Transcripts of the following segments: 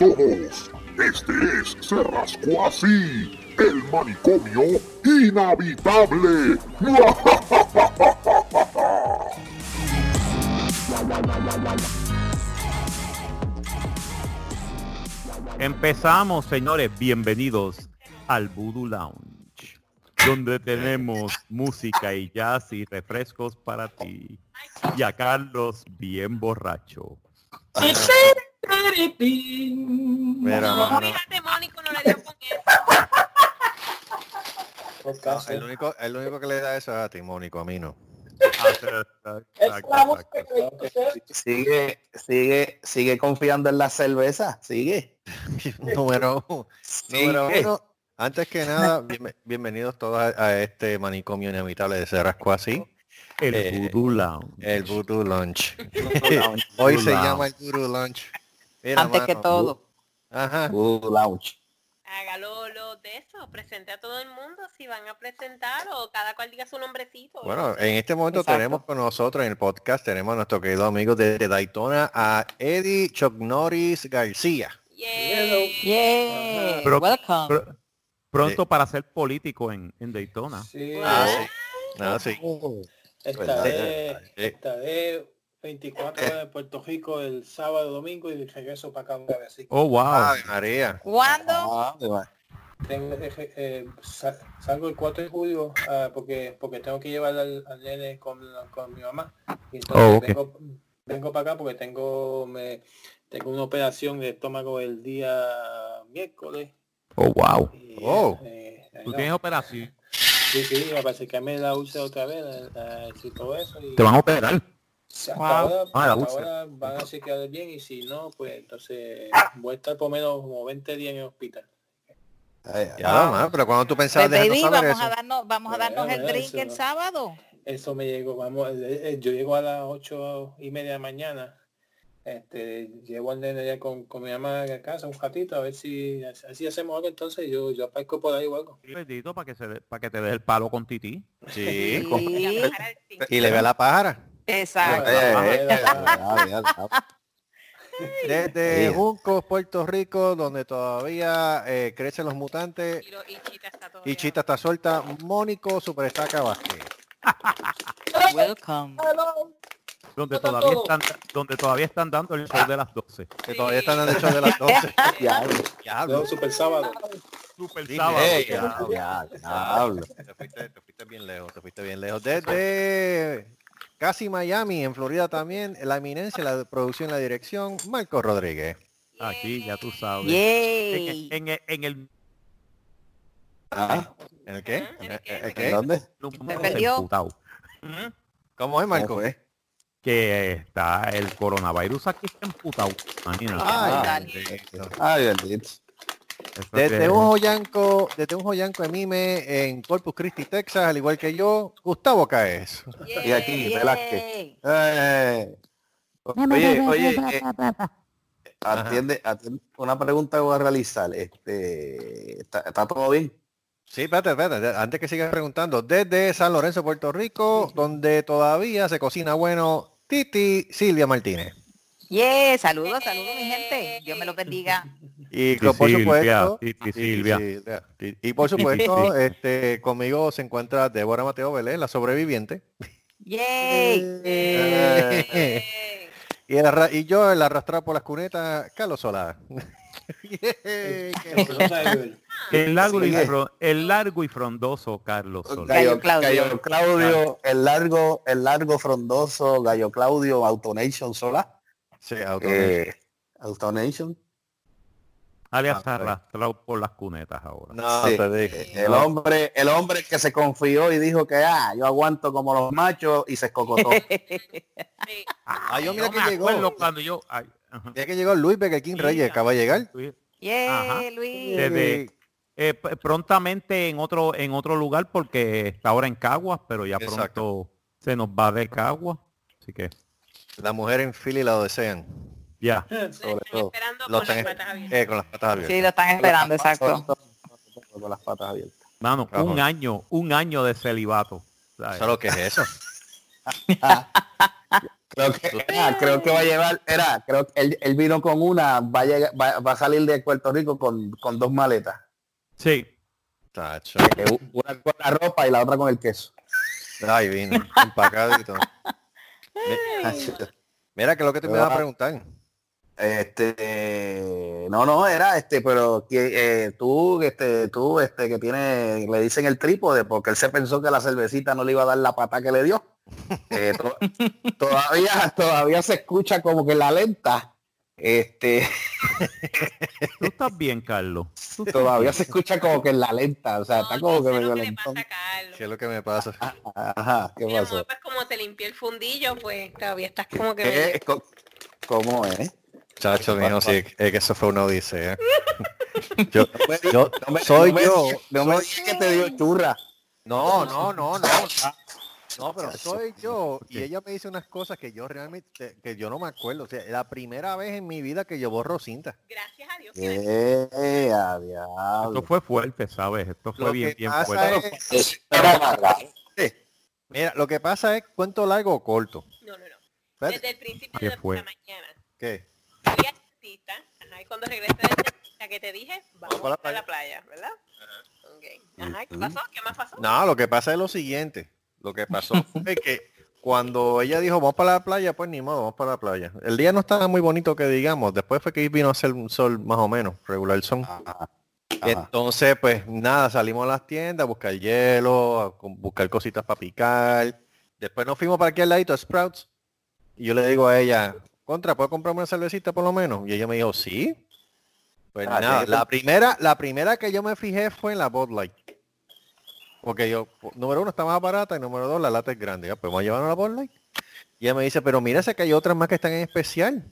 todos. Este es Se Rascó Así, el manicomio inhabitable. Empezamos, señores. Bienvenidos al Voodoo Lounge, donde tenemos música y jazz y refrescos para ti. Y a Carlos bien borracho. Mira, No, mano. fíjate, Mónico, no le dio con eso. No, el, único, el único que le da eso es a ti, Mónico, a mí no. Sigue, sigue, sigue confiando en la cerveza, sigue. número, uno- número uno, antes que nada, bienve- bienvenidos todos a, a este manicomio inevitable de Cerrasco así, El Eh, Voodoo Lounge. el Voodoo Lunch. Hoy se llama el Voodoo Lunch. Mira, Antes que todo. Ajá. Lounge. Hágalo lo de eso, presente a todo el mundo si van a presentar o cada cual diga su nombrecito. Bueno, en este momento Exacto. tenemos con nosotros en el podcast, tenemos a nuestro querido amigo de, de Daytona, a Eddie Chuck Norris García. Yay. Yeah. Pero- Welcome. Pr- Pronto para ser político en, en Daytona. Sí, Ah, sí. Ah, sí. estaré, Sí. estaré 24 horas en Puerto Rico el sábado, domingo y regreso para acá otra vez. Así Oh, wow. Ay, María. ¿Cuándo? Ah, tengo, eh, eh, sa- salgo el 4 de julio ah, porque porque tengo que llevar al, al nene con, con mi mamá. Y entonces Oh, vengo, vengo para acá porque tengo me, tengo una operación de estómago el día miércoles. Oh, wow. Y, Oh. eh, ahí Tú no. tienes operación. Sí, sí, a me la úlcera otra vez la- la- y todo eso. Y, Te van a operar. Hasta Wow. ahora, Ah, hasta ahora van a chequear bien y si no, pues entonces voy a estar por menos como 20 días en el hospital. Ay, ay. Ya más, pero cuando tú pensabas Pues, baby, vamos eso. a darnos, vamos a darnos el drink eso. el sábado. Eso me llegó, vamos, eh, eh, yo llego a las ocho y media de la mañana. Este, llevo al nene ya con, con mi mamá a casa un ratito a ver si así hacemos algo entonces yo yo aparezco por ahí o algo. Bendito para que se para que te dé el palo con Titi. Sí. Sí. Y le ve la pájara. Exacto. Eh, eh, Eh. Desde Sí. Juncos, Puerto Rico, donde todavía eh, crecen los mutantes. Y, lo- y Chita está todo Y Chita está suelta. Mónico Superestaca Vázquez. Welcome. Donde todavía están donde todavía están dando el show de las 12. Que todavía están dando el show de las 12. Diablo, Diablo. Super sábado. Super Sí, sábado. diablo, diablo. Te fuiste, te fuiste bien lejos, te fuiste bien lejos. Desde casi Miami, en Florida también, la eminencia, la producción y la dirección, Marco Rodríguez. Aquí ya tú sabes. Yay. En, en- en el Ah, ¿En el qué? ¿En ¿En el el, qué? el ¿en qué? dónde? Me perdió. ¿Cómo es, ¿Cómo Marco? fue? Que está el coronavirus aquí está emputado. Imagínate. Ay. Ay, bendito. Desde un joyanco, desde un joyanco de mime en Corpus Christi, Texas, al igual que yo, Gustavo Caes. Y aquí. Velázquez. Eh, oye, oye, eh, atiende, atiende, una pregunta que voy a realizar. Este, ¿está, está todo bien? Sí, espérate, espérate, antes que sigas preguntando, desde San Lorenzo, Puerto Rico, donde todavía se cocina bueno, Titi Silvia Martínez. Yeah, saludos, saludos mi gente. Dios me lo bendiga. Y por Silvia, supuesto. Y por supuesto, este, conmigo se encuentra Débora Mateo Vélez, la sobreviviente. Yay. Y, el y yo, el arrastrado por las cunetas, Carlos Solá. El largo, y Sí. fro- el largo y frondoso Carlos Solá. Gallo Gallo, Claudio. Gallo Claudio, el largo, el largo frondoso Gallo Claudio Autonation Sola. Sí, auto- Eh, Autonation. Alias Ah, arrastrado por las cunetas ahora. No, Sí. te dije. El no. hombre, el hombre que se confió y dijo que ah, yo aguanto como los machos y se escocotó. Sí. Ah, yo mira no que llegó. cuando yo... ay. Ya que llegó Luis King Sí, Reyes, acaba de llegar. Yeah, Ajá. Luis. Desde- eh, prontamente en otro en otro lugar porque está ahora en Caguas, pero ya Exacto. pronto se nos va de Caguas. Así que La mujer en Philly la desean. ya. Sobre Están todo. esperando Lo con las están- patas abiertas. Eh, con las patas abiertas. Sí, lo están esperando, exacto. Sobre todo Con las patas abiertas. Mano, un año, un año de celibato. ¿sabes? ¿Sabes lo que es eso? Creo que, era, creo que va a llevar, era, creo que él, él vino con una, va a, llegar- va, va a salir de Puerto Rico con, con dos maletas. Sí. Tacho. Una con la ropa y la otra con el queso. Ay, vino, empacadito. Mi- Mira, que es lo que tú me a preguntar. Este, no, no, era este, pero que eh, tú, este, tú, este, que tiene, le dicen el trípode, porque él se pensó que la cervecita no le iba a dar la pata que le dio. Eh, to- todavía, todavía se escucha como que la lenta. Este, Tú estás bien, Carlos. Todavía bien. se escucha como que en la lenta, o sea, No, está como que lo medio lentón. ¿Qué es lo que me pasa? Ajá, ¿qué Mi amor, pasó? pues como te limpié el fundillo, pues todavía estás como que... ¿Qué? ¿Cómo es? Chacho mío, sí, es que eso fue una odisea. Yo, No me- yo no me- soy no me- yo. No me soy- digas que te dio churra. No, no, no, no. No, pero soy yo y ella me dice unas cosas que yo realmente, que yo no me acuerdo. O sea, la primera vez en mi vida que yo borro cinta. Gracias a Dios. que Eh, a Esto fue fuerte, ¿sabes? Esto fue Lo bien, bien fuerte. es, mira, lo que pasa es cuento largo o corto. No, no, no. Desde el principio ¿Qué de fue? la mañana. ¿Qué? Fui al dentista, ajá, y cuando regresé del dentista que te dije, vamos para la a la playa, ¿verdad? Ok. Ajá, ¿qué pasó? ¿Qué más pasó? No, lo que pasa es lo siguiente. Lo que pasó fue que cuando ella dijo vamos para la playa, pues ni modo, vamos para la playa. El día no estaba muy bonito que digamos. Después fue que vino a hacer un sol más o menos, regular son. Entonces, pues nada, salimos a las tiendas a buscar hielo, a buscar cositas para picar. Después nos fuimos para aquí al ladito a Sprouts. Y yo le digo a ella, contra, ¿puedo comprarme una cervecita por lo menos? Y ella me dijo, sí. Pues Ah, nada, sí, la pues- primera, la primera que yo me fijé fue en la Bud Light. Porque yo, número uno, está más barata y número dos, la lata es grande. Ya, pues vamos a llevarnos a la Light. Y ella me dice, pero mírase que hay otras más que están en especial.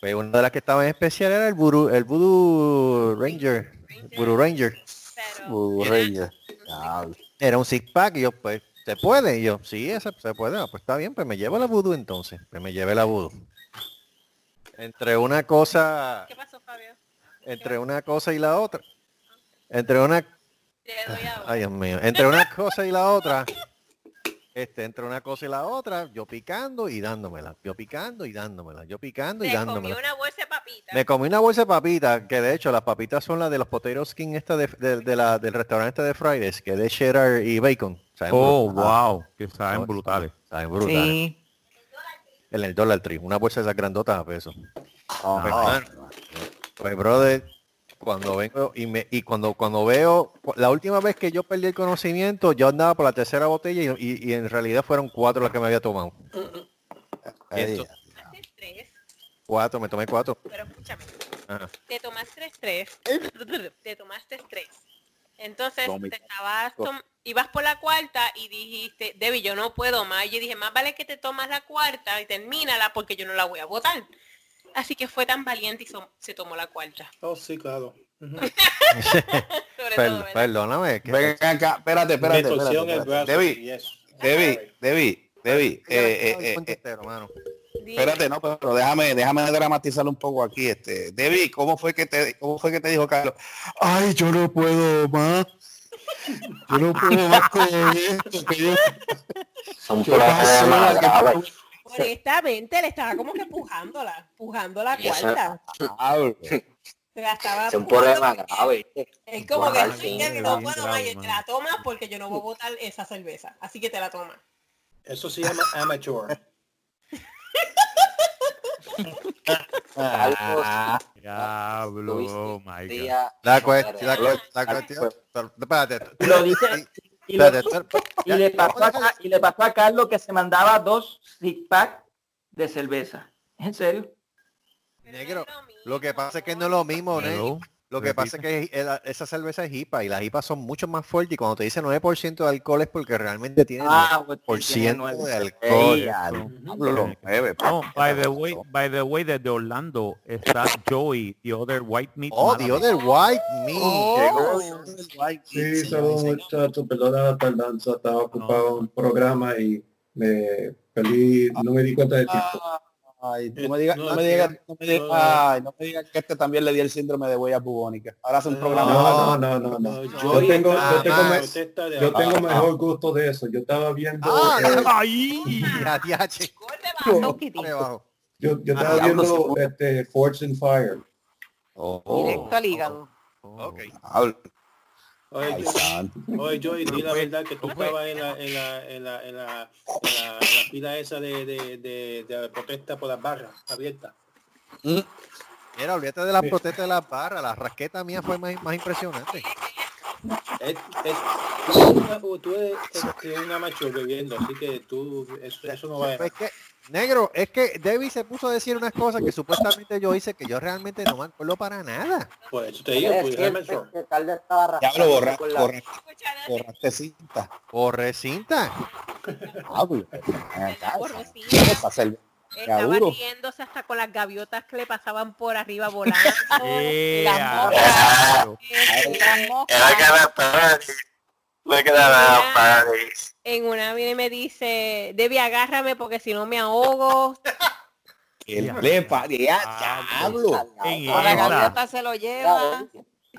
Pues una de las que estaba en especial era el Voodoo, el Voodoo Ranger. Voodoo Ranger. Reyes. Diablo. Era un six pack y yo, pues, ¿se puede? Y yo, sí, ese se puede. Ah, pues está bien, pues me llevo la voodoo entonces. Pues me llevé la voodoo. Entre una cosa, ¿qué pasó, Fabio? entre una cosa y la otra. Entre una. Ay Dios mío, entre una cosa y la otra. Este, entre una cosa y la otra, yo picando y dándomela. Yo picando y dándomela. Yo picando y Te comí dándomela. una bolsa de papitas. Me comí una bolsa de papitas, que de hecho las papitas son las de los potato skin esta de, de- de la, del restaurante de Fridays, que es de cheddar y bacon. Saben Oh, brutal. wow. Que saben brutales. Saben brutales. Sí. En el Dollar Tree, una bolsa de esas grandotas a peso. Oh, Pues, oh. pues, brother, cuando vengo y me y cuando cuando veo la última vez que yo perdí el conocimiento, yo andaba por la tercera botella y, y- y en realidad fueron cuatro las que me había tomado. Ay, tres, cuatro, me tomé cuatro. pero escúchame. Ajá. Te tomaste tres. Te tomaste tres. Entonces Tommy. te estabas tom- ibas por la cuarta y dijiste, Debbie, yo no puedo más. Y yo dije, más vale que te tomas la cuarta y termínala porque yo no la voy a botar. Así que fue tan valiente y so- se tomó la cuarta. Oh, sí, claro. Ujú. Sobre Per- todo, ¿verdad? perdóname. que- Ven acá, espérate, espérate, espérate, el espérate. brazo. Debbie, yes. Debbie, Debbie, Debbie, eh, eh, cuento eh, espérate, no, pero déjame, déjame dramatizar un poco aquí, este, Debbie, ¿cómo fue que te, cómo fue que te dijo Carlos? Ay, yo no puedo más. Yo no puedo más con esto. que yo- Son ¿Qué pasó? problemas ¿Qué graves. Honestamente, le estaba como que empujándola, empujando la cuarta. Diablo. Se la estaba Es un problema grave. Es como que Borrar "Ay, que cinco, no puedo más, y te la tomas porque yo no voy a botar esa cerveza. Así que te la tomas. Eso se llama amateur. Ah, Diablo, oh my God. La, cuest- la, cuestión. Espérate. Lo dice y, le pasó a, Ca- y le pasó a Carlos que se mandaba dos six pack de cerveza. ¿En serio? Negro. Lo que pasa es que no es lo mismo, ¿no? Lo que pasa es que el- esa cerveza es hipa y las hipas son mucho más fuertes y cuando te dice 9% de alcohol es porque realmente tiene Ah, pues, por ciento de alcohol. Oh, by the way, by the way, desde Orlando está Joey, the other white meat. Oh, the other white meat. Llegó. Sí, saludos muchachos, perdona la tardanza, estaba ocupado en un programa y me perdí, no me di cuenta de tiempo. Ay, no me digas, No, no me digas, no, no me digas, no. ay, no me digas que este también le dio el síndrome de huella bubónica. Ahora hace un No, programa. No, no, no, no, no. Yo tengo, yo tengo, me- yo tengo mejor gusto de eso. Yo estaba viendo, Ah, eh, abajo. Yo, yo estaba Ah, diablo, viendo este, Force and Fire. Oh, Directo al hígado. Ok. diablo. Oye, oye, Joey, di la verdad que tú estabas en la, en la, en la, en la, en la, en la fila esa de, de, de, de la protesta por las barras abiertas. Mm, Mira, olvídate de la Sí. protesta de la barra. La rasqueta mía fue más, más impresionante. Es, es, tú, tú eres este, un amateur bebiendo, así que tú, eso, eso no va a... Es que, negro, es que Debbie se puso a decir unas cosas que supuestamente yo hice que yo realmente no me acuerdo para nada. Por eso te digo, eres amateur. Diablo, borra, borra, borraste cinta. Corre cinta. Esa cerve- Estaba riéndose hasta con las gaviotas que le pasaban por arriba volando. Eh, Las ah, moscas. claro. Este, Moscas. Una- en una viene y me dice, Debbie, agárrame porque si no me ahogo. Que le paría, diablo. La gaviota se lo lleva.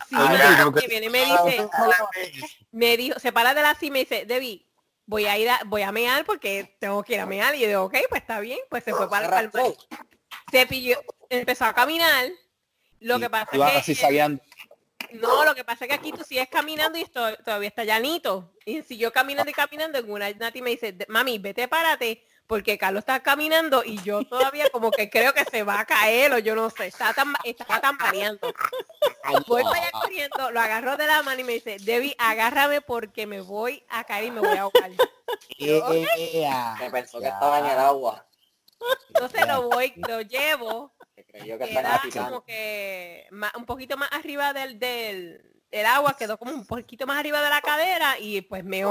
Sí, no, y viene y me dice, me dijo, se para de la silla y me dice, Debbie, voy a ir a, voy a mear porque tengo que ir a mear. Y yo digo, ok, pues está bien, pues se fue para, el. Se pilló, empezó a caminar. Lo que pasa es así que sabiando. No, lo que pasa es que aquí tú sigues caminando y esto todavía está llanito. Y siguió caminando y caminando. En una Nati me dice, mami, vete, párate, porque Carlos está caminando y yo todavía como que creo que se va a caer o yo no sé. Está tan, estaba tambaleando. Voy para allá corriendo, lo agarró de la mano y me dice, Debbie, agárrame porque me voy a caer y me voy a ahogar. Me pensó que estaba en el agua. Entonces lo voy, lo llevo Que creyó que queda estaba picando. como que ma- un poquito más arriba del, del, del agua, quedó como un poquito más arriba de la cadera y pues me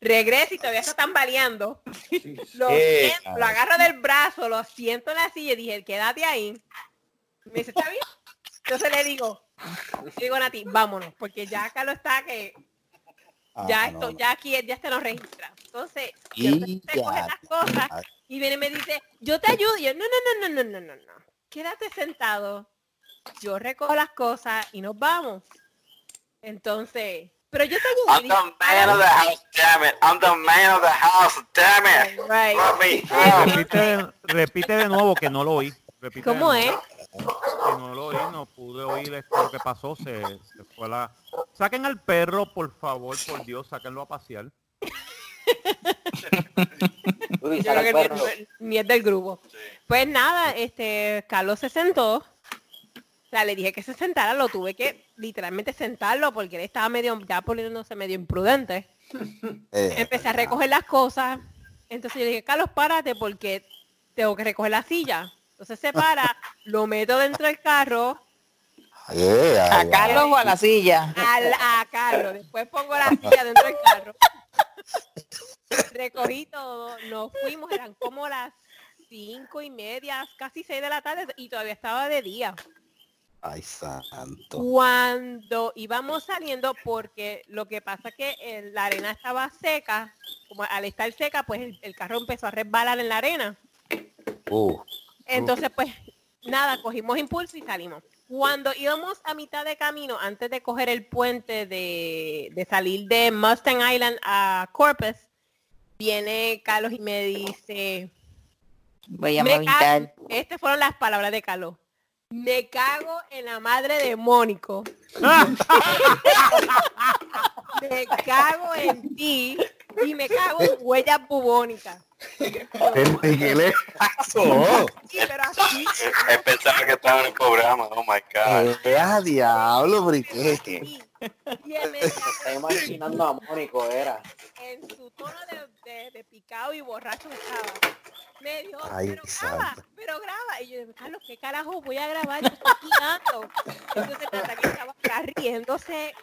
regreso y todavía se están baleando. Lo, Eh, siento, lo agarro del brazo, lo siento en la silla y dije, quédate ahí. Me dice, ¿está bien? Entonces le digo, le digo a Nati, vámonos, porque ya acá lo está que ya Ah, esto, no, no. ya aquí ya este nos registra. Entonces, Y se coge ya, las cosas ya. y viene y me dice, yo te ayudo. Y yo, no, no, no, no, no, no, no, no. Quédate sentado. Yo recojo las cosas y nos vamos. Entonces, pero yo te ayudo. I'm the man of the house, damn it. I'm the man of the house, damn it. Right. Out. Repite, de- repite de nuevo que no lo oí. Repite ¿Cómo es? Que no lo oí, no pude oír esto, lo que pasó. Se, se fue la... Saquen al perro, por favor, por Dios, sáquenlo a pasear. Uy, Yo sale creo que el perro. ni, ni es del grupo. Pues nada, este, Carlos se sentó. O sea, le dije que se sentara, lo tuve que literalmente sentarlo porque él estaba medio, ya poniéndose medio imprudente. Eh, Empecé a recoger las cosas. Entonces yo le dije, Carlos, párate porque tengo que recoger la silla. Entonces se para, lo meto dentro del carro, ¿A Carlos o a la silla? a Carlos. Después pongo la silla dentro del carro. Recogí todo, nos fuimos, eran como las cinco y media, casi seis de la tarde y todavía estaba de día. ay, santo. Cuando íbamos saliendo, porque lo que pasa que la arena estaba seca, como al estar seca, pues el, el carro empezó a resbalar en la arena. Uh, Entonces, pues nada, cogimos impulso y salimos. Cuando íbamos a mitad de camino, antes de coger el puente de, de salir de Mustang Island a Corpus, viene Carlos y me dice, Voy a cago, estas fueron las palabras de Carlos. Me cago en la madre de Mónico. me cago en ti y me cago en huellas bubónicas. ¿Qué le pasó? Sí, pero así, Él pensaba que estaba en el programa. Oh my God. Eh, a diablo, briquete. Está imaginando a Mónico, era. en su tono de, de- de picado y borracho estaba. Me dijo, Ay, pero graba, santo. pero graba. Y yo, Carlos, ¿qué carajo voy a grabar? Yo estoy tirando. Entonces Natalia estaba acá riéndose,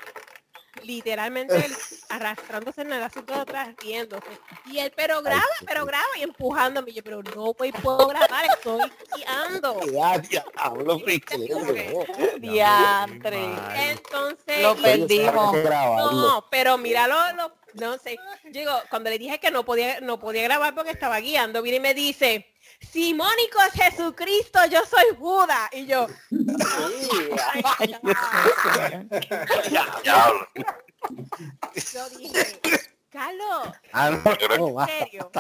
literalmente él arrastrándose en el asunto de atrás, riéndose. Y él, pero graba, pero graba y empujándome. Y yo, pero no puedo grabar, estoy guiando. Ya, diablo, briquete. Diantre. Entonces, Lo perdimos. No, pero míralo, lo, no sé. Digo, cuando le dije que no podía, no podía grabar porque estaba guiando, viene y me dice, si Mónico es Jesucristo, yo soy Judas. Y yo, "Ay, ya". Diablo. yo dije, Carlos, Ah, no, no, ¿en basta, serio?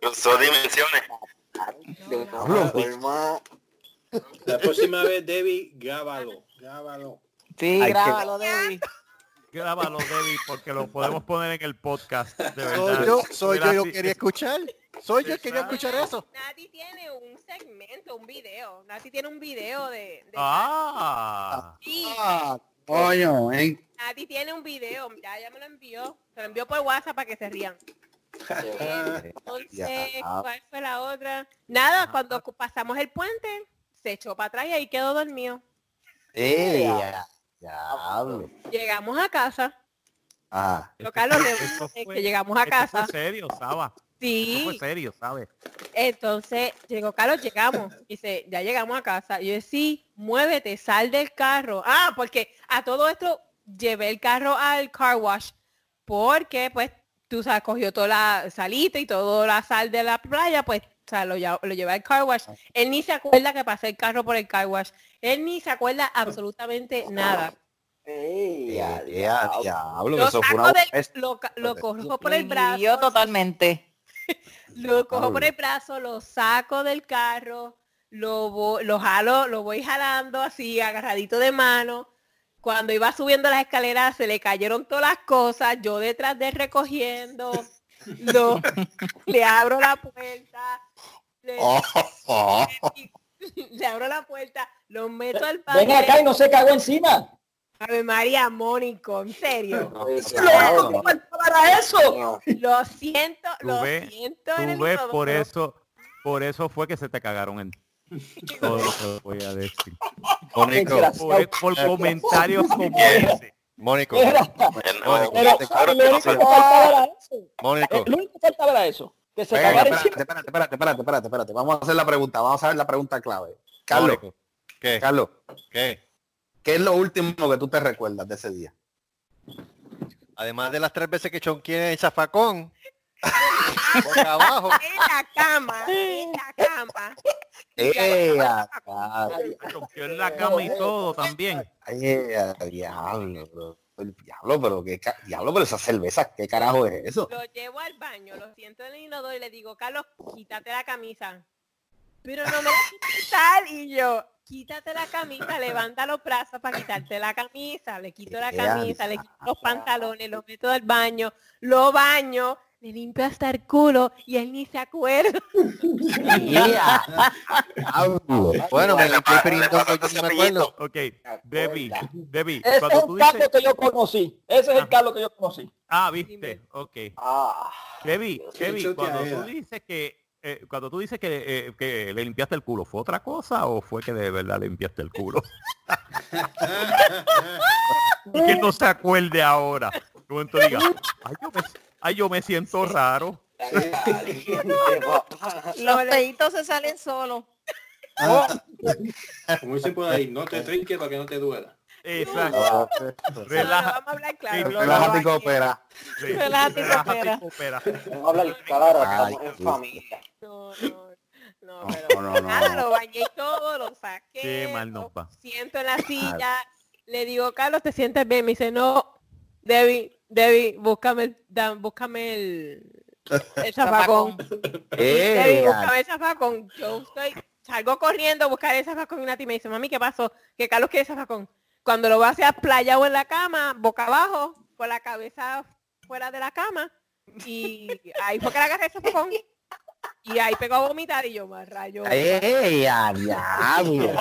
Cruzó dimensiones. La próxima vez, Debbie, grábalo, grábalo. Sí, que- grábalo, Debbie. Grábalo, Debbie, porque lo podemos poner en el podcast. De verdad. Soy yo, soy yo, yo quería escuchar. Soy yo, quería Exacto. escuchar eso. Nati tiene un segmento, un video. Nati tiene un video de... de Ah, Sí, Ah, coño, eh. Nati tiene un video. Ya, ya me lo envió. Se lo envió por WhatsApp para que se rían. Entonces. ¿cuál fue la otra? Nada, cuando cu- pasamos el puente, se echó para atrás y ahí quedó dormido. Eh, ya. Llegamos a casa. Ajá. Lo Carlos, es que llegamos a casa. fue serio, Saba. Eso fue Sí. serio, ¿sabes? Entonces, llegó Carlos, llegamos. Dice, ya llegamos a casa. Y yo, sí, muévete, sal del carro. Ah, porque a todo esto llevé el carro al car wash. Porque, pues, tú sabes, cogió toda la salita y toda la sal de la playa, pues, o sea, lo, lo llevé al car wash. Él ni se acuerda que pasé el carro por el car wash. Él ni se acuerda absolutamente nada. Ya, ya, diablo. Lo Eso fue saco una del, lo, lo cojo por Lo el brazo. totalmente. Lo cojo por el brazo, lo saco del carro, lo, vo- lo jalo, lo voy jalando así, agarradito de mano. Cuando iba subiendo las escaleras se le cayeron todas las cosas, yo detrás de él recogiendo, lo- le abro la puerta, le, Oh, oh. le abro la puerta, lo meto al Ven acá y baño. no se cagó encima. Ave María Mónico, en serio. ¡Loco, ¿qué para eso? Lo siento, Tú lo siento por eso, por eso fue que se te cagaron en todo lo que voy a decir. Mónico, Por, por comentarios como ese. Mónico, Era, Mónico, era, lo único que faltaba era eso. Mónico. Lo único que faltaba era eso. Que se Venga, espérate, espérate, espérate, espérate, espérate, espérate. Vamos a hacer la pregunta. Vamos a ver la pregunta clave. Carlos, Mónico. ¿Qué? Carlos, ¿Qué? ¿Qué es lo último que tú te recuerdas de ese día? Además de las tres veces que chonqué el zafacón, boca abajo, En la cama, en la cama. ¡Eh! Rompió en la cama y todo también. ¡Eh, diablo! bro! El diablo, pero qué diablo, pero esa cerveza, ¿qué carajo es eso? Lo llevo al baño, lo siento en el inodoro y le digo, Carlos, quítate la camisa. Pero no me la quites quitar y yo, quítate la camisa, levanta los brazos para quitarte la camisa, le quito la camisa, le quito los pantalones, lo meto al baño, lo baño, le limpio hasta el culo y él ni se acuerda. Bueno, me limpié el pirindongo, yo no me acuerdo. Ok, Debbie, Debbie, Ese es cuando el tú Carlos dices... que yo conocí. Ese es el Ah. Carlos que yo conocí. Ah, viste, ok. Debbie, Qué Debbie, cuando tú dices que... eh, cuando tú dices que, eh, que le limpiaste el culo, ¿fue otra cosa o fue que de verdad le limpiaste el culo? y que no se acuerde ahora. Digas, ay yo, me, ay, yo me siento raro. Los peitos se salen solos. Como dicen por ahí, no te trinques para que no te duela. Exacto. Relaja- vamos a hablar claro. Relájate y coopera. Sí. Relájate y coopera. Vamos a hablar claro, Ay, estamos en familia. No, no, no, No, pero no, no, nada, no. lo bañé y todo, lo saqué. Qué mal nos va. Siento en la silla, le digo, Carlos, ¿te sientes bien? Me dice, no, Debbie, Debbie, búscame el, da- búscame el, el zafacón. ¡Eh, Debbie, búscame el zafacón. Yo estoy, salgo corriendo a buscar el zafacón y Nati me dice, mami, ¿qué pasó? Que Carlos quiere zafacón. Cuando lo va hacia playa o en la cama, boca abajo, con la cabeza fuera de la cama, y ahí fue que le agarré zafacón. Y ahí pegó a vomitar y yo me rayo. ¡Eh, a diablo!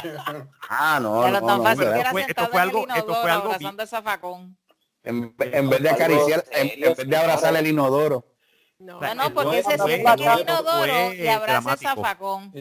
Ah, no, Pero no, tan no, fácil que era fue- esto sentado fue en el algo- esto fue inodoro algo abrazando el zafacón. En, en vez de acariciar, en, en vez de abrazar el inodoro. No, No, porque ese fue- siente que el fue- inodoro y abraza el zafacón.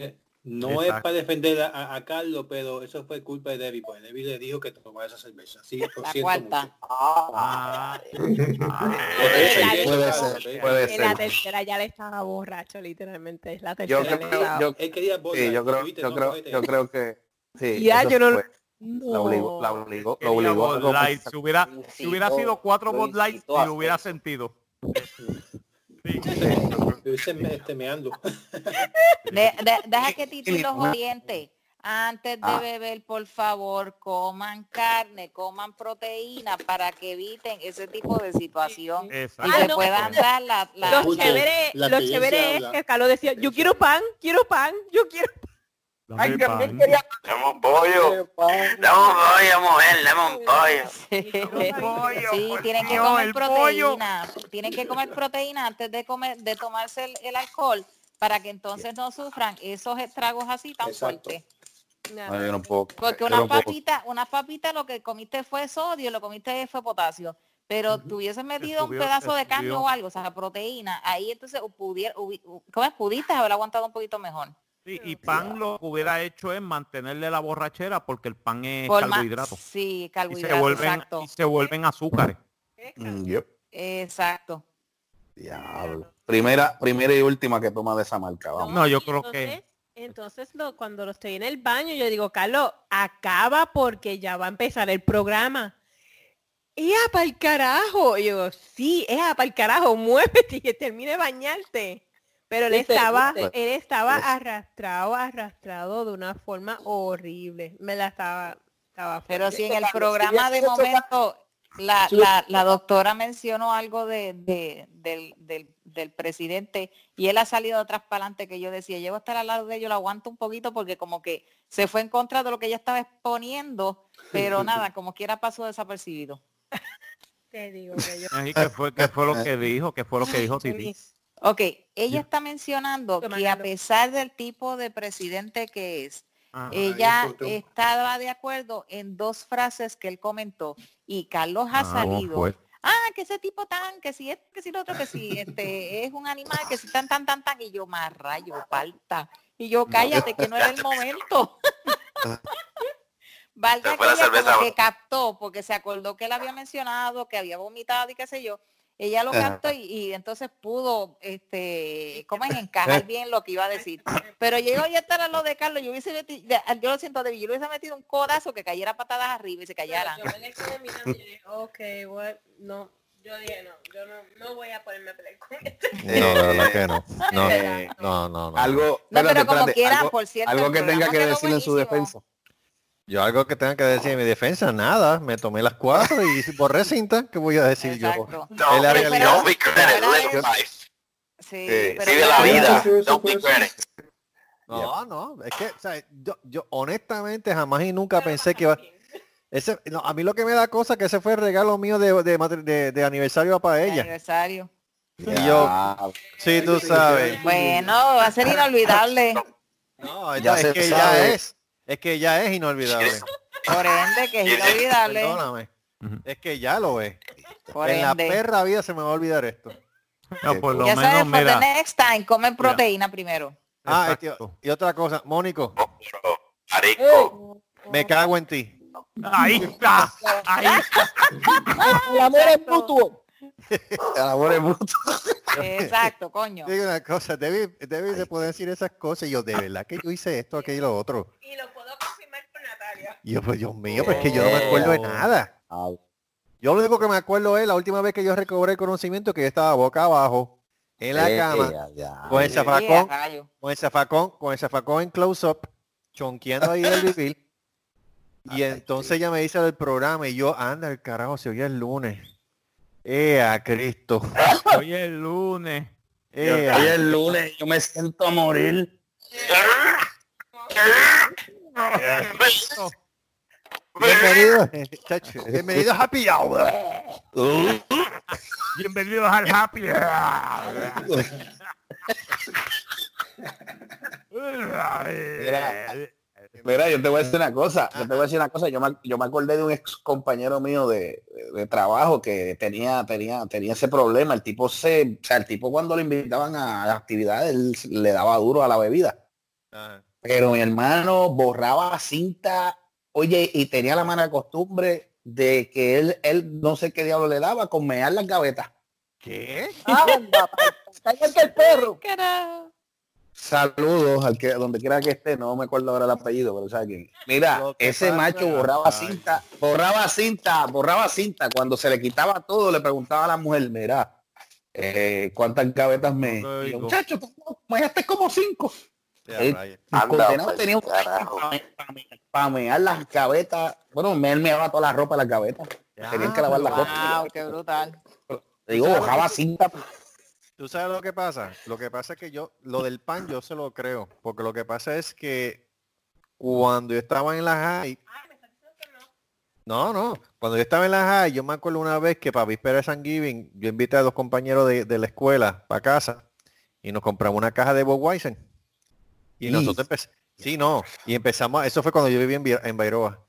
No es Exacto. para defender a, a- Carlos, pero eso fue culpa de Debbie, porque Debbie le dijo que tomara esa cerveza. Sí, lo La siento cuarta. mucho. Ah, Puede Puede ser, ser, puede En la ser. tercera ya le estaba borracho, literalmente. Es la Yo tercera. le creo, yo, Él quería Bud sí, yo creo, yo No, creo, yo creo que sí. Ya, yo no lo- fue. La obligó, la obligó, lo quería obligó. Si hubiera, si hubiera sido cuatro Bud Lights, y lo hubiera sentido. Sí. De- de- deja que Titi los oriente. Antes de Ah. beber, por favor, coman carne, coman proteína para que eviten ese tipo de situación y Exacto. Ah, se no. puedan dar la, la- Lo chévere, lo chévere es que Carlos decía, yo quiero pan, quiero pan, yo quiero Dame Ay, también pan. quería Dame un pollo. Dame un pollo, mujer, dame un pollo. Sí, tienen que comer pollo. proteína. Tienen que comer proteína antes de comer, de tomarse el, el alcohol para que entonces no sufran esos estragos así tan Exacto. fuertes. No, yo no puedo. Porque una no puedo. papita, una papita lo que comiste fue sodio, lo comiste fue potasio. Pero tú hubieses metido un pedazo de carne o algo, o sea, proteína, ahí entonces pudiera, ¿cómo es? pudiste haber aguantado un poquito mejor. Sí, y pan lo que hubiera hecho es mantenerle la borrachera porque el pan es Por carbohidrato. Sí, Y carbohidratos, se vuelven, exacto. y se vuelven azúcares. Mm, yep. Exacto. Diablo. Primera, primera y última que toma de esa marca, vamos. No, yo y creo entonces, que- Entonces, lo, cuando lo estoy en el baño, yo digo, Carlos, acaba porque ya va a empezar el programa. ¡Ea, para el carajo! Y yo, sí, ¡ea, para el carajo! Muévete y que termine de bañarte. Pero él Viste, estaba, viste. él estaba arrastrado, arrastrado de una forma horrible. Me la estaba, estaba Pero si en el programa de momento la, la, la doctora mencionó algo de, de- del, del, del presidente y él ha salido atrás para adelante que yo decía, llevo a estar al lado de ellos, lo aguanto un poquito porque como que se fue en contra de lo que ella estaba exponiendo, pero nada, como quiera pasó desapercibido. Te digo que yo- ¿Qué fue, qué fue lo que dijo? ¿Qué fue lo que dijo Titi? Ok, ella está mencionando que a pesar del tipo de presidente que es, Ah, ella estaba de acuerdo en dos frases que él comentó y Carlos ha ah, ¿cómo salido ah, que ese tipo tan, que si este, que si lo otro, que si este es un animal, que si tan, tan, tan, tan, y yo más rayo, falta. Y yo, cállate, que no era el momento. Valga Se que ella cerveza. como que captó, porque se acordó que él había mencionado, que había vomitado y qué sé yo. Ella lo captó y, y entonces pudo, este, como es encajar bien lo que iba a decir. Pero llegó ya estar a lo de Carlos, yo hubiese metido, yo lo siento, David, yo hubiese metido un codazo que cayera patadas arriba y se callara. Yo me le quedé mirando y dije, ok, what? no, yo dije, no, yo no, no voy a ponerme a pelear con esto. No, de verdad que no. No, Eh, no, no, no. Algo, No, pero como espérate, quiera, algo, por cierto, algo el que tenga que decir en su defensa. Yo algo que tenga que decir en mi defensa, nada. Me tomé las cuatro y borré cinta. ¿Qué voy a decir Exacto. yo? Don't, Es la Pero- realidad. don't be credit, pero- live life. Sí, Sí, pero la vida. Sí, Don't be sí. credit. No, no, es que, o sea, yo, yo honestamente jamás y nunca pensé que iba... Ese, no, a mí lo que me da cosa que ese fue el regalo mío de, de, de- de aniversario para de ella. aniversario. Y yo, sí, tú sabes. Bueno, va a ser inolvidable. No, Ya es se que ya sabe. es. Es que ya es inolvidable. Por ende, que es inolvidable. Perdóname. Es que ya lo es. Por en la ende. perra vida se me va a olvidar esto. No, por lo Ya menos, sabes, for mira. the next time, comen proteína primero. Ah, y, exacto. y otra cosa, Mónico, Marico. me cago en ti. Ahí está. Ahí está. El amor es mutuo. El amor es bruto. Exacto, coño. Digo una cosa, David, David se puede decir esas cosas y yo, de verdad que yo hice esto, aquello y lo otro. Y lo puedo confirmar con Natalia. Y yo, pues Dios mío, pues que yo no me acuerdo de nada. Yo lo único que me acuerdo es la última vez que yo recobré el conocimiento que yo estaba boca abajo en la eh, cama ya. con el zafacón, con el zafacón, con el zafacón en close up, chonqueando ahí el vivir. Y entonces ella me dice del programa y yo, anda el carajo, se oye el lunes. Eh, a Cristo. Hoy es lunes. Hoy es lunes, yo me siento a morir. bienvenido, chacho, bienvenido a Happy Hour. Bienvenidos al Happy. Mira, yo te voy a decir una cosa, yo te voy a decir una cosa, yo me, yo me acordé de un ex compañero mío de, de- de trabajo que tenía, tenía, tenía ese problema, el tipo se, o sea, el tipo cuando lo invitaban a las actividades, él le daba duro a la bebida. Ajá. Pero mi hermano borraba cinta, oye, y tenía la mala costumbre de que él, él no sé qué diablo le daba con mear las gavetas. ¿Qué? Igual que el perro. Carajo. Saludos al que donde quiera que esté, no me acuerdo ahora el apellido, pero sabe quién. Mira, ese pasa- macho borraba Ay. cinta, borraba cinta, borraba cinta. Cuando se le quitaba todo, le preguntaba a la mujer, mira, eh, ¿cuántas gavetas me? Yo. Muchacho, tú me dejaste como cinco. Ya, el condenado tenía un para mear las gavetas. Bueno, me él me daba toda la ropa en las gavetas. Tenían que lavar la ropa. Wow, qué brutal. Digo, bajaba cinta. ¿Tú sabes lo que pasa? Lo que pasa es que yo, lo del pan yo se lo creo, porque lo que pasa es que cuando yo estaba en la high, no, no, cuando yo estaba en la high, yo me acuerdo una vez que para víspera de San Giving, yo invité a dos compañeros de, de la escuela para casa y nos compramos una caja de Budweiser. Y Y- nosotros empezamos, sí, no, y empezamos, eso fue cuando yo vivía en, en Bairoa.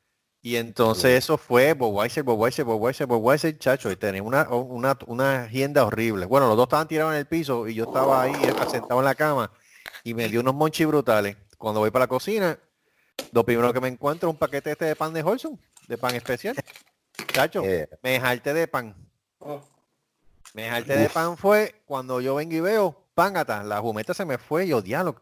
Y entonces eso fue Budweiser, Budweiser, Budweiser, Budweiser, chacho, y tenía una, una, una agenda horrible. Bueno, los dos estaban tirados en el piso y yo estaba ahí eh, sentado en la cama y me dio unos monchis brutales. Cuando voy para la cocina, lo primero que me encuentro es un paquete este de pan de Holson, de pan especial. Chacho, Eh. me jalté de pan. Oh, Me jalté de pan fue cuando yo vengo y veo, pángata, la jumeta se me fue y yo, diablo,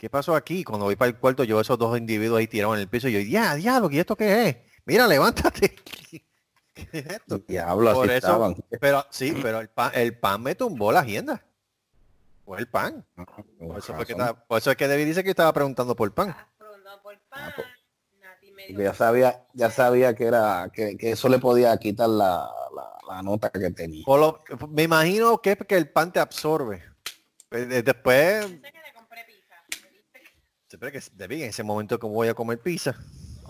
¿qué pasó aquí? Cuando voy para el cuarto, yo veo esos dos individuos ahí tirados en el piso y yo, ya, diablo, ¿y esto qué es? Mira, levántate. ¿Qué es esto? Diablo, así Por eso, estaban. pero sí, pero el pan, el pan me tumbó la agenda. Fue el pan. Por eso, fue que estaba- por eso es que David dice que estaba preguntando por pan. Por pan. pues. Me Porque dijo, ya sabía, ya sabía que era, que, que eso le podía quitar la, la, la nota que tenía. Por lo- me imagino que es que el pan te absorbe. Eh, Después, "Sé que le compré pizza. ¿me viste?". Siempre que David, en ese momento como voy a comer pizza.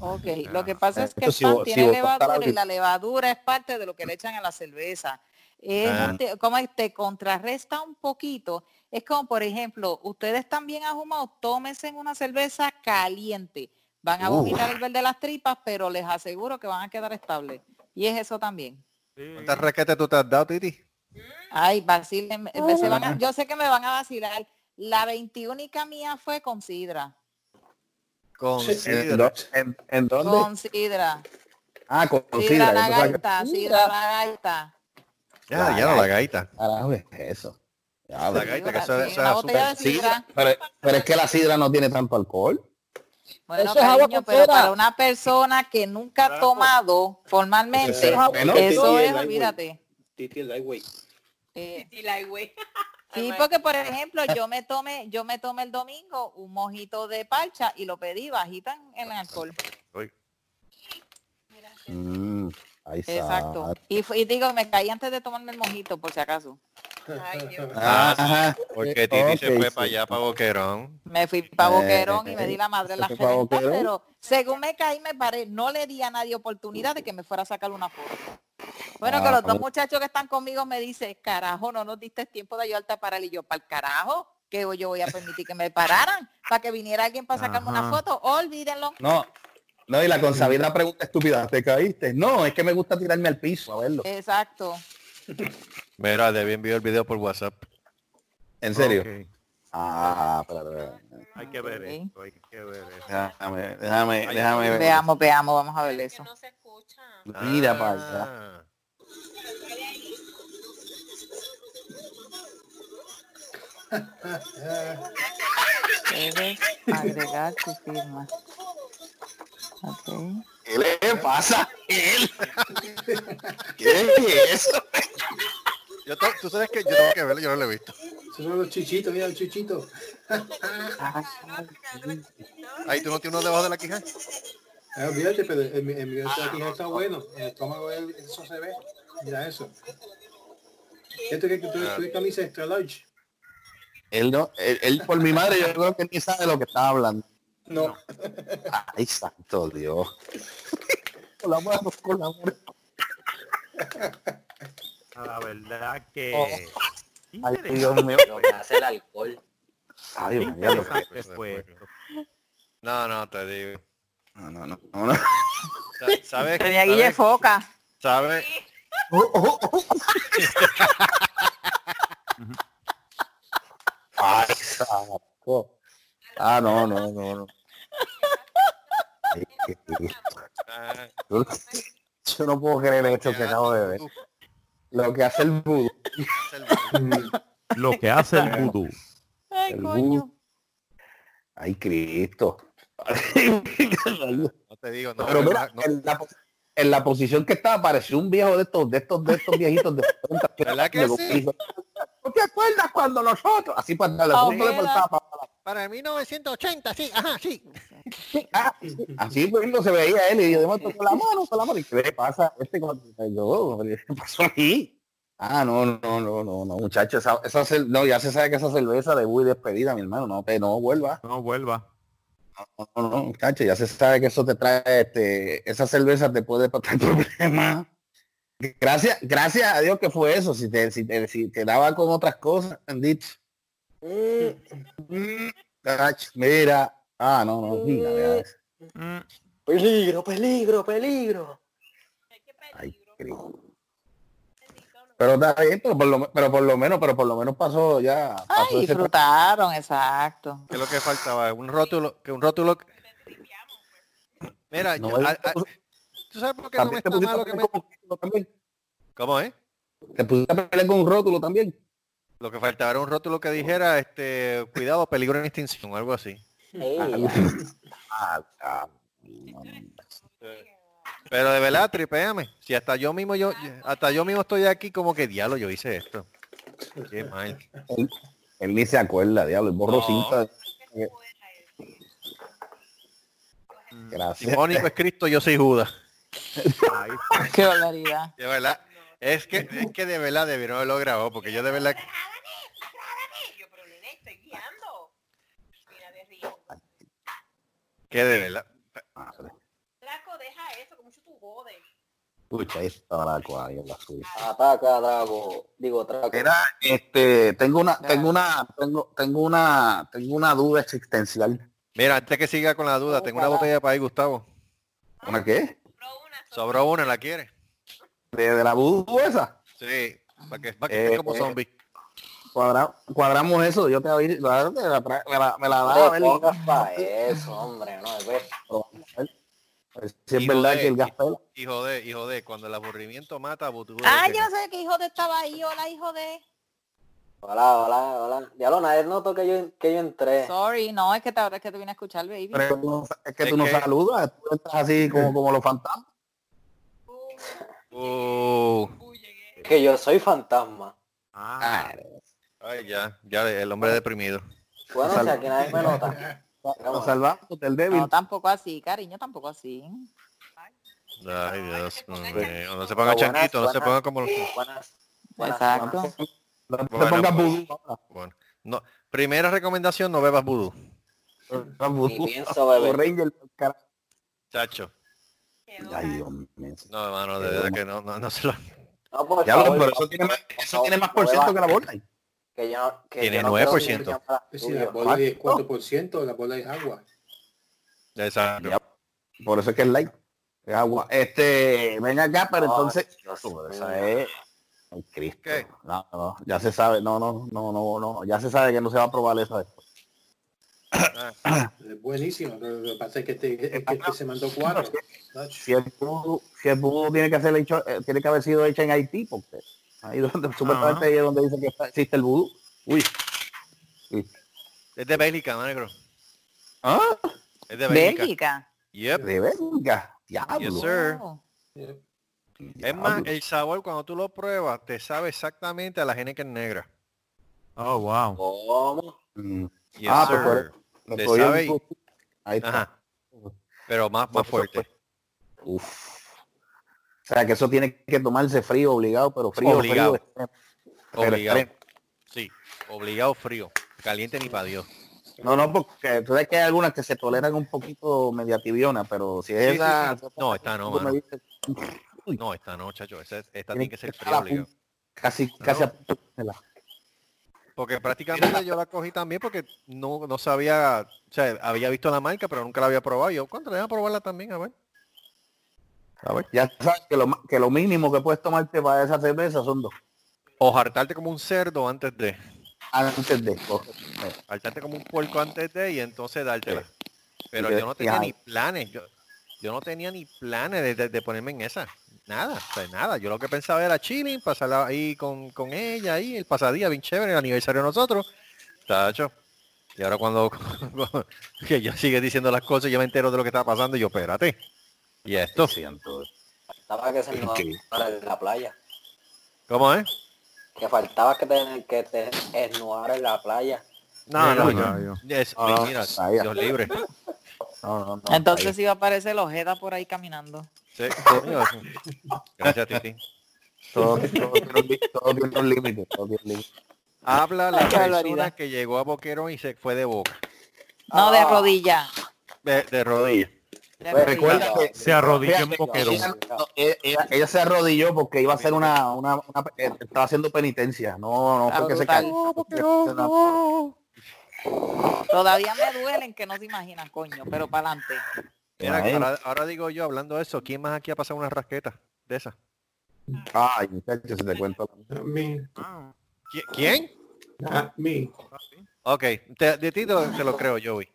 Ok, lo que pasa es que el pan tiene levadura y la levadura es parte de lo que le echan a la cerveza. Es Ah. te- como te contrarresta un poquito. Es como, por ejemplo, ustedes bien ahumados, tómense una cerveza caliente. Van a Uh. vomitar el verde de las tripas, pero les aseguro que van a quedar estables. Y es eso también. ¿Cuántas raquetas tú te has dado, Titi? Ay, vacilen, me- se van a- yo sé que me van a vacilar. La 21 mía fue con sidra. Con Sí. ¿En, sidra. en- en dónde? Con sidra. ah, con, Sidra sidra. la gaita, sidra la gaita. Ya, ya no la gaita. Carajo, es eso. Ya, La gaita, que eso, es azúcar. sidra. pero, pero es que la sidra no tiene tanto alcohol. Bueno, Eso es agua cariño, con pero para una persona que nunca ha tomado formalmente, Eso es cera. es, Lightweight. olvídate. Titi lightweight. Sí, porque por ejemplo, yo me tomé, yo me tomé el domingo un mojito de parcha y lo pedí bajita en, en alcohol. Mm, ahí está. Exacto. Y, digo, me caí antes de tomarme el mojito, por si acaso. Ay, Dios. Ah. Porque Titi se fue sí. para allá, para Boquerón. Me fui para Eh, Boquerón y me di la madre en la ¿se fue pa' reventa, Boquerón? pero según me caí me paré, no le di a nadie oportunidad de que me fuera a sacar una foto. Bueno, que Ah, los dos bueno. muchachos que están conmigo me dicen, carajo, no nos diste tiempo de ayudarte a parar. Y yo, para el carajo, que yo voy a permitir que me pararan para que viniera alguien para sacarme una foto. Olvídenlo. No, no, y la consabida pregunta estúpida, ¿te caíste? No, es que me gusta tirarme al piso a verlo. Exacto. Mira, Debbie envió el video por WhatsApp. ¿En serio? Ah, pero, pero, Hay que ver Ok. esto, hay que ver esto. déjame, déjame, déjame ver. Veamos, veamos, vamos a ver Que eso. no se escucha. Mira para allá. Ah. Debes agregar tu firma. Ok. ¿Qué le pasa a él? ¿Qué es eso? Yo to- tú sabes que yo tengo que verlo, yo no lo he visto. Esos son los chichitos, mira los chichitos. Ahí tú no tienes uno debajo de la quija. Ah, olvídate, pero el, el, el mío está bueno. El estómago, el- eso se ve. Mira eso. Esto que tú tienes camisa extra large. Él no, él, él por mi madre yo creo que ni sabe de lo que estaba hablando. No. Ay, santo Dios. Con la mano, con la mano. La verdad que... Ay, Interesante Dios mío. Lo que hace el alcohol. Ay, Dios mío. No, no, te digo. No, no, no. no, no. Sa- ¿Sabes? Tenía Guille ¿Sabes? Foca. ¿Sabes? Ay, saco. Ah, no, no, no, no. Ay, qué triste. Ah, Yo yo no puedo creer esto que acabo de ver. Lo que hace el vudú. Lo que hace el vudú. Ay, El coño. Ay, Cristo. No te digo, no. Pero no, mira, no. en, la, en la posición que estaba pareció un viejo de estos, de estos, de estos viejitos de 70 ¿Verdad que sí? ¿No te acuerdas cuando nosotros? Así para darle Ah, le faltaba para- para el 1980, sí, ajá, sí. Ah, así pues se veía él y yo de con la mano, con la mano. ¿Y qué le pasa este cuando yo? ¿Qué pasó ahí? Ah, no, no, no, no, no, muchachos, esa, esa no, ya se sabe que esa cerveza de muy despedida, mi hermano, no te no vuelva. No vuelva. No, no, no, muchacho, ya se sabe que eso te trae, este, esa cerveza te puede traer problemas. Gracias, gracias a Dios que fue eso, si te, si te, si te daba con otras cosas, bendito. Mm, cacho, mira, ah, no, no. Mm, Peligro, peligro, peligro. Ay, Cristo. Pero está bien, pero por lo, pero por lo menos, pero por lo menos pasó ya. Ay, Pasó ese- disfrutaron, exacto. ¿Qué es lo que faltaba? Un rótulo, que un rótulo. Mira, No, yo- a- a- tú- ¿tú sabes por qué no me está a malo que me... con un rótulo también. ¿Cómo es? Te pusiste a pelear con un rótulo también. Lo que faltaba era un rótulo que dijera, este, cuidado, peligro en extinción, algo así. Pero de verdad, tripéame. Si hasta yo mismo, yo, hasta yo mismo estoy aquí como que diablo, yo hice esto. Qué mal. él, él ni se acuerda, diablo, el borro No. cinta. Si Gracias. Mónico es Cristo, yo soy Judas. Qué barbaridad. De verdad. Es que, es que de verdad debieron haberlo grabado, porque yo de verdad... Yo, pero nene, estoy guiando. Mira de río. Que de verdad. Madre. Flaco, deja eso, que mucho tú jodes. Escucha, ahí está la cual, la suya. Ataca, Drago. Digo, Drago. Mira, este, tengo una, tengo una, tengo, tengo una, tengo una duda existencial. Mira, antes que siga con la duda, tengo una botella para ahí, Gustavo. ¿Una qué? Sobró una, ¿la quiere? ¿De, de la vudú esa? Sí, para que, para que Eh, esté como eh. zombie. Cuadra- cuadramos eso, yo te voy me la, me la, me la da a te ver, pongas pa' eso, hombre. No, si es Hijo verdad de- que el gas pela. Hijo de, hijo de, cuando el aburrimiento mata, tú Ay, yo no sé qué hijo de estaba ahí. Hola, hijo de. Hola, hola, hola. Diablo, nadie notó que yo, que yo entré. Sorry, no, es que te, es que te vine a escuchar, baby. Pero es que Es tú no que- saludas, tú entras así como, como los fantasmas. Uh, Que yo soy fantasma. Ah, ay, ya, ya, el hombre deprimido. Bueno, Sal- si aquí nadie me nota. Nos salvamos del débil. No, tampoco así, cariño, tampoco así. Ay, Dios mío. No se ponga Buenas, chanquito, no se ponga como los... Buenas. Buenas. Exacto. No te pongas pues. vudú. Bueno, no. Primera recomendación, no bebas vudú. Ni pienso beber. O. Chacho. Ay, Dios mío. No, hermano, de verdad que no, no, no se lo... No, por Ya lo, favor, pero eso tiene más, eso tiene más por ciento que la bola. Que yo, no- que Tiene yo no creo 9%. que se llama Sí, la bola es 4%, la bola es agua. Exacto. Ya. Por eso es que es light. Es agua. Este, ven acá, pero entonces. Dios esa es. Ay, Cristo. ¿Qué? No, no, ya se sabe. No, no, no, no, no. Ya se sabe que no se va a probar esa después. Es buenísima, pero lo que pasa es que este, es que este se mandó cuatro. Si el vudú, si el vudú tiene que ser hecho, eh, tiene que haber sido hecha en Haití, porque ahí donde supuestamente ahí es donde dice que existe el vudú. Uy. Es de Bélgica, negro. ¿Ah? Es de Bélgica. Bélgica. Yep. De verga. Diablo. Yes, sir. Oh. Es más, el sabor cuando tú lo pruebas te sabe exactamente a la que es negra. oh, wow. ¿Cómo? Mm. Yes, Ah, pues, sir. Le Sabe un- Ahí está. Ajá. Pero más, más fuerte. Uf. O sea que eso tiene que tomarse frío, obligado, pero frío, Obligado. frío. Pero Obligado. extremo. Sí, obligado frío. Caliente ni para Dios. No, no, porque tú sabes que hay algunas que se toleran un poquito media tibiona, pero si es Sí, esa... sí. No, esta no, mano. dices, No, esta no, chacho. Esta, esta tiene que ser fría obligado. Casi, casi a de Porque prácticamente yo la cogí también porque no, no sabía, o sea, había visto la marca, pero nunca la había probado. Yo, ¿cuánto le voy a probarla también? A ver. A ver. Ya sabes que lo, que lo mínimo que puedes tomarte para esa cerveza son dos. O hartarte como un cerdo antes de. Antes de... Hartarte como un puerco antes de y entonces dártela. Pero yo no tenía ni planes. Yo, yo no tenía ni planes de, de- de ponerme en esa. Nada, o sea, nada. Yo lo que pensaba era chilling, pasarla ahí con, con ella, ahí, el pasadía, bien chévere, el aniversario de nosotros. Tacho. Y ahora cuando que yo sigue diciendo las cosas, yo me entero de lo que está pasando y yo, espérate. Y esto, Siento. Faltaba que se nos en la playa. ¿cómo es? Que faltaba que te, que te en la playa. No, no, Mira, yo- yo. es- No, no, mira. Dios libre. No, no, no, Entonces iba a aparecer el Ojeda por ahí caminando. Sí, coño, Gracias, Titi. todo, todo tiene un li- todo tiene un límite. todo tiene un límite. Habla la persona que llegó a Boquerón y se fue de boca. No, de rodilla. De, de rodillas. de Pues rodilla. recuerda que Se arrodilló en Boquerón. Ella, no, ella- ella- se arrodilló porque iba a hacer una, una, una- eh, estaba haciendo penitencia. No, no porque se cayó. Todavía me duelen que no se imaginan, coño, pero para adelante. Mira, ahora, ahora digo yo, hablando de eso, ¿quién más aquí ha pasado una rasqueta de esa? Ay, muchachos, se te cuento. Ah, ¿Qui- ¿Quién? Not me. Ok, te- de ti te lo, te lo creo, Joey.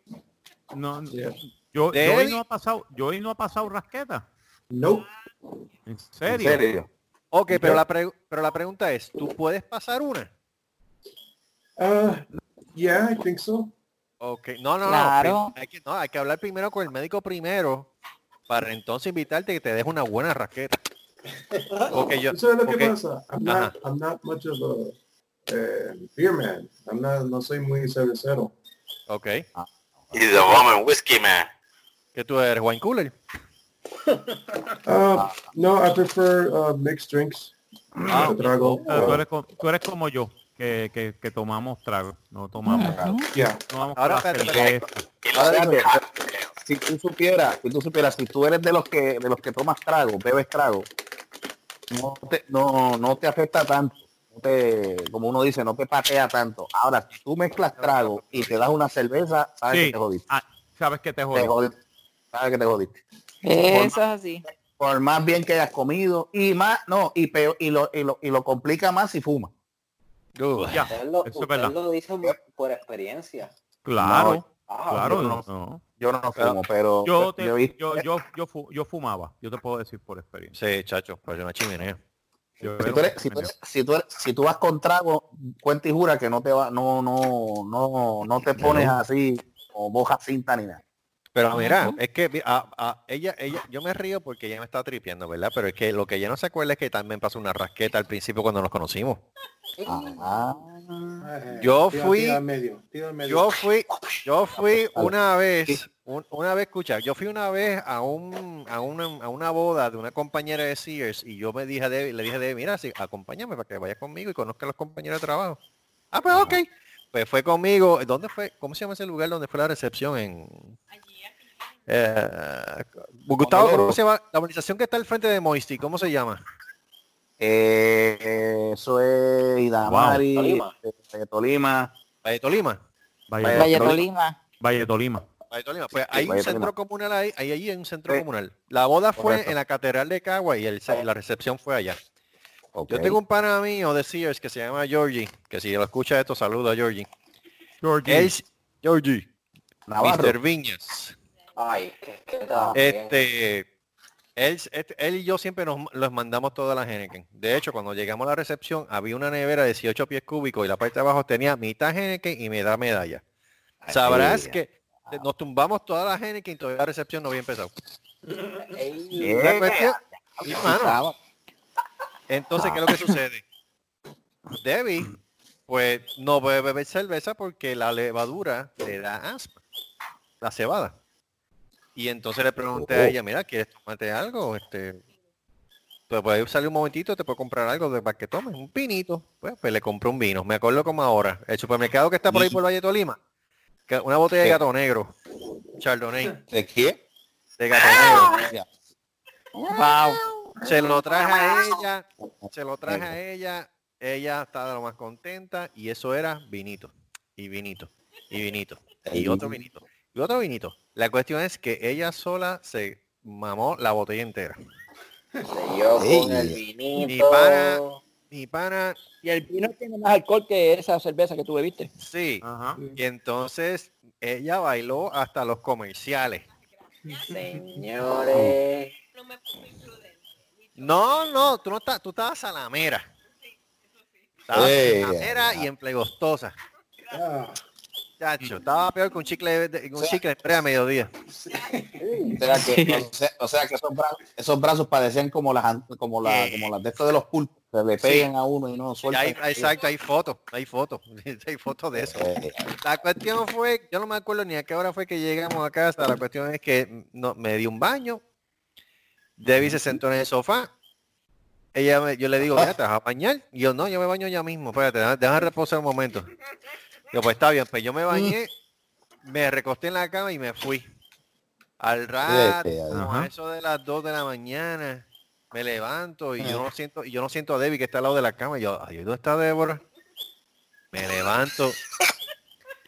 No, Yeah. yo, ¿De Joey no ha pasado, Joey no ha pasado rasqueta. Nope. ¿En ¿En serio? serio? Ok, pero la, pre- pero la pregunta es, ¿tú puedes pasar una? Uh, yeah, I think so. Ok, no, no, Claro. no, hay que, no, hay que hablar primero con el médico primero para entonces invitarte que te deje una buena rasqueta. Porque yo, ¿Tú sabes lo que porque- pasa? I'm not, I'm not much of a eh, beer man. I'm not, no soy muy cervecero. ok, He's a rum and whiskey man. que tú eres wine cooler. Uh, no, I prefer uh, mixed drinks. Ah, trago, Ah, tú, uh, eres, co- tú eres como yo, que, que, que tomamos trago. No tomamos trago. yeah. Tomamos Ahora, espérate, si tú supieras, si tú supieras, si tú eres de los que de los que tomas trago, bebes trago, no te, no, no te afecta tanto. No te, como uno dice, no te patea tanto. Ahora, si tú mezclas trago y te das una cerveza, sabes que te jodiste. ah, sabes que te Te jodí. jodiste. Sabes que te jodiste. Eso es así. Por más bien que hayas comido y más, no, y peor, y lo, y lo, y lo complica más si fuma. Uh, Ya, Usted lo, eso es usted lo dice por experiencia. Claro, Ah, claro. yo No, no- no. Yo no fumo, pero Yo, te- yo, yo, yo, yo, fu- yo fumaba, yo te puedo decir por experiencia. sí, chacho, pues una chimenea. Yo si tú, eres- si, tú eres- si, tú eres- si tú vas con trago, cuenta y jura que no te va, no, no, no, no te pones así como boja cinta ni nada. Pero mira, es que vi- a- a- ella, ella, yo me río porque ella me está tripeando, ¿verdad? Pero es que lo que ella no se acuerda es que también pasó una rasqueta al principio cuando nos conocimos. Ah, Yo fui- tira al medio, tira al medio. Yo fui, yo fui una vez, un- una vez, escucha, yo fui una vez a un, a una, a una boda de una compañera de Sears y yo me dije a Debbie, le dije a Debbie, mira, sí, acompáñame para que vayas conmigo y conozca a los compañeros de trabajo. Ah, pues ok. Pues fue conmigo. ¿Dónde fue? ¿Cómo se llama ese lugar donde fue la recepción? En eh, Gustavo, ¿cómo se llama? La organización que está al frente de Moisty, ¿cómo se llama? eh, eso es Idamari, Tolima. este, Tolima. Valle Tolima. Valle, Vaya- Valle Tolima. Tolima. Valle Tolima. Valle Tolima. Pues hay un centro Tolima. comunal ahí, hay allí un centro Sí. comunal. La boda fue Correcto. en la catedral de Cagua y el, la recepción fue allá. Yo tengo un pana mío de Sears que se llama Georgie, que si lo escucha esto, saluda a Georgie. Georgie. Georgie, Navarro. Mr. Viñas. Ay, que, que. Este, él, este- él y yo siempre nos los mandamos todas las Henneken. De hecho, cuando llegamos a la recepción, había una nevera de 18 pies cúbicos y la parte de abajo tenía mitad Henneken y mitad medalla. Sabrás que nos tumbamos todas las Henneken y todavía la recepción no había empezado. Ey, cuestión- mano. Entonces, ¿qué es lo que sucede? Debbie, pues no puede beber cerveza porque la levadura le da asma, la cebada. Y entonces le pregunté a ella, mira, ¿quieres tomarte algo? Este, pues puedes salir un momentito, te puedo comprar algo de, para que tomes, un pinito. Pues, pues le compré un vino, me acuerdo como ahora. El supermercado que está por ahí por Valle de Tolima, que- una botella de Sí. gato negro, Chardonnay, ¿De qué? de gato negro. Ya. Wow. Se lo traje a ella, se lo traje a ella, ella estaba lo más contenta y eso era vinito, y vinito, y vinito, y otro vinito, y otro vinito. La cuestión es que ella sola se mamó la botella entera. se yo con el vinito. pana, mi pana, Y el vino tiene más alcohol que esa cerveza que tú bebiste. sí. Ajá. Y entonces ella bailó hasta los comerciales. Señores. No me pongo imprudente. No, no, tú no estás, tú estabas salamera. Estabas Ey. salamera y emplegostosa. Ah, Chacho, estaba peor que un chicle, de- un chicle spray a mediodía. O sea que, o sea, o sea que esos brazos, esos brazos parecían como las como la, como las de estos de los pulpos, se le Sí. pegan a uno y no sueltan. hay- exacto, hay fotos, hay fotos, hay fotos de eso. Eh, La cuestión fue, yo no me acuerdo ni a qué hora fue que llegamos a casa, la cuestión es que no, me di un baño, Debbie se sentó en el sofá, ella me- yo le digo, mira, ¿te vas a bañar? Y yo, no, yo me baño ya mismo, espérate, deja, deja reposar un momento. Yo, pues está bien, pues yo me bañé, me recosté en la cama y me fui. Al rato, como a eso de las 2 de la mañana, me levanto y yo no siento, y yo no siento a Debbie que está al lado de la cama. Y yo, ay, ¿dónde está Débora? Me levanto,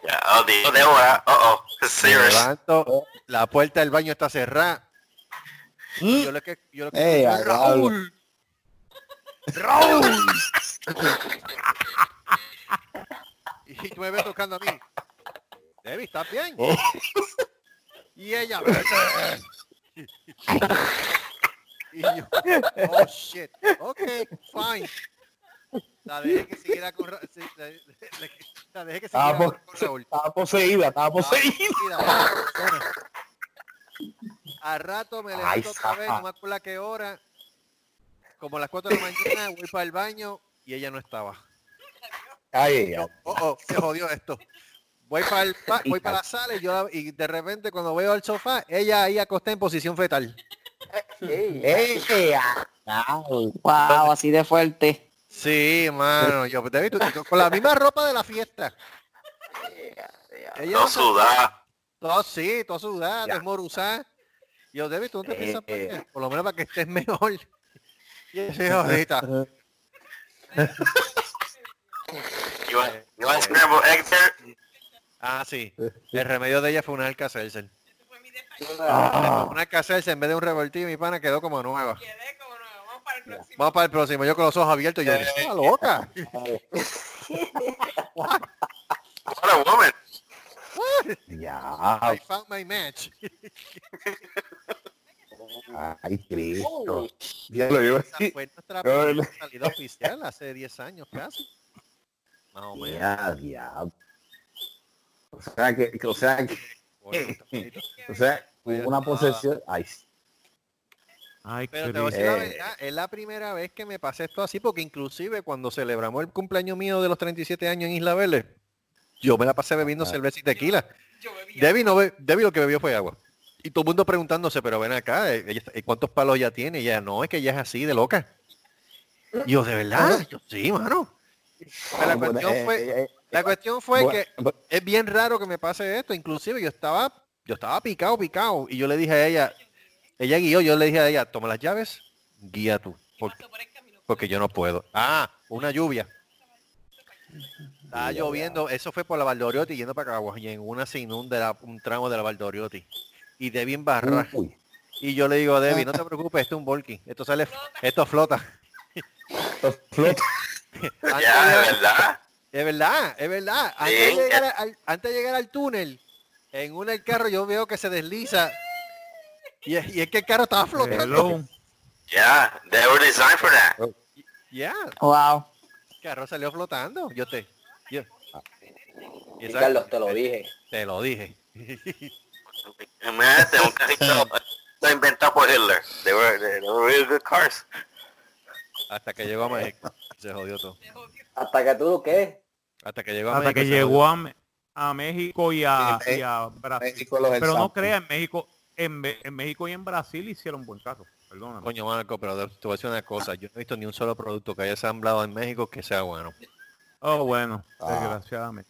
Ya, oh, digo, Débora. Oh, oh. me levanto, la puerta del baño está cerrada. Y yo lo que, yo lo que Ey, escucho es, a diablo. Raúl, Raúl. y tú me ves tocando a mí. Debbie, ¿estás bien? y ella. y yo, oh shit. Ok, fine. La dejé que siguiera con la, dejé que siguiera con Raúl. estaba poseída, estaba poseída. A rato me levanto otra vez, no me acuerdo a qué hora. Como a las 4 de la mañana, voy para el baño y ella no estaba. Ay, ay, Oh, oh, se jodió esto. Voy para el pa- voy para la sala y yo y de repente cuando veo al sofá, ella ahí acostada en posición fetal. Wow, así de fuerte. Sí, mano, yo David, tú- tú- con la misma ropa de la fiesta. Ella No sudá. todo sí, todo desmoruzada. Y yo, David, tú no te Eh, piensas eh. bañar? por lo menos para que estés mejor. Y ese ahorita. You want, you want scrambled eggs there? Ah, sí. El remedio de ella fue un alcacelser. Ah. Un alcacelser en vez de un revoltillo, mi pana quedó como nueva. Quedé como nuevo. Vamos para el próximo. Vamos para el próximo. Yo con los ojos abiertos, yo dije, "Está loca. What a woman. Ya, I found my match. ay, Cristo. Fue nuestra primera salida oficial hace 10 años casi. Más o menos. Ya, diablo. O sea que, o sea que, o sea, una posesión. Ay, Ay, Pero te voy a decir la Eh. verdad, es la primera vez que me pasé esto así, porque inclusive cuando celebramos el cumpleaños mío de los 37 años en Isla Verde, yo me la pasé bebiendo cerveza y tequila. Debbie, no be- Debbie lo que bebió fue agua. Y todo el mundo preguntándose, pero ven acá, eh, eh, ¿cuántos palos ya tiene? Y ella, no, es que ella es así de loca. Y yo, ¿de verdad? Yo, sí, mano. Pero la cuestión eh, fue, eh, eh, la cuestión fue bueno, que bu- es bien raro que me pase esto. Inclusive yo estaba, yo estaba picado, picado. Y yo le dije a ella, ella guió, yo le dije a ella, toma las llaves, guía tú. Porque, porque yo no puedo. Ah, una lluvia. Estaba lloviendo, eso fue por la Valdoriotti yendo para Caguas y en una se inunda la- un tramo de la Valdoriotti. Y Debbie en barra. uy, Y yo le digo a Debbie, no te preocupes, esto es un volky. Esto sale, esto flota. esto flota. Antes Ya, de- de verdad. es verdad, es verdad. Antes, de Sí. llegar al, antes de llegar al túnel, en una el carro yo veo que se desliza. Y, es- y es que el carro estaba flotando. Hello. Yeah, they were designed for that. Ya, Wow. el carro salió flotando. Yo te... Yo, y Carlos, te lo dije. Te lo dije. Imagínate, un carrito está inventado por Hitler. They were, they were really good cars. Hasta que llegó a México. Se jodió todo. Hasta que tú, ¿qué? Hasta que llegó a Hasta México. que llegó a, a México y a, Sí, y a Brasil. México los Pero no creas, en México, en, en México y en Brasil hicieron buen carro. Perdóname. Coño, Marco, pero te voy a decir una cosa. Yo no he visto ni un solo producto que haya ensamblado en México que sea bueno. Oh, bueno, Ah. desgraciadamente.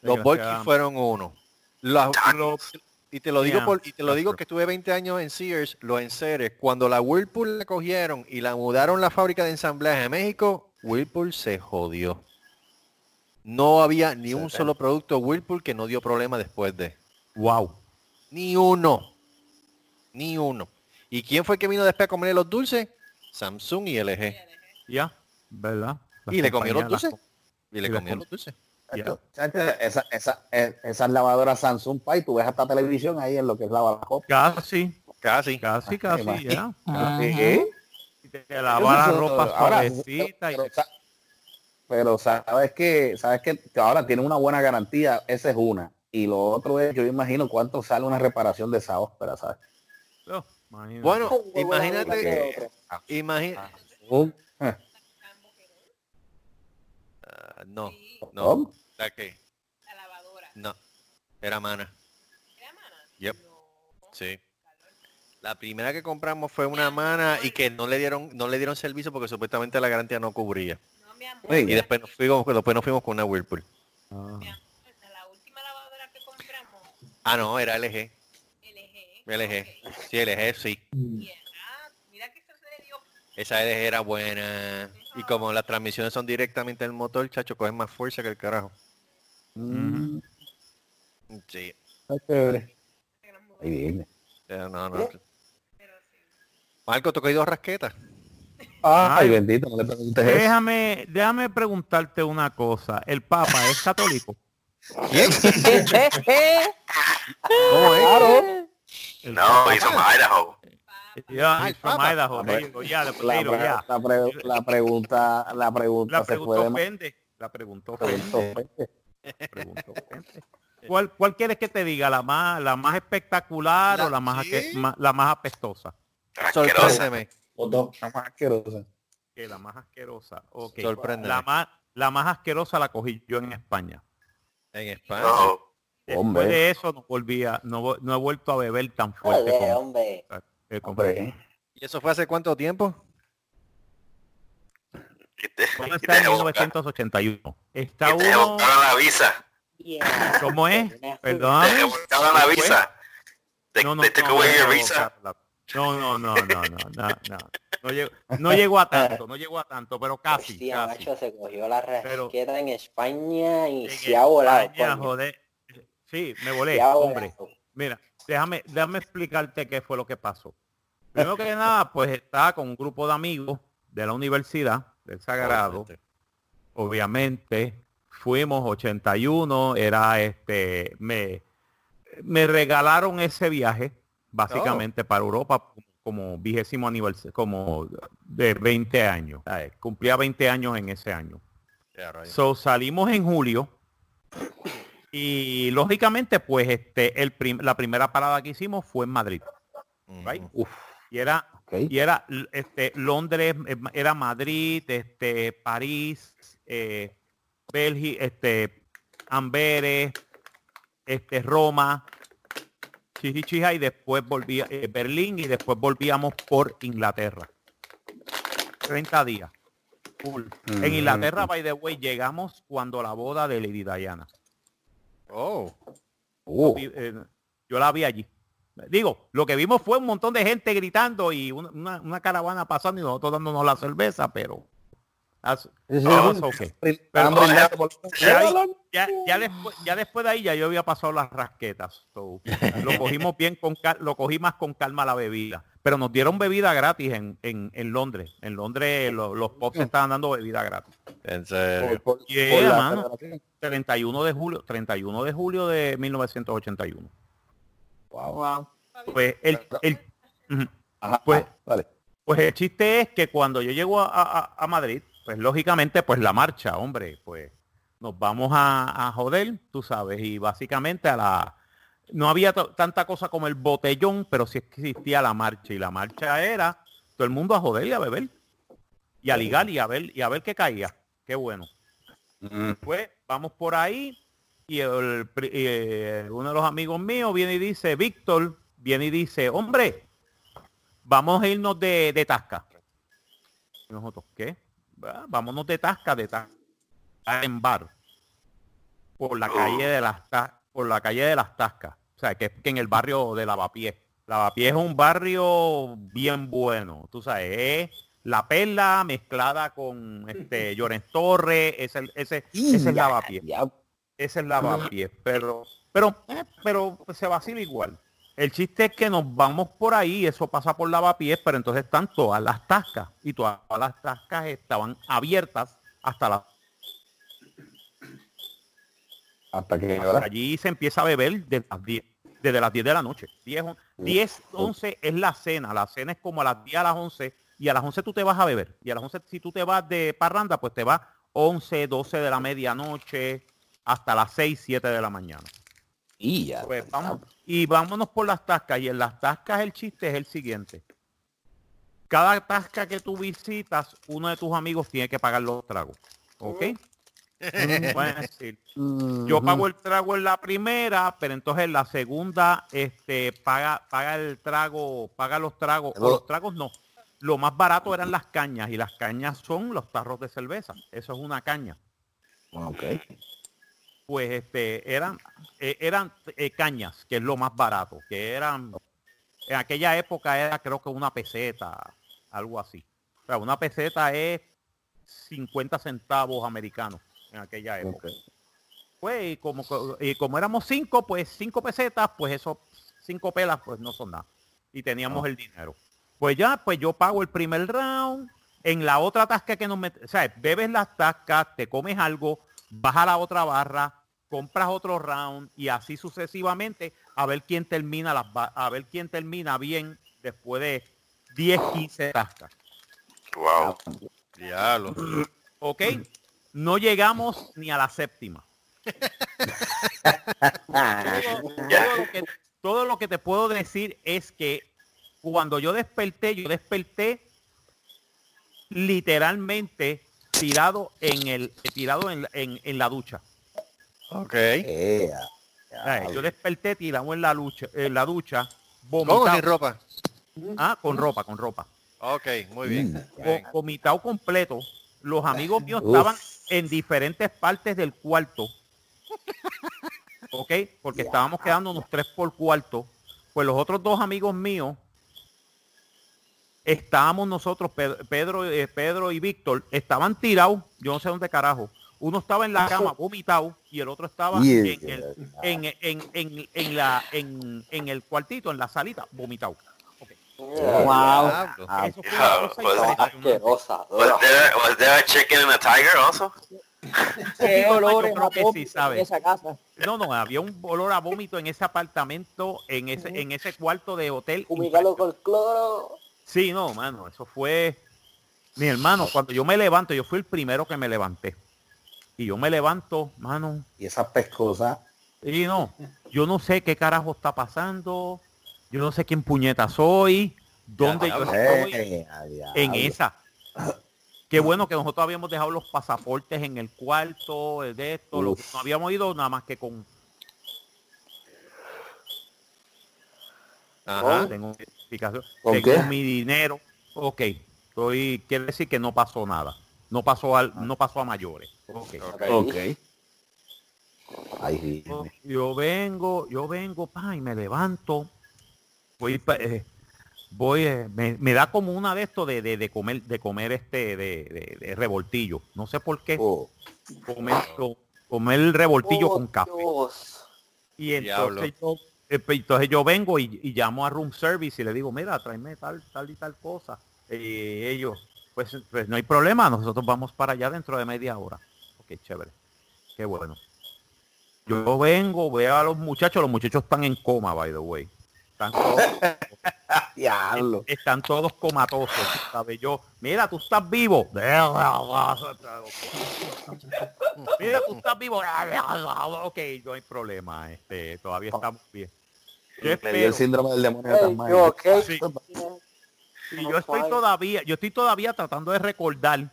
Los Desgraciadamente. fueron uno. Los- Los- y te lo digo Yeah, por, y te lo digo que estuve 20 años en Sears, los enseres. Cuando la Whirlpool la cogieron y la mudaron la fábrica de ensamblaje a México, Whirlpool se jodió. No había ni un solo producto Whirlpool que no dio problema después de. wow. Ni uno. Ni uno. ¿Y quién fue el que vino después a comer los dulces? Samsung y LG. Ya, ¿verdad? Las y le comió los las dulces. Y le comió com- los dulces. Chacho, chacho, Esa, esa, eh, esas lavadoras Samsung Pai, tú ves hasta televisión ahí en lo que es lava la copa. Casi, Casi. casi, casi, imagino. ya. Ajá. Sí. Y lava la ropa suavecita y pero, pero sabes que sabes que, que ahora tiene una buena garantía esa es una Y lo otro es, yo imagino cuánto sale una reparación de esa ópera, ¿sabes? Imagínate. Bueno, imagínate, que imagina, Un- eh, Ah, no, no. ¿la qué? La lavadora. No, era mana. ¿Era mana? Yep. No. Sí. La primera que compramos fue una mana y que no le dieron, no le dieron servicio porque supuestamente la garantía no cubría. No, mi amor. Y después nos fuimos, después nos fuimos con una Whirlpool. Ah. mi amor, La última lavadora que compramos, Ah, no, era LG. LG. LG. Sí, LG, sí. Y era- mira que eso se dio. Esa LG era buena. Y como las transmisiones son directamente del motor, chacho, cogen más fuerza que el carajo. Mm, Sí. está chévere. Ahí viene. No, no. Marco, ¿tú has dos rasquetas? Ay, Ay. bendito, no le preguntes eso. Déjame, déjame preguntarte una cosa. ¿El Papa es católico? ¿Cómo es? El No, from Idaho. Ah, el. Idaho. La, yeah. la pre- la pregunta, la pregunta La se puede. La ofende. ¿Cuál, ¿Cuál quieres que te diga? ¿La más, la más espectacular La- o la más, la más apestosa? Sorpréndeme. O dos. La más asquerosa. Que la más asquerosa. Sorpréndeme. La más, la más asquerosa la cogí yo en España. En España. No. Después Hombre. de eso no volvía, no, no he vuelto a beber tan fuerte como, hombre. eh, como- Hombre, ¿Y eso fue hace cuánto tiempo? Está te en dejó- 1981. Está te uno, botaron la visa. Yeah. ¿cómo es? Te la No, no, no, no, visa. No, no, no, no, no, no, no. No llegó, no llegó a tanto, no llegó a tanto, pero casi, Hostia, casi. macho, se cogió la rasqueta en España y En se ha volado. España, coño. joder. Sí, me volé, hombre. Mira, déjame, déjame explicarte qué fue lo que pasó. Primero que nada, pues estaba con un grupo de amigos de la universidad del Sagrado. Obviamente, fuimos 81, era este, me, me regalaron ese viaje, básicamente para Europa, como vigésimo aniversario, como de 20 años. ¿sabes? Cumplía 20 años en ese año. So, salimos en julio y lógicamente pues este el prim- la primera parada que hicimos fue en Madrid right? Ujú. uf, y era y era este Londres eh, era Madrid este París eh, Bélgica este Amberes este Roma Chichichija y después volvía eh, Berlín y después volvíamos por Inglaterra 30 días. En Mm. Inglaterra, by the way, llegamos cuando la boda de Lady Diana. Oh. Vi- eh, yo la vi allí. Digo, lo que vimos fue un montón de gente gritando y una, una- una caravana pasando y nosotros dándonos la cerveza, pero okay. Pero- Ya, ahí- ya, ya después, ya después de ahí ya yo había pasado las rasquetas. So, lo cogimos bien con cal- lo cogí más con calma la bebida. Pero nos dieron bebida gratis en, en, en Londres. En Londres lo- los pops estaban dando bebida gratis. En serio. por- por- Yeah, por la mano. celebración. 31 de julio, 31 de julio de 1981. Wow. Wow. Pues el, el- ujú. Ajá, Pues- dale. pues el chiste es que cuando yo llego a, a- a Madrid, pues lógicamente pues la marcha, hombre, pues nos vamos a, a joder, tú sabes, y básicamente a la no había tanta cosa como el botellón, pero sí existía la marcha y la marcha era todo el mundo a joder y a beber y a ligar y a ver y a ver qué caía. Qué bueno. Mm, Pues vamos por ahí y el eh, uno de los amigos míos viene y dice, Víctor, viene y dice, hombre, vamos a irnos de, de Tasca. Y nosotros, ¿qué? "Va, Vámonos de Tasca, de Tasca en bar. Por la calle de las por la calle de las Tascas. O sea, que es que en el barrio de Lavapiés. Lavapiés es un barrio bien bueno. Tú sabes, es la perla mezclada con este Llorens Torres, ese, ese, ese es Lavapiés. Ya, Ese es Lavapiés. Pero, pero, eh, pero se vacila igual. El chiste es que nos vamos por ahí, eso pasa por Lavapiés, pero entonces están todas las tascas y todas las tascas estaban abiertas hasta la hasta que hasta allí se empieza a beber de las 10, desde las 10 de la noche. 10, on- 10, 11 es la cena. La cena es como a las 10 a las 11 y a las 11 tú te vas a beber. Y a las 11 si tú te vas de parranda, pues te vas 11, 12 de la medianoche hasta las 6, 7 de la mañana. Y ya. Pues vamos, y vámonos por las tascas. Y en las tascas el chiste es el siguiente. Cada tasca que tú visitas, uno de tus amigos tiene que pagar los tragos. ¿Ok? Decir, yo pago el trago en la primera, pero entonces en la segunda este, paga, paga el trago, paga los tragos. O los tragos no. Lo más barato eran las cañas y las cañas son los tarros de cerveza. Eso es una caña. Ok. Pues este eran eh, eran eh, cañas, que es lo más barato, que eran en aquella época era creo que una peseta, algo así. O sea, una peseta es 50 centavos americanos en aquella época. Pues y como, y como éramos cinco, pues cinco pesetas, pues esos cinco pelas pues no son nada. Y teníamos el dinero. Pues ya, pues yo pago el primer round. En la otra tasca que nos met- o sea, bebes las tascas, te comes algo, vas a la otra barra, compras otro round y así sucesivamente a ver quién termina las a ver quién termina bien después de 10, 15 tascas. Wow. Diablo. ¿Ok? No llegamos ni a la séptima. todo, todo lo que, todo lo que te puedo decir es que cuando yo desperté, yo desperté literalmente tirado en el tirado en, en- en la ducha. Ok. Eh, Ay, Yo desperté tirado en la lucha, en la ducha, ¿Cómo vomitado. sin ropa? Ah, con ropa, con ropa. Ok, muy bien. Vo- vomitado completo. Los amigos míos Uf. estaban en diferentes partes del cuarto. ¿Ok? Porque estábamos quedando unos tres por cuarto. Pues los otros dos amigos míos, estábamos nosotros, Pedro, Pedro, eh, Pedro y Víctor, estaban tirados, yo no sé dónde carajo. Uno estaba en la cama vomitado y el otro estaba Yeah. en, el, en, en, en, en la, en, en el cuartito, en la salita, vomitado. Wow. Eso fue una cosa impresionante. Asquerosa. Was there, was there a chicken and a tiger also? Qué Yo olores creo a que sí, vómito en ¿sabes? esa casa. No, no, había un olor a vómito en ese apartamento, en ese, en ese cuarto de hotel. Fumigalo con cloro. Sí, no, mano, eso fue. Mi hermano, cuando yo me levanto, yo fui el primero que me levanté. Y yo me levanto, mano, Y esas pescosas. y no, yo no sé qué carajo está pasando, yo no sé quién puñeta soy, dónde yo estoy, Eh, en esa. Qué bueno que nosotros habíamos dejado los pasaportes en el cuarto, eh, de esto, lo- Uf. no habíamos ido nada más que con Ajá. tengo identificación, ¿Con tengo qué? mi dinero, ok, estoy, quiere decir que no pasó nada, no pasó al, no pasó a mayores, ok. Ok. Ay, sí. Yo- Yo vengo, yo vengo, pa, y me levanto, voy, eh, voy, eh, me, me da como una de esto de, de, de comer, de comer este, de, de- de revoltillo, no sé por qué, Oh, comer, co- comer el revoltillo Oh, con café. Dios. Y entonces yo, eh, pues, entonces yo vengo y, y llamo a room service y le digo, mira, tráeme tal, tal y tal cosa. Y ellos, pues, pues no hay problema, nosotros vamos para allá dentro de media hora. Ok, chévere. Qué bueno. Yo vengo, veo a los muchachos, los muchachos están en coma, by the way. Están todos, están todos comatosos, ¿sabes? Yo, mira, tú estás vivo. Mira, tú estás vivo. Ok, no hay problema. Este, todavía estamos bien. Yo dio el espero. síndrome del demonio de Hey, okay? Sí. Y No yo estoy todavía, yo estoy todavía tratando de recordar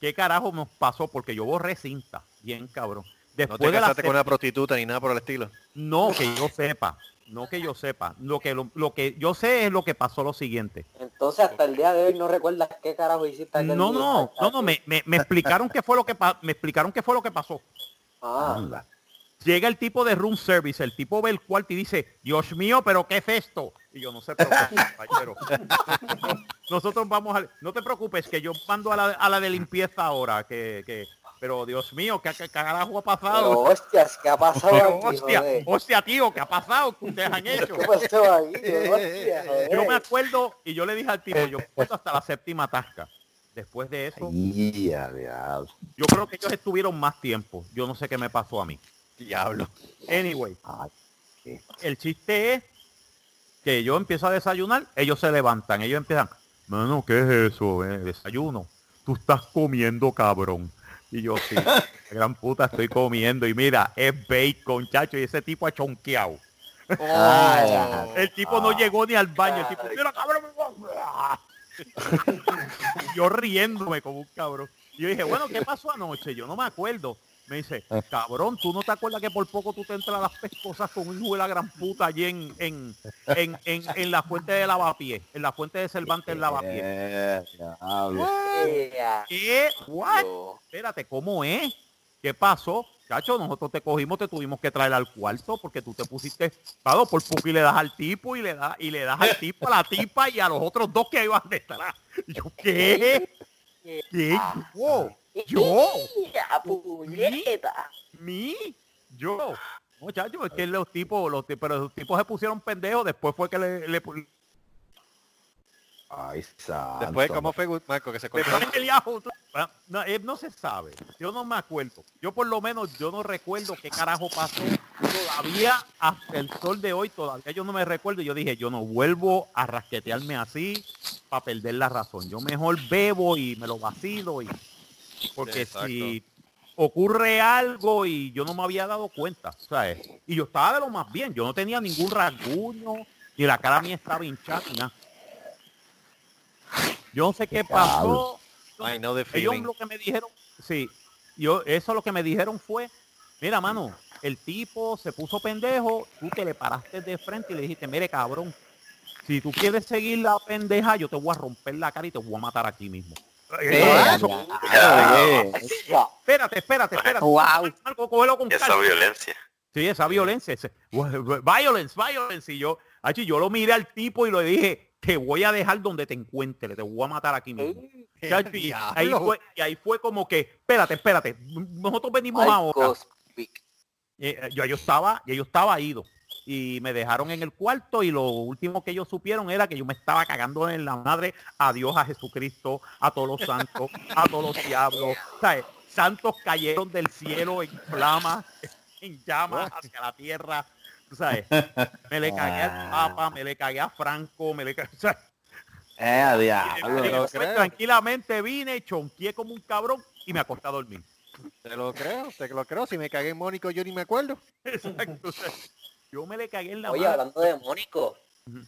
qué carajo nos pasó porque yo borré cinta, bien cabrón. No Después te de la casaste con una prostituta ni nada por el estilo. no que yo sepa, no que yo sepa. Lo que lo, lo que yo sé es lo que pasó lo siguiente. Entonces hasta el día de hoy no recuerdas qué carajo hiciste No, día. no, no, no, me, me, me explicaron qué fue lo que me explicaron qué fue lo que pasó. Ah, Anda. Llega el tipo de room service, el tipo ve el cuarto y dice, Dios mío, pero ¿qué es esto? Y yo no sé, pero, caballero, nosotros vamos a, no te preocupes, que yo mando a la, a la de limpieza ahora, que, que, pero Dios mío, ¿qué, qué carajo ha pero pasado? hostias, ¿qué ha pasado Pero, aquí, hostia, joder? hostia, tío, ¿qué ha pasado? ¿Qué ustedes han hecho? ¿Qué pasó aquí? Hostia, Yo me acuerdo, y yo le dije al tipo, yo me acuerdo hasta la séptima tasca. Después de eso, yo creo que ellos estuvieron más tiempo. Yo no sé qué me pasó a mí. Diablo. Anyway, Ay, el chiste es que yo empiezo a desayunar, ellos se levantan, ellos empiezan, mano, ¿qué es eso? eh? Desayuno. Tú estás comiendo, cabrón. Y yo sí, gran puta estoy comiendo. Y mira, es bacon, chacho, y ese tipo ha chonqueado. Oh. El tipo no llegó ni al baño. El tipo, mira, cabrón. yo riéndome como un cabrón. Y yo dije, bueno, ¿qué pasó anoche? Yo no me acuerdo. Me dice, cabrón, ¿tú no te acuerdas que por poco tú te entras a las pescosas con un hijo de la gran puta allí en, en, en, en, en la fuente de lavapié? En la fuente de Cervantes lavapié. Eh, diablo. ¿Qué? ¿What? Espérate, ¿cómo es? ¿Qué pasó? Chacho, nosotros te cogimos, te tuvimos que traer al cuarto porque tú te pusiste claro, por poco y le das al tipo y le das y le das al tipo, a la tipa y a los otros dos que iban detrás. Y Yo, ¿qué? ¿Qué? Yo, yo, ¿Mi? Yo. Muchachos, es que los tipos, los, pero los tipos se pusieron pendejos, después fue que le, le, pu- Ay, santo. Después, ¿cómo fue, Marco, que se cortó? ah, no, eh, no se sabe. Yo no me acuerdo. Yo por lo menos yo no recuerdo qué carajo pasó. Todavía hasta el sol de hoy, todavía yo no me recuerdo. Yo dije, yo no vuelvo a rasquetearme así para perder la razón. Yo mejor bebo y me lo vacilo y porque Exacto. si ocurre algo y yo no me había dado cuenta, ¿sabes? Y yo estaba de lo más bien, yo no tenía ningún rasguño, ni la cara mía estaba hinchada, ni nada. Yo no sé qué pasó. I know the Ellos lo que me dijeron, sí, yo, eso lo que me dijeron fue, mira, mano, el tipo se puso pendejo, tú te le paraste de frente y le dijiste, mire, cabrón, si tú quieres seguir la pendeja, yo te voy a romper la cara y te voy a matar aquí mismo. Espérate, espérate, espérate. Wow. Esa calma. violencia. Sí, esa violencia. Ese, violence, violence. Y yo, achi, yo lo miré al tipo y le dije, te voy a dejar donde te encuentre, te voy a matar aquí mismo. Y, ahí fue, y ahí fue como que, espérate, espérate, nosotros venimos ahora. Eh, yo, yo estaba, yo estaba ido. Y me dejaron en el cuarto y lo último que ellos supieron era que yo me estaba cagando en la madre a Dios, a Jesucristo, a todos los santos, a todos los diablos. ¿sabes? Santos cayeron del cielo en flamas, en llamas hacia la tierra. ¿sabes? Me le cagué al Papa, me le cagué a Franco, me le cagué. ¿sabes? Eh, Y diablo. después tranquilamente vine, chonqué como un cabrón y me acosté a dormir. Te lo creo, te lo creo. Si me cagué en Mónico, yo ni me acuerdo. Exacto. Yo me le cagué en la Oye, madre. hablando de Mónico.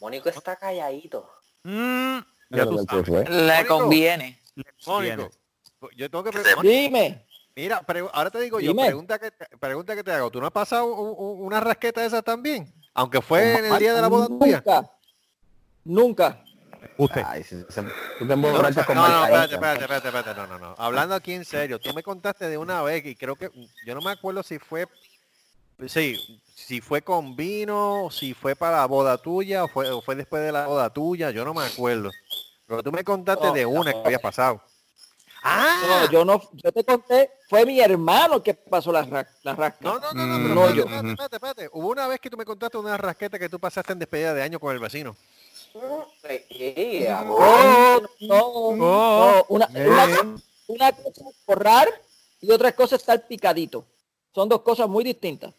Mónico está calladito. Mm, ya tú sabes. Le conviene. le Mónico, yo tengo que preguntar. Dime. Mira, pre- ahora te digo yo, Dime. pregunta que, te- pregunta que te hago. ¿Tú no has pasado una rasqueta de esa también? Aunque fue en el día de la boda tuya. Nunca. Nunca. Usted. Ay, si- si- tú te No, no, no, espérate, espérate, espérate, espérate, no, no, no. Hablando aquí en serio, tú me contaste de una vez y creo que, yo no me acuerdo si fue, sí, si fue con vino, si fue para la boda tuya o fue, o fue después de la boda tuya, yo no me acuerdo. Pero tú me contaste No, de una que había pasado. No, Ah, yo no, yo te conté, fue mi hermano que pasó la, ra- la rasca. no, no, no, no, Mm. No, espérate, yo. espérate, espérate, espérate. Hubo una vez que tú me contaste una rasqueta que tú pasaste en despedida de año con el vecino. Sí, No, no, Oh, no, una, una, una cosa es borrar y otra cosa es estar picadito. Son dos cosas muy distintas.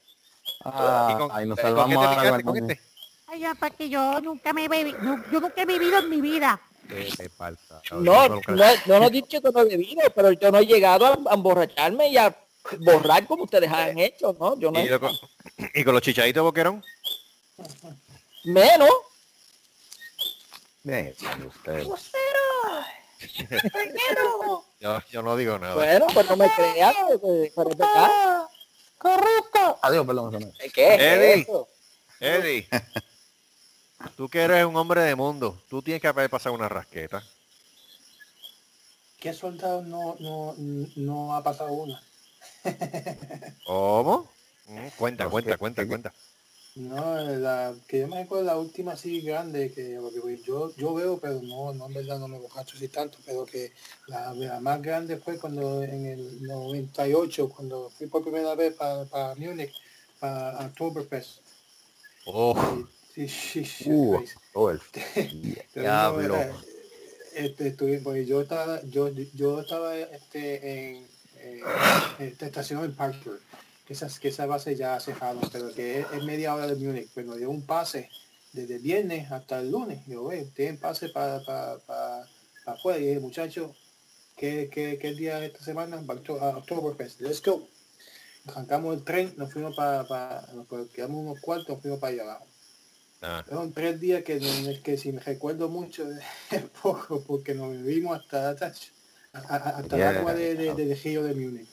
Ah, ¿Y con- ay, nos eh, ¿con qué salvamos te con este? Ay, ya, para que yo nunca me he bebido, yo nunca he vivido en mi vida. ¿Qué te pasa? No, no, no, no he dicho que no he bebido, pero yo no he llegado a, a emborracharme y a borrar como ustedes han hecho, ¿no? Yo no ¿Y, lo con, y con los chichaditos boquerón? menos. Bien, usted. Yo, yo no digo nada. Bueno, pues no me creas, pues, verdad. Adiós, perdón. ¿Qué es Eddie. eso? Eddie, tú que eres un hombre de mundo, tú tienes que haber pasado una rasqueta. ¿Qué soldado no, no, no ha pasado una? ¿Cómo? Mm, Cuenta, cuenta, ¿qué- cuenta, cuenta. No, la que yo me acuerdo la última así grande que porque pues, yo yo veo pero no no en verdad no me bocacho así tanto pero que la, la más grande fue cuando en el 98 cuando fui por primera vez para para Múnich para Oktoberfest. Oh, sí, sí, sí, Uh, pues, oh, el- diablo. este, estuve- porque yo estaba yo yo estaba este en, eh, esta estación en Parkburg que esas que esa base ya cerraron pero que es, es media hora de Múnich pero dio un pase desde el viernes hasta el lunes yo ve tienen pase para para para afuera y dije muchacho ¿qué, qué, qué día de esta semana? Back to- a Oktoberfest. Let's go. Arrancamos el tren, nos fuimos para, nos quedamos unos cuartos, nos fuimos para allá abajo. Ah. Fueron tres días que, que si me recuerdo mucho es poco, porque nos vivimos hasta, hasta, hasta Yeah. el agua de, de, de, de Río de Múnich.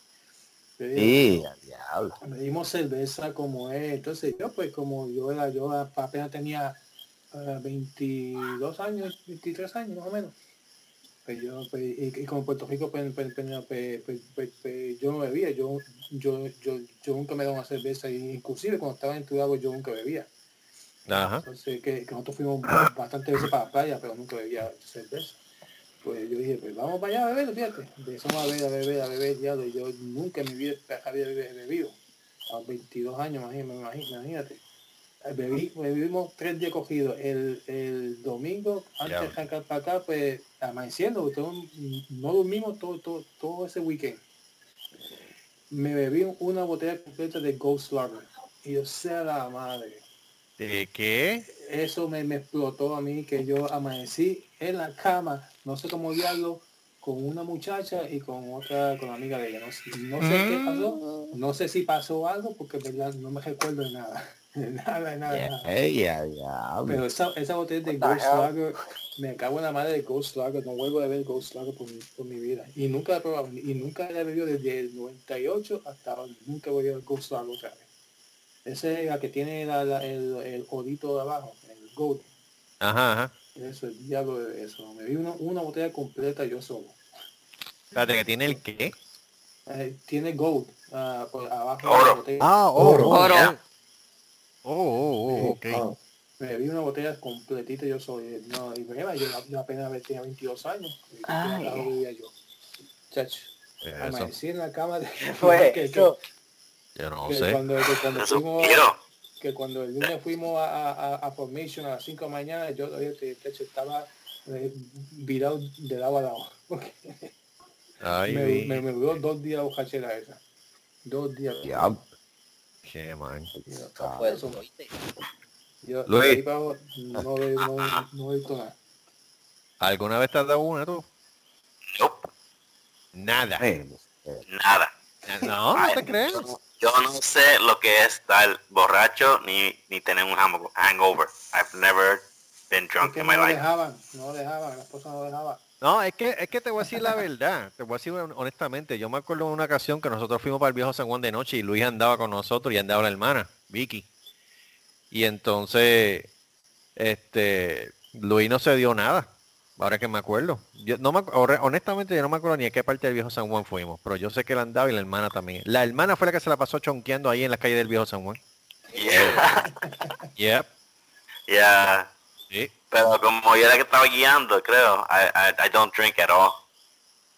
Sí, al diablo. me dimos cerveza como es. Entonces yo pues como yo era, yo apenas tenía ah, 22 años, 23 años más o menos. Pues yo, pues, y, y como en Puerto Rico pues, pues, pues, pues, pues, yo no bebía, yo, yo, yo, yo nunca me daba una cerveza, y inclusive cuando estaba en Tugabo yo nunca bebía. Ajá. Entonces que, que nosotros fuimos bastantes veces para la playa, pero nunca bebía cerveza. Pues yo dije, pues vamos para allá a beber, fíjate. Empezamos a beber, a beber, a beber, diablo. Yo nunca en mi vida había bebido. A los 22 años, imagínate. imagínate. Eh, Bebí, bebimos tres días cogidos. El, el domingo, antes de arrancar para acá, pues amaneciendo, no dormimos todo, todo, todo ese weekend. Me bebí una botella completa de Ghost Lager. Y yo sea la madre ¿De qué? eso me, me explotó a mí que yo amanecí en la cama, no sé cómo diablo, con una muchacha y con otra, con la amiga de ella. No, sé- no sé qué pasó, no sé si pasó algo porque en verdad no me recuerdo de nada. De nada, de nada, de nada. Pero esa, esa botella de Ghost? Lager, me cago en la madre de Ghost Lager, no vuelvo a beber Ghost Lager por mi, por mi vida. Y nunca la he probado, y nunca la he bebido desde el 98 hasta ahora, nunca he bebido Ghost Lager otra vez. Esa es la que tiene la- la- el, el odito de abajo, el gold. Ajá, ajá. Eso, el diablo de eso. Me vi una, una botella completa yo solo. Espérate, que tiene el qué? Eh, tiene gold ah, por abajo de Oro. la botella. Ah, Oro. oro. Yeah. Oh, oh, oh, ok. Ah, Me vi una botella completita yo solo. No, y bueno, yo, yo apenas tenía 22 años. Y Ay. vivía yo. Chacho, Eso, amanecí en la cama de... Fue que, que- eso. Yo no que sé. cuando, que cuando fuimos... que cuando el lunes fuimos a, a, a Formation a las 5 de la mañana, yo todavía te, te- estaba eh, virado de lado a lado. Ay, me, me, me duró dos días bojachera esa. Dos días. Diablo. Qué man. Yo, Luis. abajo no, ve- no, no he visto nada. ¿Alguna vez te has dado una tú? Nope, Nada. Nada. No, no te crees. Yo no- no sé lo que es estar borracho ni, ni tener un hang- hangover. I've never been drunk in no my life. dejaban, no dejaban, la esposa no dejaba. No, es que, es que te voy a decir la verdad. Te voy a decir hon- honestamente. Yo me acuerdo de una ocasión que nosotros fuimos para el viejo San Juan de noche y Luis andaba con nosotros y andaba la hermana, Vicky. Y entonces, este, Luis no se dio nada. Ahora que me acuerdo. Yo no me, honestamente yo no me acuerdo ni a qué parte del viejo San Juan fuimos, pero yo sé que él andaba y la hermana también. La hermana fue la que se la pasó chonqueando ahí en la calle del viejo San Juan. Yeah. Yep. yeah. Sí. Pero como yo era que estaba guiando, creo, I, I, I don't drink at all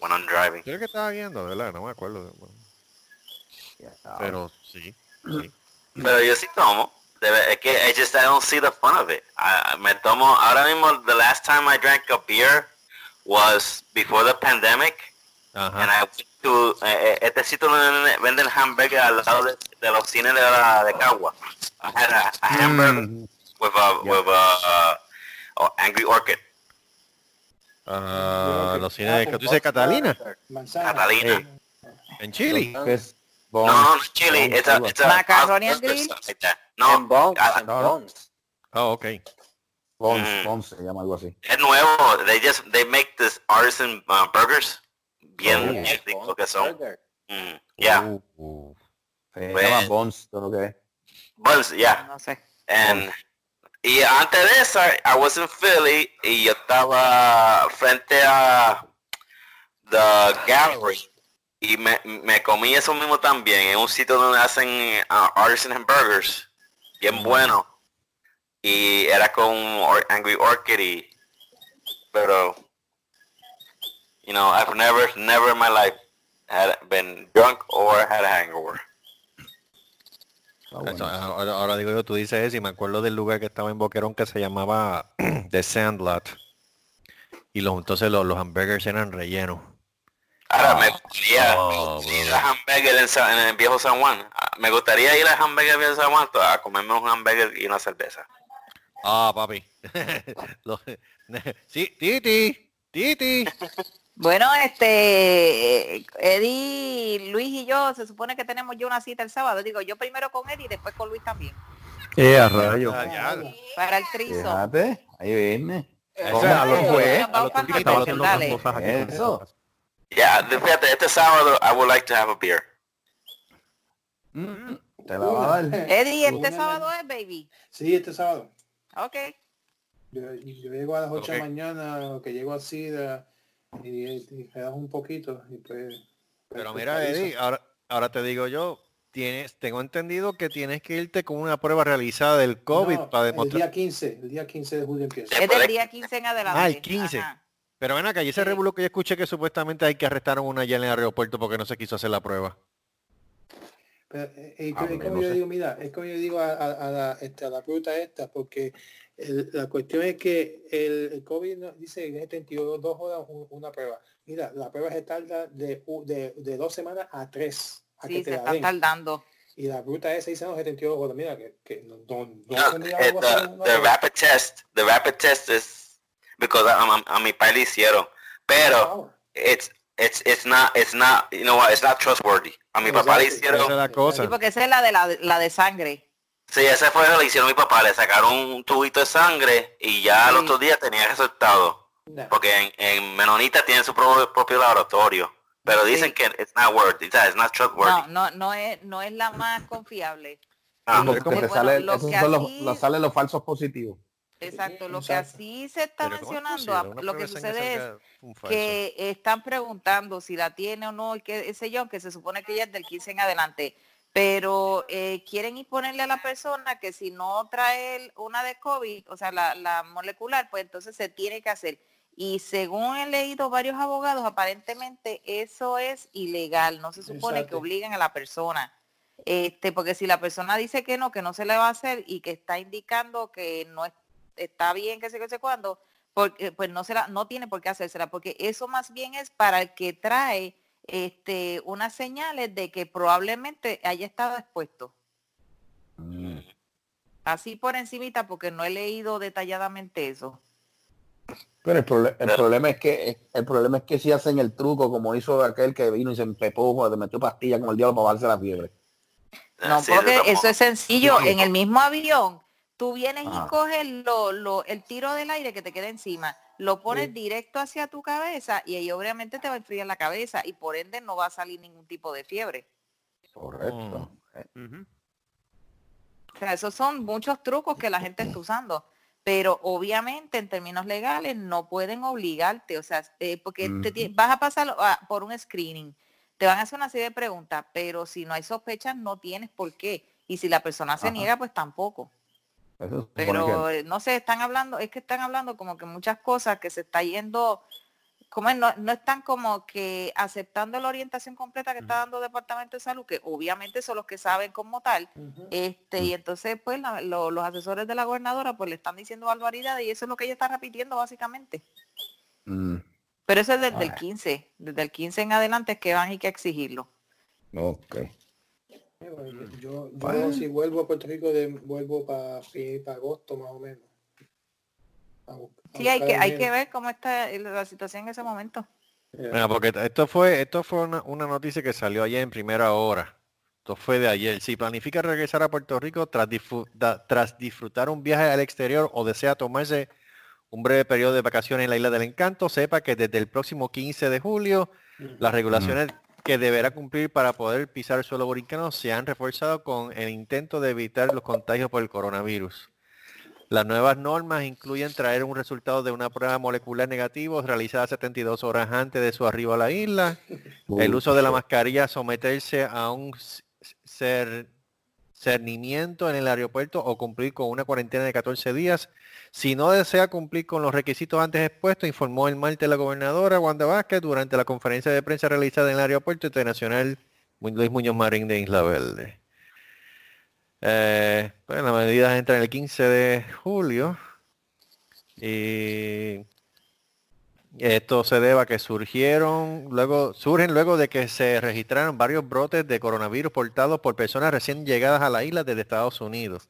when I'm driving. Creo que estaba viendo, ¿verdad? No me acuerdo. Pero sí. sí. Pero yo sí tomo. Debe- Es que I just I don't see the fun of it. I, I- me tomo, ahora mismo, the last time I drank a beer was before the pandemic. uh -huh. And I went to, eh, eh, este sitio donde venden hamburger al lado de, de los cines de, la, de Cagua. I had a, a hamburger Mm. with a, with a, uh, oh, Angry Orchid. Ah, los cines de, ¿tú dices Catalina? Manzana. Catalina. En Chile. ¿qué es? No, Bon- no, no, chili. bon- It's a, it's a Macaroni and hamburger, like that. No, En Bones, ah, en no, no. Bones. Oh, ok. Bons, Mm. Bons se llama algo así. es nuevo. They just, they make this artisan uh, burgers. Bien, Oh. bien ricos Bones que son. Mm, yeah. Uh, uh. Se Pues- llama Bons, todo lo que es. Buns, yeah. No sé. And, y antes de eso, I was in Philly y yo estaba frente a The Gallery y me, me comí eso mismo también en un sitio donde hacen uh, artisan and burgers bien bueno y era con Or- Angry Orchid y pero you know I've never never in my life had been drunk or had a hangover Ah, bueno. Eso, ahora, ahora digo yo, tú dices eso y me acuerdo del lugar que estaba en Boquerón que se llamaba The Sandlot. Y los, entonces los, los hamburgers eran rellenos. Ahora me gustaría Oh, ir brother. a hamburger en, el viejo San Juan. Ah, Me gustaría ir a hamburger en viejo San Juan a comerme un hamburger y una cerveza. Ah, papi. Sí, Titi, Titi. Bueno, este, Eddie, Luis y yo, se supone que tenemos yo una cita el sábado. Digo, yo primero con Eddie y después con Luis también. Eh, a rayo. Para el trizo. Fíjate, ahí viene. Eso a lo fue. Yeah, fíjate, este sábado I would like to have a beer. Mm, Te la va a dar. Eddie, este sábado es, baby. Sí, este sábado. Ok. Yo, yo llego a las 8 de la mañana, que llego así de, y, y quedas un poquito. Y pues, Pero pues, mira. Eddie, ahora, ahora te digo yo, tienes, tengo entendido que tienes que irte con una prueba realizada del COVID No, para el demostrar. día 15, el día 15 de julio empieza. Es del día 15 en adelante. Ah, el 15. Ajá. Pero ven acá, y ese Sí. revuelo que yo escuché que supuestamente hay que arrestar a una allá en el aeropuerto porque no se quiso hacer la prueba. Pero, eh, eh, Ah, es como no yo sé. digo, mira, es como yo digo a, a- a la, este, a la fruta esta, porque el- la cuestión es que el, el COVID no- dice que es 72 horas un- una prueba. Mira, la prueba se tarda de, de, de dos semanas a tres. A Sí, que te se la está den. tardando. Y la fruta esa dice no, 72 horas. Mira, que, que no, no, no No, tendría eh, algo así the, en rapid test, the rapid test is because a, a- a mi país le hicieron, pero Hour. it's it's it's not it's not you know what it's not trustworthy. A mi papá le Exacto. Esa es hicieron, la Sí, cosa. porque esa es la de la, la de sangre. sí, ese fue lo que le hicieron a mi papá, le sacaron un tubito de sangre y ya al Sí. otro día tenía resultado, Nah. porque en, en Menonita tienen su propio, propio laboratorio, pero dicen Sí. que it's not worthy, it's not trustworthy. No, no, no es, no es la más confiable. Ah, Porque Porque, te bueno, sale- lo que son los, aquí- los- salen los falsos positivos. Exacto, lo que así se está Pero ¿cómo es mencionando, lo que sucede es que están preguntando si la tiene o no, y que ese yo, que se supone que ya es del 15 en adelante, pero eh, quieren imponerle a la persona que si no trae una de COVID, o sea, la, la molecular, pues entonces se tiene que hacer. Y según he leído varios abogados, aparentemente eso es ilegal, no se supone que obliguen a la persona. Este, porque si la persona dice que no, que no se le va a hacer y que está indicando que no es- está bien, que sé que sé cuándo, porque pues no se la, no tiene por qué hacérsela, porque eso más bien es para el que trae este unas señales de que probablemente haya estado expuesto. Mm. Así por encimita, porque no he leído detalladamente eso. Pero el, prole- el problema es que el problema es que si hacen el truco como hizo aquel que vino y se empepó, se metió pastillas como el diablo para darse la fiebre. No, sí, porque eso es sencillo. Sí. En el mismo avión, tú vienes Ajá. y coges lo, lo- el tiro del aire que te queda encima, lo pones Sí. directo hacia tu cabeza y ahí obviamente te va a enfriar la cabeza y por ende no va a salir ningún tipo de fiebre. Correcto. Ujú. O sea, esos son muchos trucos que la gente está usando. Pero obviamente en términos legales no pueden obligarte, o sea, eh, porque te vas a pasar ah, por un screening, te van a hacer una serie de preguntas, pero si no hay sospechas no tienes por qué. Y si la persona se Ajá. niega, pues tampoco. Eso Pero que- eh, no sé, están hablando, es que están hablando como que muchas cosas que se está yendo, como es, no, no están como que aceptando la orientación completa que está dando el Departamento de Salud, que obviamente son los que saben como tal, este, y entonces pues la- lo- los asesores de la gobernadora pues le están diciendo barbaridades y eso es lo que ella está repitiendo básicamente. Mm, Pero eso es desde el Ay. 15, desde el 15 en adelante es que van y que exigirlo. ok. Eh, bueno, yo, yo, yo Bueno. si vuelvo a Puerto Rico, de, vuelvo para agosto más o menos. A bu- a Sí, hay que, hay que ver cómo está la situación en ese momento. Yeah. Mira, porque esto fue, esto fue una, una noticia que salió ayer en primera hora. Esto fue de ayer. Si planifica regresar a Puerto Rico tras, disfru- da- tras disfrutar un viaje al exterior o desea tomarse un breve periodo de vacaciones en la Isla del Encanto, sepa que desde el próximo 15 de julio las regulaciones que deberá cumplir para poder pisar el suelo borincano se han reforzado con el intento de evitar los contagios por el coronavirus. Las nuevas normas incluyen traer un resultado de una prueba molecular negativo realizada 72 horas antes de su arribo a la isla, el uso de la mascarilla, someterse a un cer- cernimiento en el aeropuerto o cumplir con una cuarentena de 14 días. Si no desea cumplir con los requisitos antes expuestos, informó el martes la gobernadora Wanda Vázquez durante la conferencia de prensa realizada en el Aeropuerto Internacional Luis Muñoz Marín de Isla Verde. Eh, las medidas entran el 15 de julio y esto se debe a que surgieron luego surgen luego de que se registraron varios brotes de coronavirus portados por personas recién llegadas a la isla desde Estados Unidos.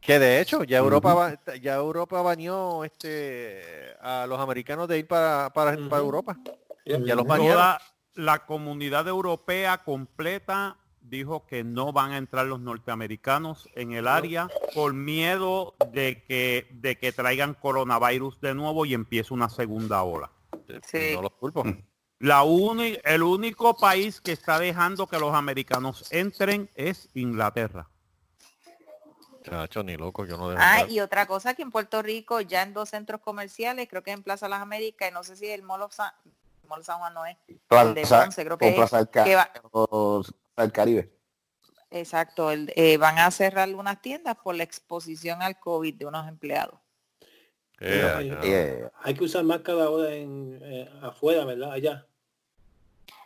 Que de hecho, ya Europa ba- ya Europa bañó este a los americanos de ir para, para, para Europa. Ya los bañaron. Toda la comunidad europea completa dijo que no van a entrar los norteamericanos en el área por miedo de que de que traigan coronavirus de nuevo y empiece una segunda ola. Sí. No los culpo. La uni- el único país que está dejando que los americanos entren es Inglaterra. Chacho, ni loco, yo no dejo Ah, entrar. y otra cosa que en Puerto Rico, ya en dos centros comerciales, creo que en Plaza Las Américas, y no sé si el Mall of San, Mall San Juan no es, el de Plaza, Ponce, creo que es, Plaza del Ca- que va- o del Caribe. exacto, el- eh, van a cerrar unas tiendas por la exposición al COVID de unos empleados. Eh, Hay-. Yeah. Hay que usar máscara ahora en, eh, afuera, ¿verdad? Allá.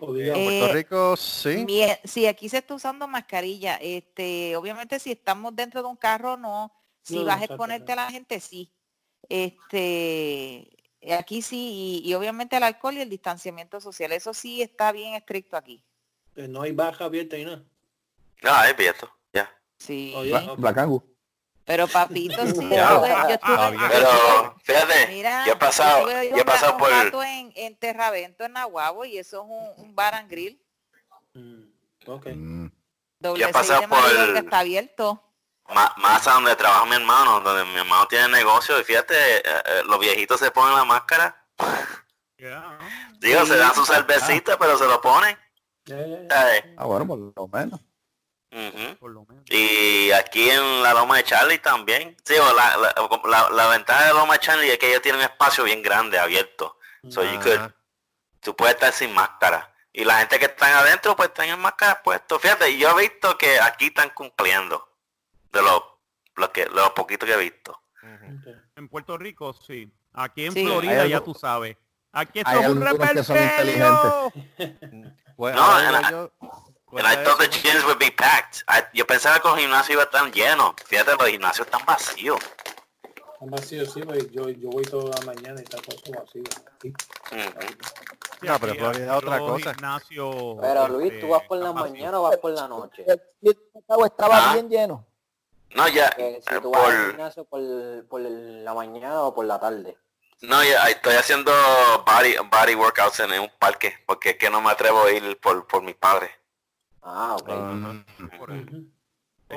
Obligado. En Puerto Eh, Rico, sí. Mie- Sí, aquí se está usando mascarilla. Este, obviamente si estamos dentro de un carro, no. Si No, vas a exponerte a la gente, sí. Este, aquí sí, y, y obviamente el alcohol y el distanciamiento social. Eso sí está bien estricto aquí. Eh, No hay baja abierta ni nada. No, es abierto. Ya. Sí. Black Angus. Pero papito, sí, yo yo estuve- Ah. Pero, fíjate, mira, yo he pasado, yo he pasado por... en, en Terravento, en Nahuabo, y eso es un, un bar and grill. Mm, ok. Mm. Doble Yo he pasado por- que está abierto. Má- más a donde trabaja mi hermano, donde mi hermano tiene negocio y fíjate, eh, eh, los viejitos se ponen la máscara. Digo, se dan su cervecita, pero se lo ponen. Eh, Ah, bueno, por lo menos. Por lo menos. Y aquí en la Loma de Charlie también. Sí, o la, la, la- la ventaja de Loma de Charlie es que ellos tienen un espacio bien grande, abierto. So you could- tú puedes estar sin máscara. Y la gente que está adentro, pues están en máscara puesto. Fíjate, y yo he visto que aquí están cumpliendo. De los lo que, lo poquito que he visto. En Puerto Rico, sí. Aquí en Sí. Florida ya tú sabes. Aquí esto es un algunos que son repertorio. Pues, No, yo- And I a thought the eso, gyms would be packed. I- yo pensaba que los gimnasios iban a estar llenos. Fíjate, los gimnasios están vacíos. Está vacío, sí, pues, yo, yo voy toda la mañana y está todo vacío. Sí. Ujú. Sí, No, pero Florida otra cosa. Pero Luis, este, ¿tú vas por la están vacíos. mañana o vas por la noche? Estaba Ah. bien lleno. No, ya, Que si eh, tú vas al por, gimnasio por, por la mañana o por la tarde. no, ya estoy haciendo body, body workouts en un parque porque es que no me atrevo a ir por, por mis padres. Ah, ok. Es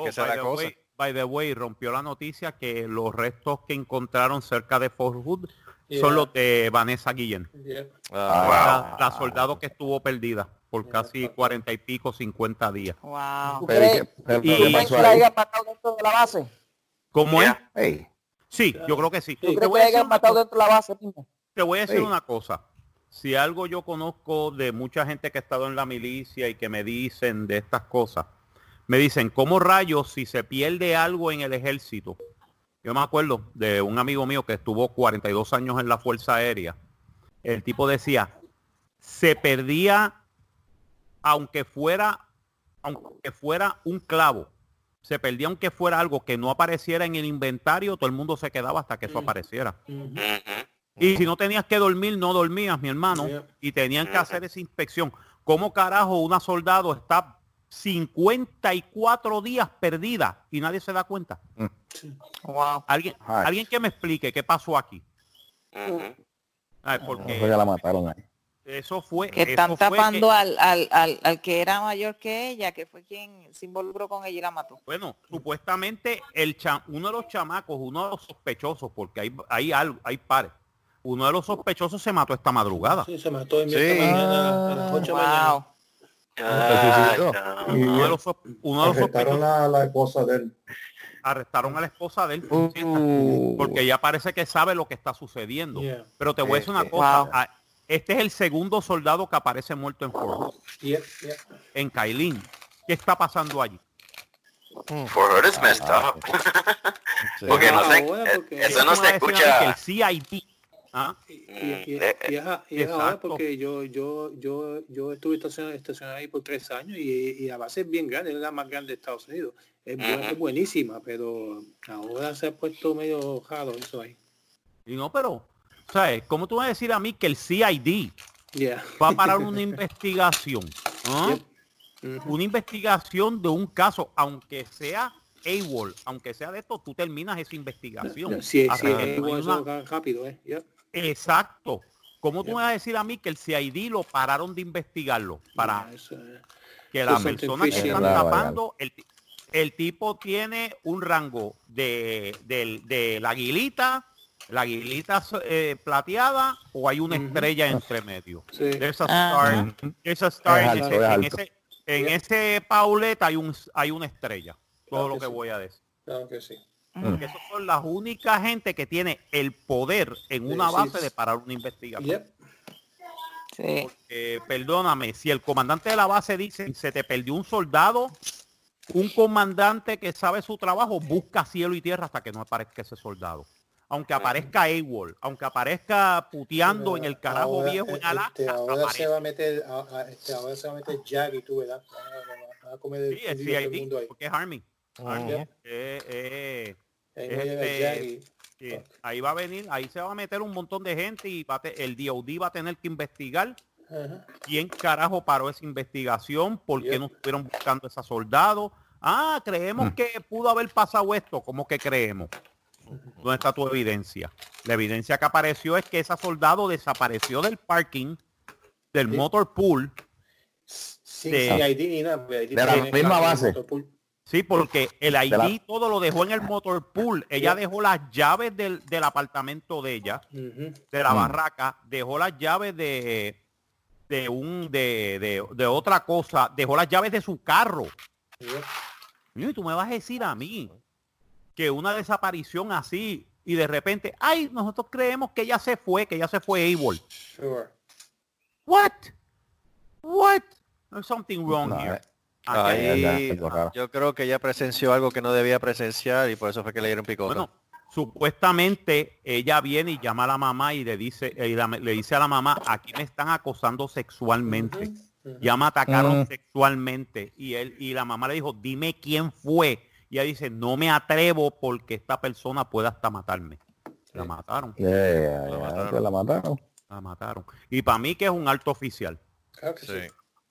Oh, que es by la the cosa. way- by the way, rompió la noticia que los restos que encontraron cerca de Fort Hood Yeah. son los de Vanessa Guillén, Yeah. Ah, la, la soldado que estuvo perdida por casi cuarenta y pico, 50 días. Wow. ¿Tú Pero, crees, ¿y qué- pero, Y- tú ¿qué crees pasó que la ahí? hayan matado dentro de la base? ¿Cómo es? Sí, yo creo que sí. ¿Tú ¿Tú Te crees voy que hayan matado dentro de la base mismo? Te voy a decir una cosa. Si algo yo conozco de mucha gente que ha estado en la milicia y que me dicen de estas cosas, me dicen, ¿cómo rayos si se pierde algo en el ejército? Yo me acuerdo de un amigo mío que estuvo 42 años en la Fuerza Aérea. El tipo decía, se perdía aunque fuera, aunque fuera un clavo, se perdía aunque fuera algo que no apareciera en el inventario, todo el mundo se quedaba hasta que eso Mm. apareciera. Y si no tenías que dormir, no dormías, mi hermano. Yeah. Y tenían que hacer esa inspección. ¿Cómo carajo una soldado está 54 días perdida y nadie se da cuenta? Wow. Alguien, alguien que me explique qué pasó aquí. Ay, porque la mataron ahí. eso fue... Que eso están fue tapando que- al, al, al, al que era mayor que ella, que fue quien se involucró con ella y la mató. Bueno, supuestamente el cha- uno de los chamacos, uno de los sospechosos, porque hay, hay, algo, hay pares, uno de los sospechosos se mató esta madrugada. Sí, se mató en Sí. esta mañana a las 8 de la mañana. Ah, ya. Y Uno de los, uno de los Arrestaron sospechosos a la esposa de él. arrestaron a la esposa de él. Uh. porque ella parece que sabe lo que está sucediendo. Yeah. Pero te voy a decir una Eh, cosa. wow. ah, Este es el segundo soldado que aparece muerto en Fort Hood, Yeah, yeah. en Kailin. ¿Qué está pasando allí? For her it's messed Ah, up. Porque no se, eh, eso no se escucha. el CID ¿ah? Y, y- y- y es, a- y es ahora porque yo yo yo yo estuve estacionado, estacionado ahí por tres años y, y la base es bien grande, es la más grande de Estados Unidos. Es, buenísima, pero ahora se ha puesto medio raro eso ahí. Y no, pero, ¿sabes? ¿Cómo tú vas a decir a mí que el CID Yeah. va a parar una investigación? ¿ah? Yep. Una investigación de un caso, aunque sea AWOL, aunque sea de esto, tú terminas esa investigación. Sí, sí, igual, una- rápido, ¿eh? Yep. Exacto. ¿Cómo tú me vas a decir a mí que el CID lo pararon de investigarlo? Para eso que la persona que están tapando, el, el tipo tiene un rango de, del- de la aguilita, la aguilita eh, plateada o hay una estrella entre medio. Sí. There's a Ajá. star, there's a star Es en, ese, es en alto. ese- en Yeah. ese paulet hay un hay una estrella. Todo Claro lo que que sí. voy a decir. Claro que sí. Porque esas son las únicas gente que tiene el poder en una base de parar una investigación. Yep. Sí. Perdóname, si el comandante de la base dice se te perdió un soldado, un comandante que sabe su trabajo busca cielo y tierra hasta que no aparezca ese soldado. Aunque aparezca AWOL, aunque aparezca puteando en el carajo Ahora, viejo en este, Alaska, ahora se aparece. va a meter, a- a- este, ahora se va a meter Jack y tú, ¿verdad? Van a- comer Sí, el culo todo el CID, mundo ahí. porque es Army. Eh, eh, Ahí es va a llegar este- sí, ahí va a venir, ahí se va a meter un montón de gente y va a te- el DOD va a tener que investigar Ajá. quién carajo paró esa investigación, por qué no estuvieron buscando a ese soldado. Ah, creemos que pudo haber pasado esto. ¿Cómo que creemos? ¿Dónde está tu evidencia? La evidencia que apareció es que ese soldado desapareció del parking del Sí. motor pool. Sin de- ahí De la misma cambio de base. Sí, porque el ID la- todo lo dejó en el motor pool. Ella dejó las llaves del, del apartamento de ella, de la Mm. barraca, dejó las llaves de de un de, de, de otra cosa, dejó las llaves de su carro. Y tú me vas a decir a mí que una desaparición así y de repente, ay, nosotros creemos que ella se fue, que ella se fue Able. Sure. What? What? There's something wrong No, here. Aquí- Ahí, yo creo que ella presenció algo que no debía presenciar y por eso fue que le dieron picota. bueno, supuestamente ella viene y llama a la mamá y le dice, eh, y la- le dice a la mamá, aquí me están acosando sexualmente. Ya me atacaron Mm. sexualmente. Y él y la mamá le dijo, dime quién fue. Y ella dice, no me atrevo porque esta persona puede hasta matarme. La mataron, Yeah, yeah, La yeah, mataron. la mataron. la mataron. Y para mí que es un alto oficial. Claro que sí. Sí.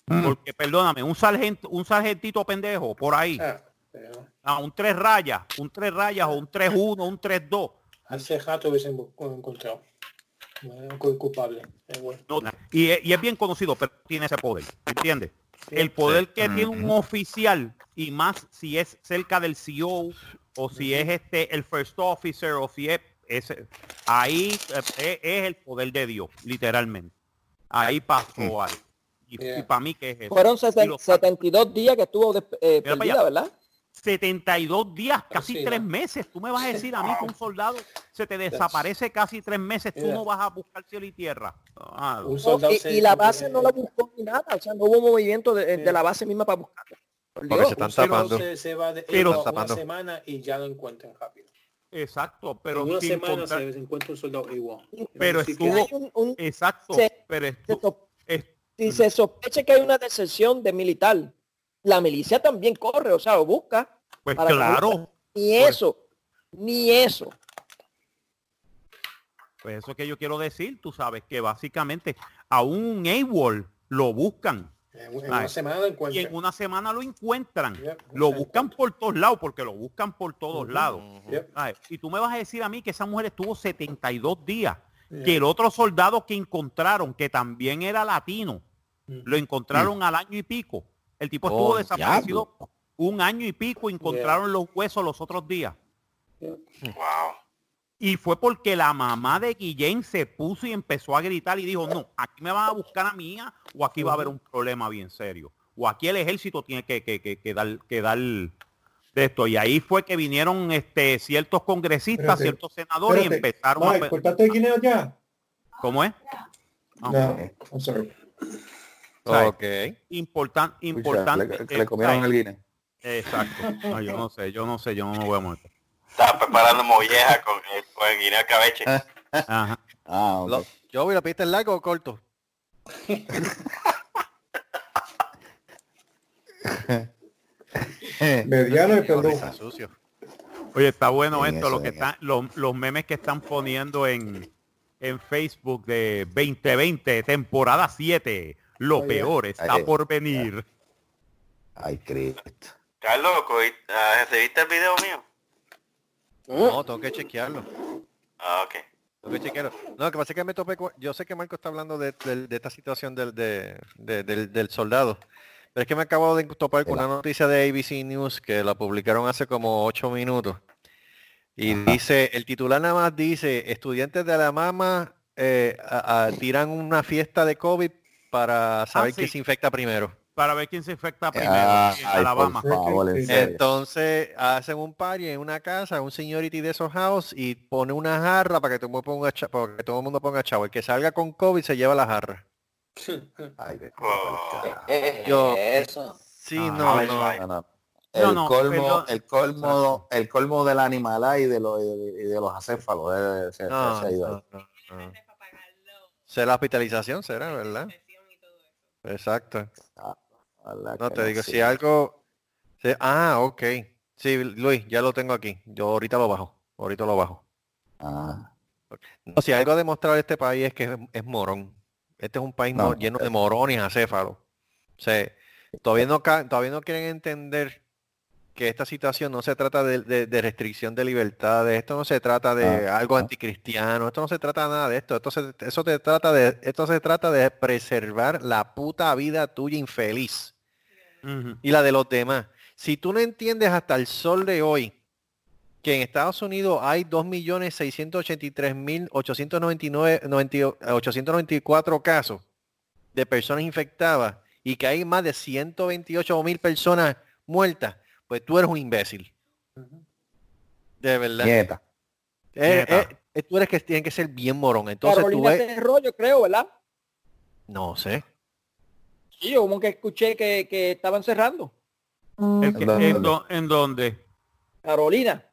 Mm. Porque perdóname, un sargento, un sargentito pendejo por ahí, Ah, pero a un tres rayas, un tres rayas o un 3-1, un 3-2. hace rato hubiesen encontrado. Culpable. Bueno. no, y, es- y es bien conocido, pero tiene ese poder, ¿entiendes? El poder que tiene un oficial y más si es cerca del CEO o si es este el first officer o si es ese, ahí eh, es, el poder de Dios, literalmente. Ahí pasó algo. Y, Yeah. para mí que es eso. Fueron Y sesen- los- 72 días que estuvo des- eh, perdida, allá. ¿verdad? 72 días, casi Sí, tres ¿no? meses. Tú me vas a decir a mí que un soldado se te desaparece casi tres meses, tú Yeah. no vas a buscar cielo y tierra. Ah, Un No, soldado y, y la base eh, no la buscó ni nada, o sea, no hubo movimiento de, de la base misma para buscarla. Por Porque Dios. se están tapando. Se, se va de, Pero- una tapando. semana y ya lo encuentran rápido. exacto, pero en una sin semana contar- se, encuentra un soldado igual. Pero estuvo- un- un- exacto, se- pero se estu- so- es- si se sospecha que hay una deserción de militar, la milicia también corre, o sea, lo busca. pues para claro, Ni Pues- eso, ni eso. pues eso que yo quiero decir, tú sabes que básicamente a un AWOL lo buscan En, Ay. una semana lo y en una semana lo encuentran. Yep, Lo buscan por todos lados porque lo buscan por todos lados. Yep. Ay, Y tú me vas a decir a mí que esa mujer estuvo 72 días. Yeah. Que el otro soldado que encontraron, que también era latino. Lo encontraron al año y pico. El tipo estuvo Oh, desaparecido un año y pico, encontraron los huesos los otros días. Wow. Y fue porque la mamá de Guillén se puso y empezó a gritar y dijo, no, aquí me van a buscar a mi hija o aquí va a haber un problema bien serio. O aquí el ejército tiene que, que, que, que dar, que dar de esto. Y ahí fue que vinieron este ciertos congresistas, Espérate, ciertos senadores y empezaron a... Mike, ¿cortaste el guineo ya? ¿Cómo es? Ah, No, I'm sorry. Ok. Importan, importante. le, eh, le comieron el guineo. Exacto. No, yo no sé, yo no sé, yo no me voy a meter. Estaba preparando molleja con el, con el guineo cabeche. Ajá. Ah. Lo- yo voy la pista en largo o corto. Mediano y risa, sucio. Oye, está bueno esto, eso lo que es. están, los, los memes que están poniendo en, en Facebook de 2020, temporada 7. Lo Oye. peor está Ay, por venir. Ay, Cristo. Carlos, ¿cogi- ah, ¿recibiste el video mío? No, tengo que chequearlo. Ah, ok. Tengo que chequearlo. No, lo que pasa es que me topé con- Yo sé que Marco está hablando de, de- de esta situación del, de- de- del, del soldado. Pero es que me acabo de topar con una noticia de ABC News que la publicaron hace como ocho minutos. Y dice, el titular nada más dice, estudiantes de Alabama eh, a- a- tiran una fiesta de COVID para saber quién sí. se infecta primero. Para ver quién se infecta primero Ah, en ay, por Alabama. favor, en serio. Entonces hacen un party en una casa, un señority de esos house y pone una jarra para que todo el mundo ponga, para que todo el mundo ponga chavo. El que salga con COVID se lleva la jarra. Ay, Oh. Yo- eso. Sí, Ah, no, no. El no, colmo, pero- el colmo, el colmo del animal y de los y de los acéfalos. eh, se- No, se ha ido ahí. no, no, no. Será hospitalización, será, ¿verdad? Exacto. Ojalá No te digo, si algo... si- ah, ok. Sí, Luis, ya lo tengo aquí. Yo ahorita lo bajo. Ahorita lo bajo. Ah, No, si algo ha demostrado este país es que es, es morón. Este es un país No, lleno de morones acéfalos. O sea, todavía no, todavía no quieren entender que esta situación no se trata de, de- de restricción de libertades, esto no se trata de Ah, algo ah. anticristiano, esto no se trata nada de esto, esto se, eso te trata de, esto se trata de preservar la puta vida tuya infeliz y la de los demás. Si tú no entiendes hasta el sol de hoy que en Estados Unidos hay 2.683.899.894 casos de personas infectadas y que hay más de 128.000 personas muertas, pues tú eres un imbécil. De verdad. nieta. Eh, Nieta. eh, eh, tú eres que tiene que ser bien morón. Entonces tú Carolina ves... cerró, yo creo, ¿verdad? No sé. Sí, yo como que escuché que, que estaban cerrando. ¿El ¿Dónde? ¿En, dó- en dónde? Carolina.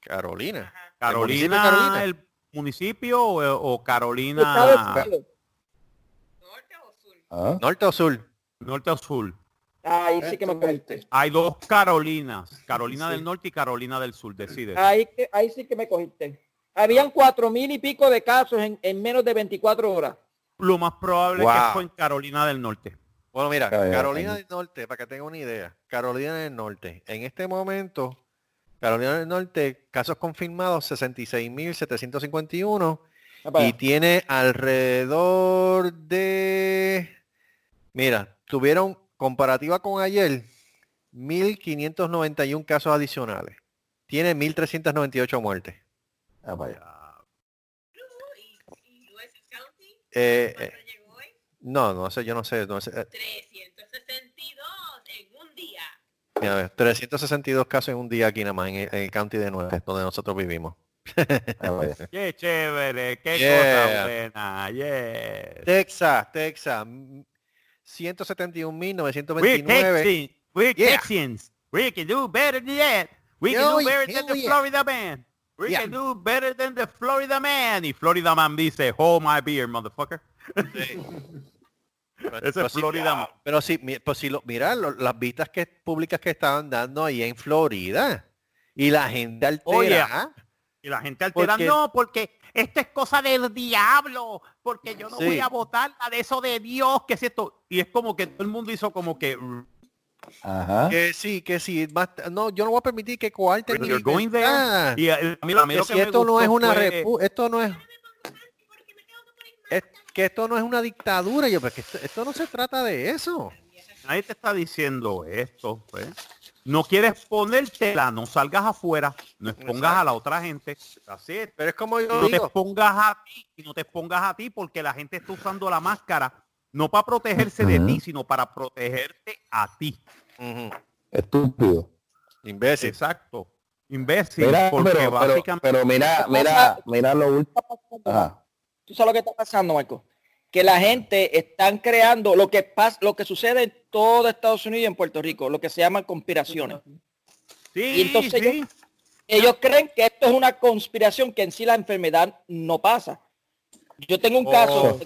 Carolina. ¿Carolina, municipio de Carolina? el municipio o, o Estado Carolina Unidos. Ah, ¿Norte o sur? norte o sur? Ahí sí que me cogiste. Hay dos Carolinas, Carolina Sí. del norte y Carolina del sur, decide. Ahí, que- ahí sí que me cogiste. Habían cuatro mil y pico de casos en, en menos de 24 horas. Lo más probable es Wow. que fue en Carolina del norte. Bueno, mira, Carolina del Norte, para que tenga una idea, Carolina del Norte, en este momento, Carolina del Norte, casos confirmados 66.751 Va para y tiene alrededor de, mira, tuvieron comparativa con ayer, 1.591 casos adicionales. Tiene 1.398 muertes. ah, vaya. Eh, eh, no, no sé, yo no sé. No sé eh, 362 en un día. mira, a ver, 362 casos en un día aquí nada más en el, en el county de Nueve, donde nosotros vivimos. ah. Qué chévere, qué Yeah. cosa buena. Yes. Texas, Texas, 171.929. Texans. We're Yeah. Texans. We can do better than that. We can do yeah, better than the yeah. Florida man. We Yeah. can do better than the Florida man. Y Florida man dice, hold my beer, motherfucker. Ese pero es sí, Florida man. Pero sí, mi- pues sí, lo, mira lo- las vistas que públicas que estaban dando ahí en Florida y la gente altera. Y la gente altera, Porque- no, porque esto es cosa del diablo, porque yo no Sí. voy a votar la de eso de Dios, que es esto. Y es como que todo el mundo hizo como que, Ajá. Que sí, que sí. no, yo no voy a permitir que coarten mi you're going there. libertad. Y a, a mí, a mí Que lo si que me esto no es una fue- repu- esto no es es que esto no es una dictadura yo pero que esto, esto no se trata de eso Nadie te está diciendo esto, pues. No quieres ponértela, no salgas afuera, no expongas a la otra gente. Así es. pero es como yo no te digo expongas a ti y no te expongas a ti porque la gente está usando la máscara no para protegerse de ti, sino para protegerte a ti. Ujú. Estúpido. imbécil Exacto. Imbécil, Mira, porque pero, pero, básicamente pero mira, mira, mira lo último. Ajá. ¿Tú sabes lo que está pasando, Marco? Que la gente están creando lo que pasa, lo que sucede en todo Estados Unidos y en Puerto Rico, lo que se llaman conspiraciones. sí, Y entonces sí. ellos, ellos creen que esto es una conspiración, que en sí la enfermedad no pasa. Yo tengo un Oh. caso.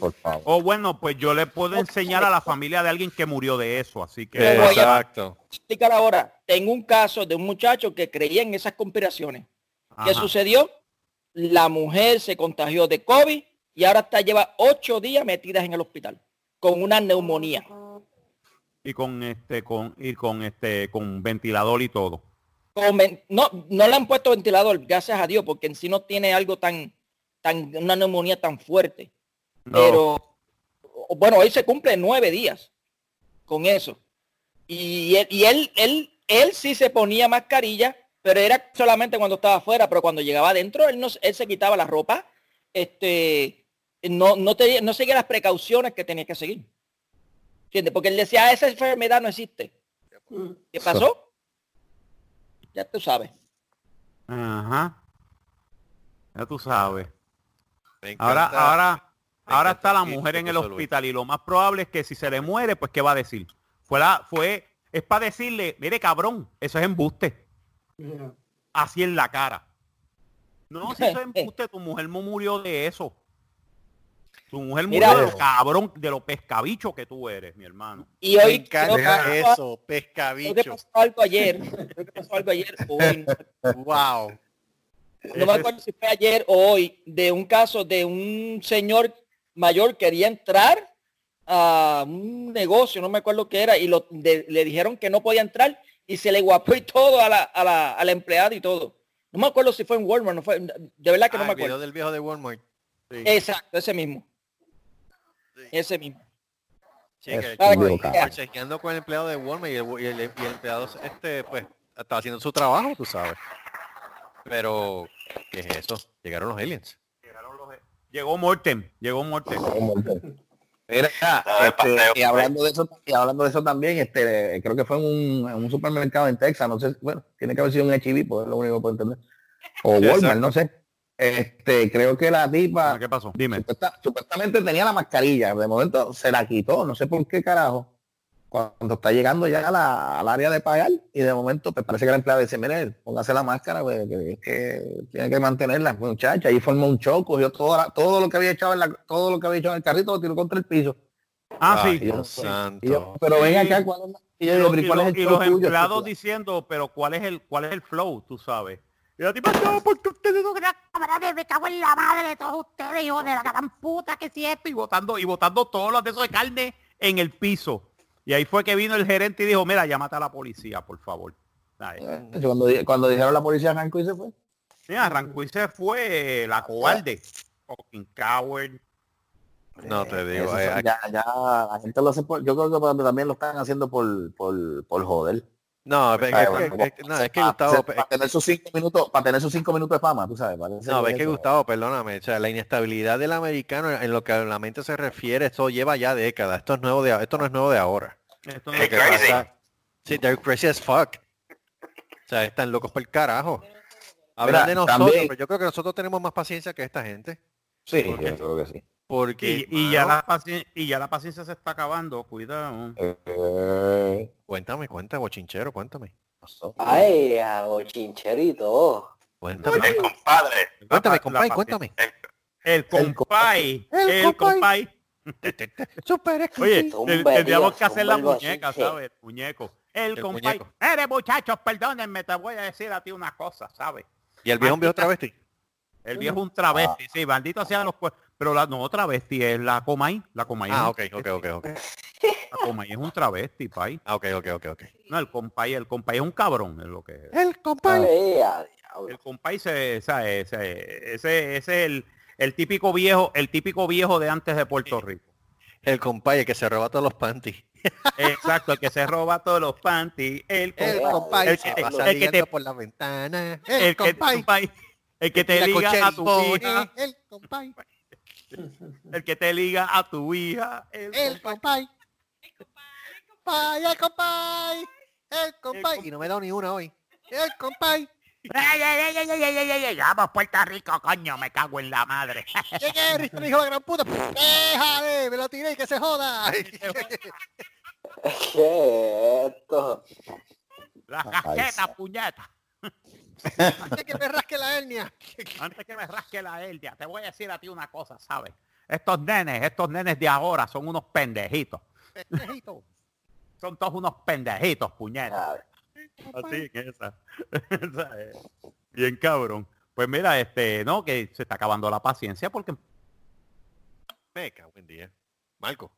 O bueno, pues yo le puedo enseñar a la familia de alguien que murió de eso, así que Pero voy a- exacto explicar ahora. Tengo un caso de un muchacho que creía en esas conspiraciones. ¿Qué Ajá. sucedió? La mujer se contagió de COVID y ahora está lleva ocho días metidas en el hospital con una neumonía. y con este con y con este con ventilador y todo. Con no, no le han puesto ventilador, gracias a Dios, porque en sí no tiene algo tan, tan, una neumonía tan fuerte. No. Pero, bueno, hoy se cumple nueve días con eso. Y él, y él, él, él sí se ponía mascarilla, pero era solamente cuando estaba afuera, pero cuando llegaba adentro, él, no, él se quitaba la ropa, este, no, no, tenía- no seguía las precauciones que tenía que seguir. ¿Entiendes? Porque él decía, "Ah, esa enfermedad no existe. ¿Qué pasó? Ya tú sabes. Ajá. Ya tú sabes. Ahora, ahora, ahora encanta está la mujer en que el hospital y lo más probable es que si se le muere, pues ¿qué va a decir? Fue la, fue, es para decirle, mire cabrón, eso es embuste. Así en la cara. No, si eso es embuste, tu mujer no murió de eso. Tu mujer Mira. murió de lo cabrón, de lo pescabicho que tú eres, mi hermano. Y Me hoy encanta creo que- eso, creo que pescabicho. pasó algo ayer. Creo que pasó algo ayer hoy. Wow. No me acuerdo si fue ayer o hoy de un caso de un señor mayor quería entrar a un negocio, no me acuerdo qué era, y lo, de- le dijeron que no podía entrar y se le guapó y todo a la, a la, a la empleada y todo. No me acuerdo si fue en Walmart, no fue, de verdad que no Ah, me el video acuerdo. del viejo de Walmart. Sí. Exacto, ese mismo. Ese mismo. Sí, que- que- chequeando con el empleado de Walmart y el, y el- y el empleado este pues está haciendo su trabajo, tú sabes. Pero, ¿qué es eso? Llegaron los aliens. Llegó Morten, llegó Morten. Mira, de este, paseo, y hablando de eso, y hablando de eso también, este, creo que fue en un, en un supermercado en Texas, no sé, bueno, tiene que haber sido un HIV, pues es lo único que puedo entender. O Walmart, exacto. no sé. Este, creo que la tipa Ah, ¿Qué pasó? Dime. supuesta- supuestamente tenía la mascarilla, de momento se la quitó, no sé por qué carajo. Cuando está llegando ya a la- al área de pagar y de momento pues parece que la empleada dice, mire, póngase la máscara, pues, que, es que tiene que mantenerla, muchacha, ahí formó un choco, yo todo, la- todo lo que había echado en la, todo lo que había echado en el carrito lo tiró contra el piso. Ah, sí. Dios Y yo, santo. pero ven acá, ¿cuál es la- y yo Y los, "¿Pero y cuál es los- el y show los tuyo, empleados estúpida?" diciendo, pero ¿cuál es el cuál es el flow? Tú sabes. Y la tipa, no, porque ustedes no Una cabrón, me cago en la madre de todos ustedes, hijo de la gran puta que si es. y botando y botando todos los de esos de carne en el piso. Y ahí fue que vino el gerente y dijo, mira, llámate a la policía, por favor. Eh, Cuando, cuando dijeron la policía arrancó y se fue. Sí, arrancó y se fue eh, la cobarde. Fucking coward. No te digo. Eh, son- aquí- ya, ya, la gente lo hace por, yo creo que también lo están haciendo por, por, por joder. No, es que- Ay, es que- es no, es que para, Gustavo, para tener sus cinco minutos, para tener sus cinco minutos de fama, tú sabes. parece No, es que. Gustavo, perdóname, o sea, la inestabilidad del americano en lo que a la mente se refiere, esto lleva ya décadas, esto es nuevo de esto no es nuevo de ahora. Esto no Es que crazy. pasa. Sí, they're crazy as fuck. O sea, están locos por el carajo. Hablan de nosotros, también- pero yo creo que nosotros tenemos más paciencia que esta gente. Sí, ¿Por yo creo que sí. Porque, Y, y ya la paciencia, y ya la paciencia se está acabando, cuidado. Eh, cuéntame, cuéntame, bochinchero, cuéntame. Ay, a bochincherito. Cuéntame, El compadre. cuéntame, la cuéntame. El compay, El el compay. Super Oye, tendríamos que hacer la muñeca. ¿sabes? El muñeco. El, El compay. Eres muchachos, perdónenme, te voy a decir a ti una cosa, ¿sabes? Y el viejo un viejo travesti. El viejo es un travesti, sí, maldito sea los cue- Pero la no travesti es la Comay. La Comay Ah, ok, ok, ok, ok. La Comay es un travesti, pay. Ah, ok, ok, ok, ok. No, el compay, el compay es un cabrón, es lo que es. El compay. Ay, a diablo. El compay se, ese, ese, ese, ese es el, el típico viejo, el típico viejo de antes de Puerto Rico. El compay el que se roba todos los panties. Exacto, el que se roba todos los panties, el El compay, el que te- pasa el que te- por la ventana. El, el compay. el que te liga a tu hija, El compay. El que te liga a tu hija. El, el compay. compay. El compay. El compay. Y no me he dado ni una hoy. El compay. ¡Ey, Vamos, Puerto Rico, coño, me cago en la madre. Llegué, me dijo la gran puta. ¡Déjale! Me lo tiré y que se joda. ¿Qué esto? La cajeta, puñeta. Antes que me rasque la hernia. Antes que me rasque la hernia, te voy a decir a ti una cosa, ¿sabes? Estos nenes, estos nenes de ahora son unos pendejitos. Pendejito. Son todos unos pendejitos, puñetas. Así que esa, esa es bien cabrón. Pues mira, este, no, que se está acabando la paciencia porque Me cago en día. Marco.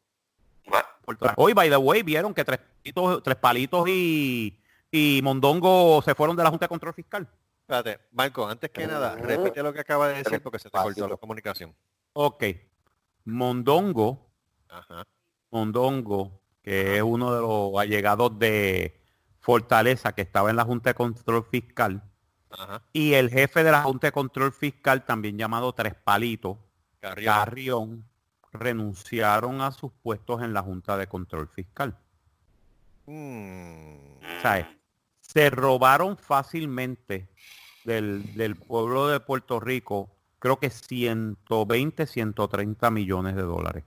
Hoy, by the way, vieron que tres palitos, tres palitos y, y Mondongo se fueron de la Junta de Control Fiscal. Espérate, Marco, antes que nada, repite lo que acaba de decir porque se te cortó la comunicación. Ok. Mondongo, Ajá. Mondongo, que es uno de los allegados de Fortaleza que estaba en la Junta de Control Fiscal, Ajá. y el jefe de la Junta de Control Fiscal, también llamado Tres Palitos, Carrión. Carrión, renunciaron a sus puestos en la Junta de Control Fiscal. Mm. Se robaron fácilmente del, del pueblo de Puerto Rico, creo que 120, 130 millones de dólares.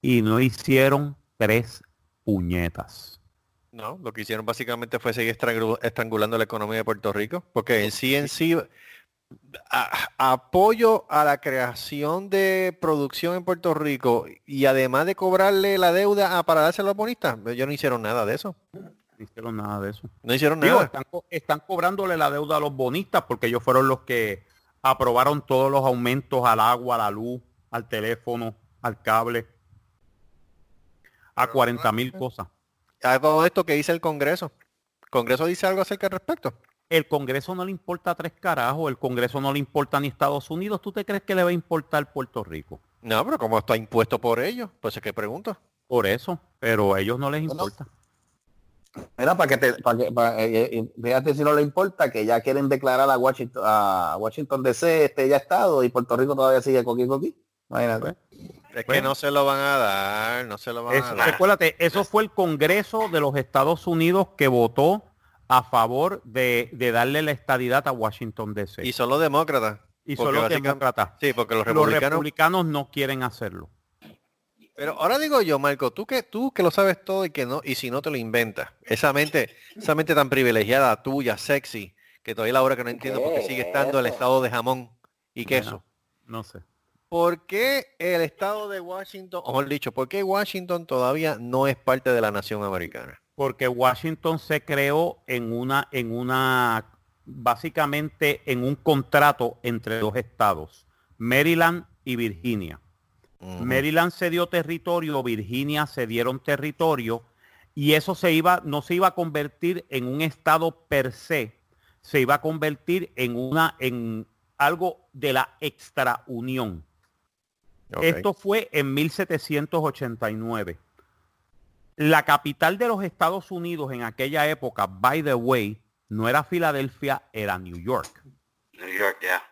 Y no hicieron tres puñetas. No, lo que hicieron básicamente fue seguir estrangu- estrangulando la economía de Puerto Rico, porque en sí en sí a- apoyo a la creación de producción en Puerto Rico y además de cobrarle la deuda a para darse a los bonistas, ellos no hicieron nada de eso. No hicieron nada de eso. No hicieron Digo, nada. están, co- están cobrándole la deuda a los bonistas porque ellos fueron los que aprobaron todos los aumentos al agua, a la luz, al teléfono, al cable, a 40 mil cosas. A todo esto que dice el Congreso. ¿El Congreso dice algo acerca al respecto? El Congreso no le importa tres carajos, el Congreso no le importa ni Estados Unidos. ¿Tú te crees que le va a importar Puerto Rico? No, pero como está impuesto por ellos, pues es que pregunto. Por eso, pero a ellos no les importa. Mira, para que te, para que, para, eh, eh, fíjate si no le importa que ya quieren declarar a Washington, a Washington DC este ya estado y Puerto Rico todavía sigue coqui coqui. Imagínate. Es que Bueno. no se lo van a dar, no se lo van Eso- a dar. recuérdate, eso fue el Congreso de los Estados Unidos que votó a favor de, de darle la estadidad a Washington DC. Y son los demócratas. Y porque son los demócratas. Sí, porque los Los republicanos... republicanos no quieren hacerlo. Pero ahora digo yo, Marco, tú que tú que lo sabes todo y que no, y si no te lo inventas, esa mente, esa mente tan privilegiada tuya, sexy, que todavía la hora que no entiendo por qué sigue estando el estado de jamón y queso. No sé. ¿Por qué el estado de Washington, o mejor dicho, por qué Washington todavía no es parte de la nación americana? Porque Washington se creó en una, en una, básicamente en un contrato entre dos estados, Maryland y Virginia. Maryland se dio territorio, Virginia se dieron territorio y eso se iba, no se iba a convertir en un estado per se, se iba a convertir en una, en algo de la extra unión. Esto fue en 1789. La capital de los Estados Unidos en aquella época, by the way, no era Filadelfia, era New York. New York, yeah.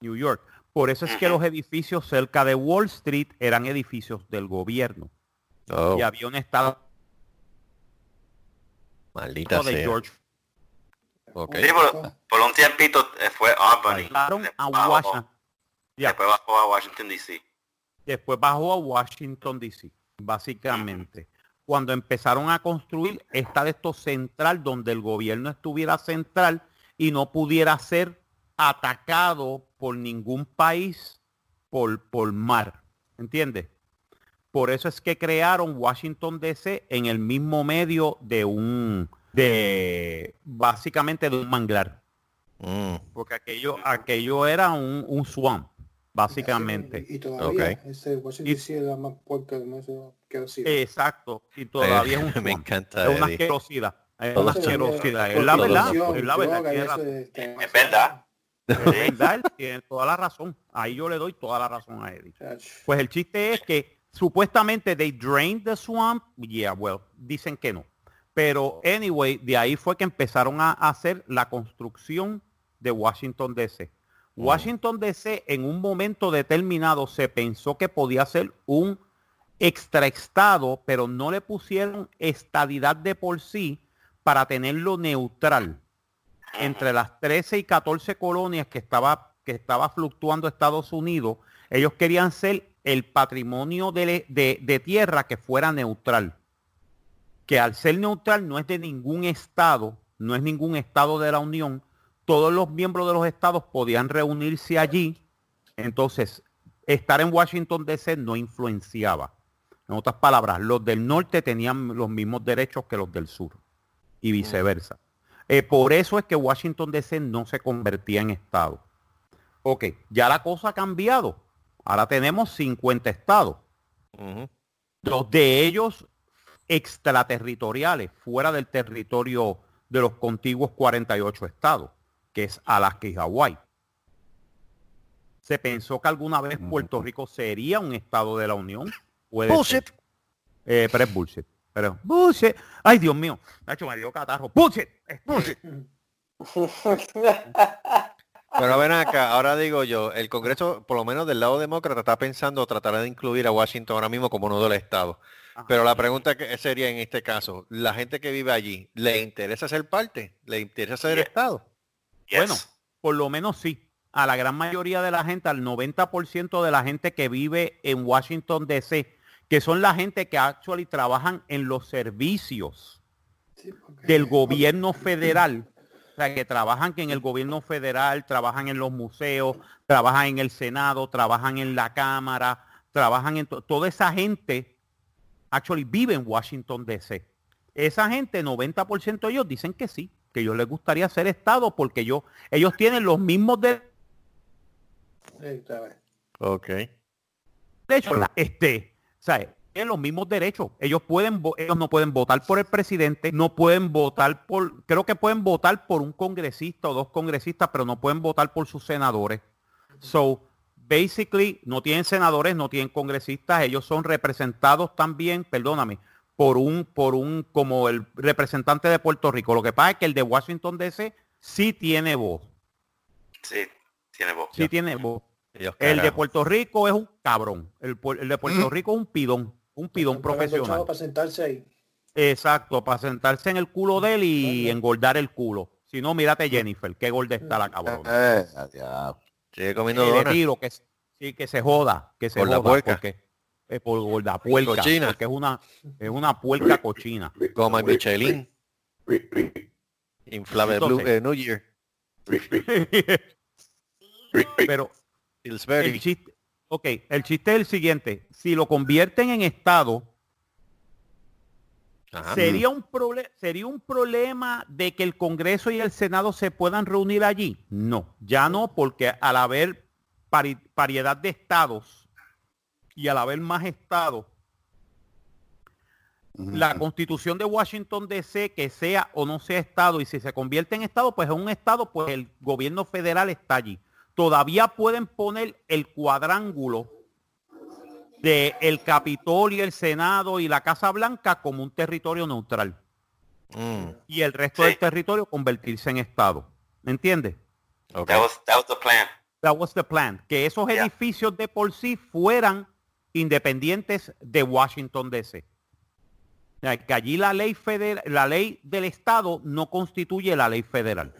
New York. Por eso es que los edificios cerca de Wall Street eran edificios del gobierno. Oh, Y había un estado maldita de sea. George. Ok. Sí, por, por un tiempito eh, fue Albany. Bajaron a Después bajó- Washington. Ya. Después bajó a Washington DC. Después bajó a Washington DC, básicamente. Cuando empezaron a construir esta de estos central, donde el gobierno estuviera central y no pudiera ser atacado por ningún país por, por mar. ¿Entiendes? Por eso es que crearon Washington DC en el mismo medio de un, de, básicamente de un manglar. Mm, Porque aquello, aquello era un, un swamp, básicamente. Y todavía, ese Washington DC es la más puerca más que ha sido. Exacto. Y todavía es un me encanta Es una asquerosidad. Es una asquerosidad. Es la verdad. Es la verdad. es- Es verdad. Es verdad, él tiene toda la razón. Ahí yo le doy toda la razón a Eddie. Pues el chiste es que supuestamente they drained the swamp. Yeah, well, dicen que no. Pero anyway, de ahí fue que empezaron a hacer la construcción de Washington DC. Washington DC en un momento determinado se pensó que podía ser un extra estado, pero no le pusieron estadidad de por sí para tenerlo neutral entre las 13 y 14 colonias que estaba, que estaba fluctuando Estados Unidos, ellos querían ser el patrimonio de, de- de tierra que fuera neutral. Que al ser neutral no es de ningún estado, no es ningún estado de la Unión, todos los miembros de los estados podían reunirse allí, entonces estar en Washington DC no influenciaba. En otras palabras, los del norte tenían los mismos derechos que los del sur y viceversa. Eh, por eso es que Washington DC no se convertía en estado. Ok, ya la cosa ha cambiado. Ahora tenemos 50 estados. Dos de ellos extraterritoriales, fuera del territorio de los contiguos 48 estados, que es Alaska y Hawái. Se pensó que alguna vez Puerto Rico sería un estado de la Unión. Puede Bullshit. ser. Eh, pero es bullshit. Pero bullshit. Ay, Dios mío. Nacho, me dio catarro. Bullshit. Es bullshit. Pero ven acá, ahora digo yo, el Congreso, por lo menos del lado demócrata, está pensando tratar de incluir a Washington ahora mismo como uno del Estado. Pero la pregunta que sería en este caso, la gente que vive allí, ¿le interesa ser parte? ¿Le interesa ser Estado? Bueno, por lo menos sí. A la gran mayoría de la gente, al 90% de la gente que vive en Washington DC, que son la gente que actually trabajan en los servicios del gobierno federal, o sea, que trabajan que en el gobierno federal, trabajan en los museos, trabajan en el Senado, trabajan en la Cámara, trabajan en to- toda esa gente, actually vive en Washington DC. Esa gente, 90% de ellos dicen que sí, que ellos les gustaría ser Estado porque yo, ellos tienen los mismos de- Ok. derechos, este, ¿sabes? Tienen los mismos derechos. Ellos pueden, ellos no pueden votar por el presidente, no pueden votar por, creo que pueden votar por un congresista o dos congresistas, pero no pueden votar por sus senadores. So, basically, no tienen senadores, no tienen congresistas, ellos son representados también, perdóname, por un, por un, como el representante de Puerto Rico. Lo que pasa es que el de Washington DC sí tiene voz, Sí, tiene voz. sí tiene voz. El de. Puerto Rico es un cabrón. El, el de Puerto Rico es un pidón, un pidón profesional. para sentarse ahí. Exacto, para sentarse en el culo de él y engordar el culo. Si no, mírate Jennifer, qué gorda está la cabrona. Eh, ya. Sigue comiendo tiro, que, sí, que se joda, que se Por la joda, puerca. porque es por gorda puerca, Cochina. porque es una, es una puerca cochina. Goma Michelin. Inflable Blue, eh, New Year. Pero Pillsbury. el chiste, ok, el chiste es el siguiente. Si lo convierten en estado, Ajá. ¿Sería un, ¿Sería un problema de que el Congreso y el Senado se puedan reunir allí? No, ya no, porque al haber pari- variedad de estados y al haber más estados, la constitución de Washington DC, que sea o no sea estado, y si se convierte en estado, pues es un estado, pues el gobierno federal está allí. Todavía pueden poner el cuadrángulo de el Capitolio, el Senado y la Casa Blanca como un territorio neutral Mm, y el resto del territorio convertirse en estado. ¿Me entiendes? ok. That was, that was the plan. That was the plan. Que esos Yeah. edificios de por sí fueran independientes de Washington DC. O sea, que allí la ley federal, la ley del estado no constituye la ley federal.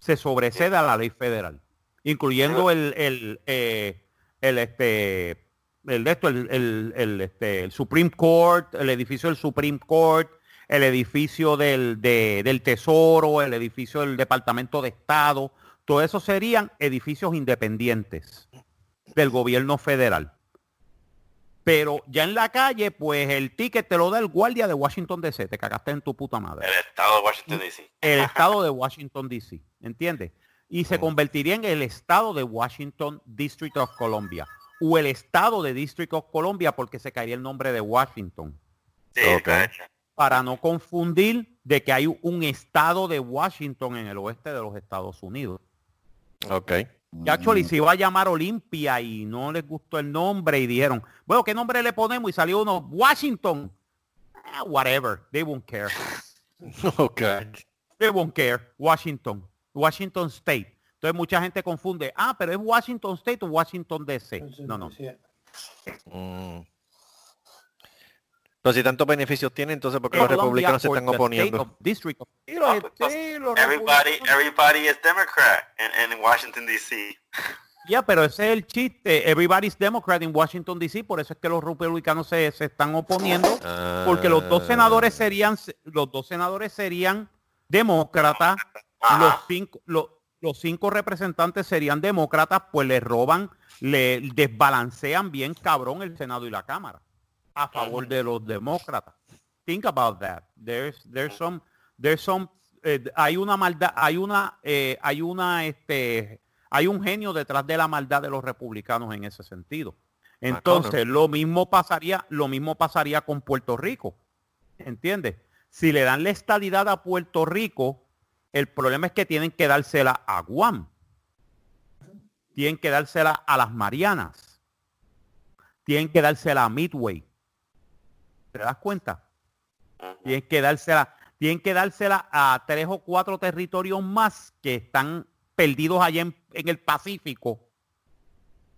Se sobrecede a la ley federal, incluyendo el, el, eh, el este el de esto, el, el, el, este, el Supreme Court, el edificio del Supreme Court, el edificio del, de- del Tesoro, el edificio del Departamento de Estado, todo eso serían edificios independientes del gobierno federal. Pero ya en la calle, pues el ticket te lo da el guardia de Washington DC, te cagaste en tu puta madre El estado de Washington DC. el estado de Washington DC, ¿entiendes? Y se convertiría en el estado de Washington District of Columbia o el estado de District of Columbia porque se caería el nombre de Washington Sí, para no confundir de que hay un estado de Washington en el oeste de los Estados Unidos. Ok. Y actually se iba a llamar Olimpia y no les gustó el nombre y dijeron, bueno, ¿qué nombre le ponemos? Y salió uno, Washington. Ah, whatever, they won't care. Ok. They won't care. Washington. Washington State. Entonces mucha gente confunde, ah, pero es Washington State o Washington DC. No, no. Mm. Pero si tantos beneficios tiene, entonces ¿por qué los republicanos se están oponiendo? District of- Sí, los- sí, los Everybody, republicanos- everybody is Democrat in, in Washington DC. Ya, pero ese es el chiste. Everybody's Democrat in Washington DC, por eso es que los republicanos se, se están oponiendo, porque los dos Ah. senadores serían, los dos senadores serían demócratas, los cinco, los, los cinco representantes serían demócratas, pues le roban, le desbalancean bien cabrón el Senado y la Cámara a favor de los demócratas. Think about that. There's, there's some, there's some, eh, hay una maldad, hay una, eh, hay una, este, hay un genio detrás de la maldad de los republicanos en ese sentido. Entonces, lo mismo pasaría, lo mismo pasaría con Puerto Rico. ¿Entiendes? Si le dan la estadidad a Puerto Rico, el problema es que tienen que dársela a Guam. Tienen que dársela a las Marianas. Tienen que dársela a Midway. ¿Te das cuenta? Tienen que dársela, tienen que dársela a tres o cuatro territorios más que están perdidos allá en, el Pacífico.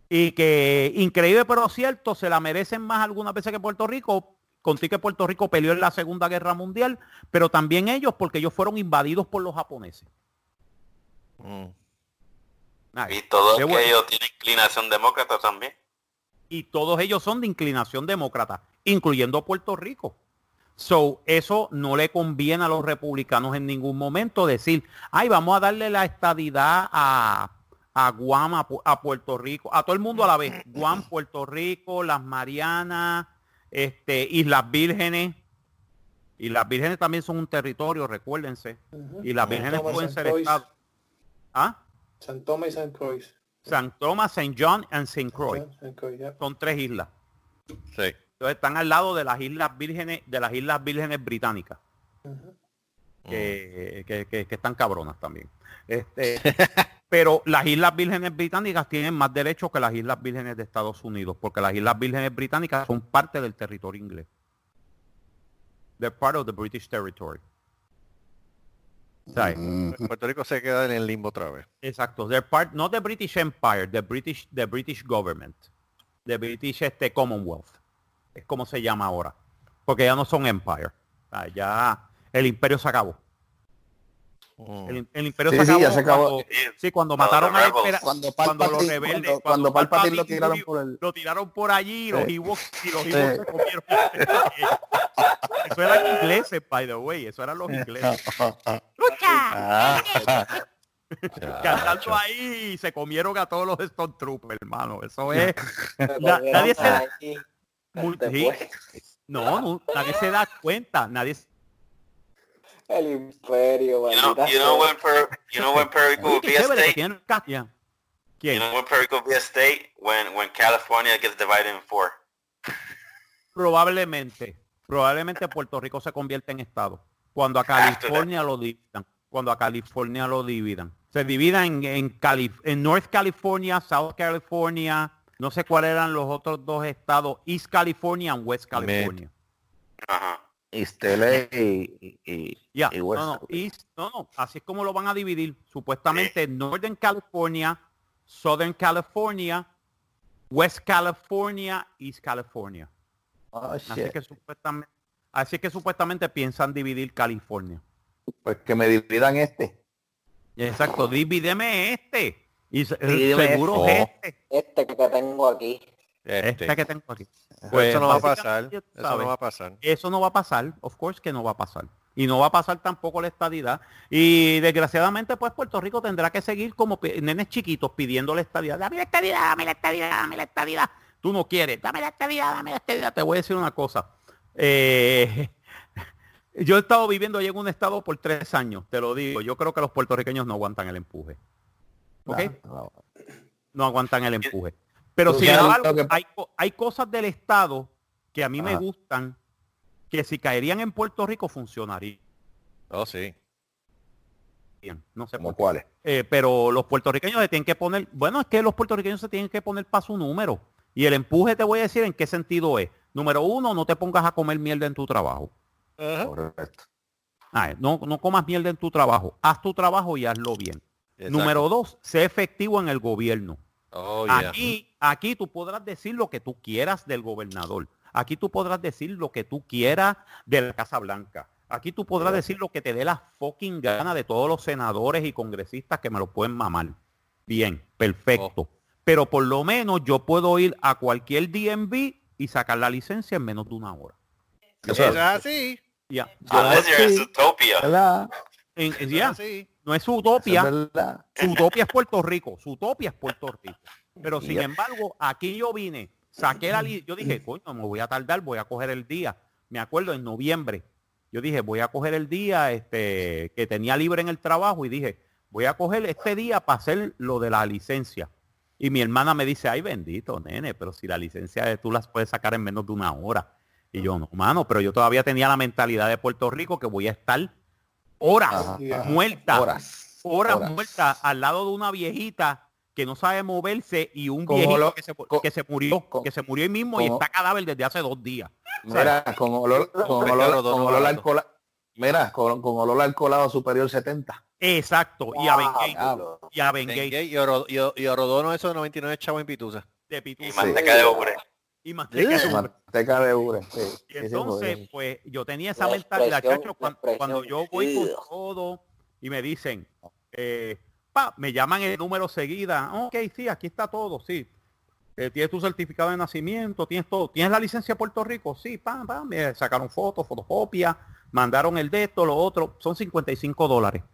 Y que, increíble pero cierto, se la merecen más algunas veces que Puerto Rico. Conté que Puerto Rico peleó en la Segunda Guerra Mundial, pero también ellos porque ellos fueron invadidos por los japoneses. Ay, Y todos bueno. ellos tienen inclinación demócrata también. y todos ellos son de inclinación demócrata, incluyendo Puerto Rico. So, eso no le conviene a los republicanos en ningún momento decir, ay, vamos a darle la estadidad a, a Guam, a, a Puerto Rico, a todo el mundo a la vez. Guam, Puerto Rico, las Marianas, este, Islas Vírgenes. Y las Vírgenes también son un territorio, recuérdense. Y las Vírgenes Tomás pueden ser estados. ¿Ah? San Tomás y San Croix. San Thomas, St. John. Croix. San Croix. Son tres islas. Sí. Entonces están al lado de las Islas Vírgenes, de las Islas Vírgenes Británicas. que, que- que- que están cabronas también. Este, pero las Islas Vírgenes Británicas tienen más derechos que las Islas Vírgenes de Estados Unidos, porque las Islas Vírgenes Británicas son parte del territorio inglés. They're part of the British territory. ¿Sabes? Puerto Rico se queda en el limbo otra vez. Exacto. They're part, not the British Empire, the British, the British government, the British este, Commonwealth. Es como se llama ahora. Porque ya no son empire. O sea, ya el imperio se acabó. El, el imperio Sí, se sí, acabó. ya se acabó. Cuando, sí, cuando No, mataron a Cuando cuando, los rebeldes, cuando- cuando Palpatine lo tiraron por el- lo tiraron por allí, los Sí. Ewoks y los Sí. Ewoks se comieron. Eso eran ingleses, by the way. Eso eran los ingleses. ¡Lucha! Cantando ahí y se comieron a todos los Stormtroopers, hermano. Eso es. Nadie se da, muy- sí. no, no, nadie se da cuenta, nadie se- el imperio, You know, maldita you know when per, you know when Puerto Rico Oye, will qué be a state. ca- ya. You ¿Quién? know when Puerto Rico will be a state when when California gets divided in four. Probablemente, probablemente Puerto Rico se convierte en estado. Cuando a California lo dividan, cuando a California lo dividan. Se divida en, en, Cali- en North California, South California, no sé cuáles eran los otros dos estados, East California y West California. Ajá. East LA y, y, Ya, y no, West. no, East- no, no, así es como lo van a dividir. Supuestamente Northern California, Southern California, West California, East California. Oh, Así que supuestamente, así que supuestamente piensan dividir California. Pues que me dividan este. Exacto, divídeme este. Y seguro este. este, Este que tengo aquí. Este, que tengo aquí. Pues eso no va a pasar. Eso no va a pasar. Eso no va a pasar, of course que no va a pasar. Y no va a pasar tampoco la estadidad. Y desgraciadamente, pues Puerto Rico tendrá que seguir como nenes chiquitos pidiendo la estadidad. Dame la estadidad, dame la estadidad, dame la estadidad. Tú no quieres, dame la estadidad, dame la estadidad. Te voy a decir una cosa. Eh, yo he estado viviendo allí en un estado por tres años, te lo digo. Yo creo que los puertorriqueños no aguantan el empuje. ¿Ok? No, no aguantan el empuje. Pero sin embargo, que- hay, co- hay cosas del Estado que a mí me gustan, que si caerían en Puerto Rico funcionarían. Oh, sí. No sé ¿Como por qué. cuáles? Eh, pero los puertorriqueños se tienen que poner, bueno, es que los puertorriqueños se tienen que poner para su número. Y el empuje te voy a decir en qué sentido es. Número uno, no te pongas a comer mierda en tu trabajo. Correcto. Ah, no, no comas mierda en tu trabajo. Haz tu trabajo y hazlo bien. Exacto. Número dos, sé efectivo en el gobierno. Oh, yeah. Aquí, aquí tú podrás decir lo que tú quieras del gobernador. Aquí tú podrás decir lo que tú quieras de la Casa Blanca. Aquí tú podrás decir lo que te dé la fucking gana de todos los senadores y congresistas que me lo pueden mamar. Bien, perfecto. Pero por lo menos yo puedo ir a cualquier DMV y sacar la licencia en menos de una hora. Eso es así. Ya. No es utopia. Su utopia es Puerto Rico, su utopia es Puerto Rico. Pero sin embargo, aquí yo vine, saqué la li- yo dije, coño, me voy a tardar, voy a coger el día. Me acuerdo en noviembre, yo dije, voy a coger el día este que tenía libre en el trabajo y dije, voy a coger este día para hacer lo de la licencia. Y mi hermana me dice, ay bendito, nene, pero si la licencia de tú las puedes sacar en menos de una hora. Y yo, no, mano, pero yo todavía tenía la mentalidad de Puerto Rico que voy a estar horas Ajá, ajá. muertas, Horas. horas, horas. muertas al lado de una viejita que no sabe moverse y un Con viejito olor- que, se, que se murió, que se murió ahí mismo y con- está cadáver desde hace dos días. Mira, con olor, con olor, con barato. alcohol, mira, con, con olor alcoholado superior 70. Exacto, y a diablo. y a Bengay Bengay y, y, y orodono eso de 99 chavos en pituza. de Y pituza manteca de ubre. y manteca de ubre. Manteca de ure. Sí, Y entonces, pues. yo tenía esa mentalidad, chacho, cuando, yo voy con todo y me dicen, eh, pa, me llaman el número seguida, ok, sí, aquí está todo, sí. Eh, tienes tu certificado de nacimiento, tienes todo, tienes la licencia de Puerto Rico, sí, pam, pam, me sacaron fotos, fotocopia, mandaron el de esto, lo otro, son 55 dólares.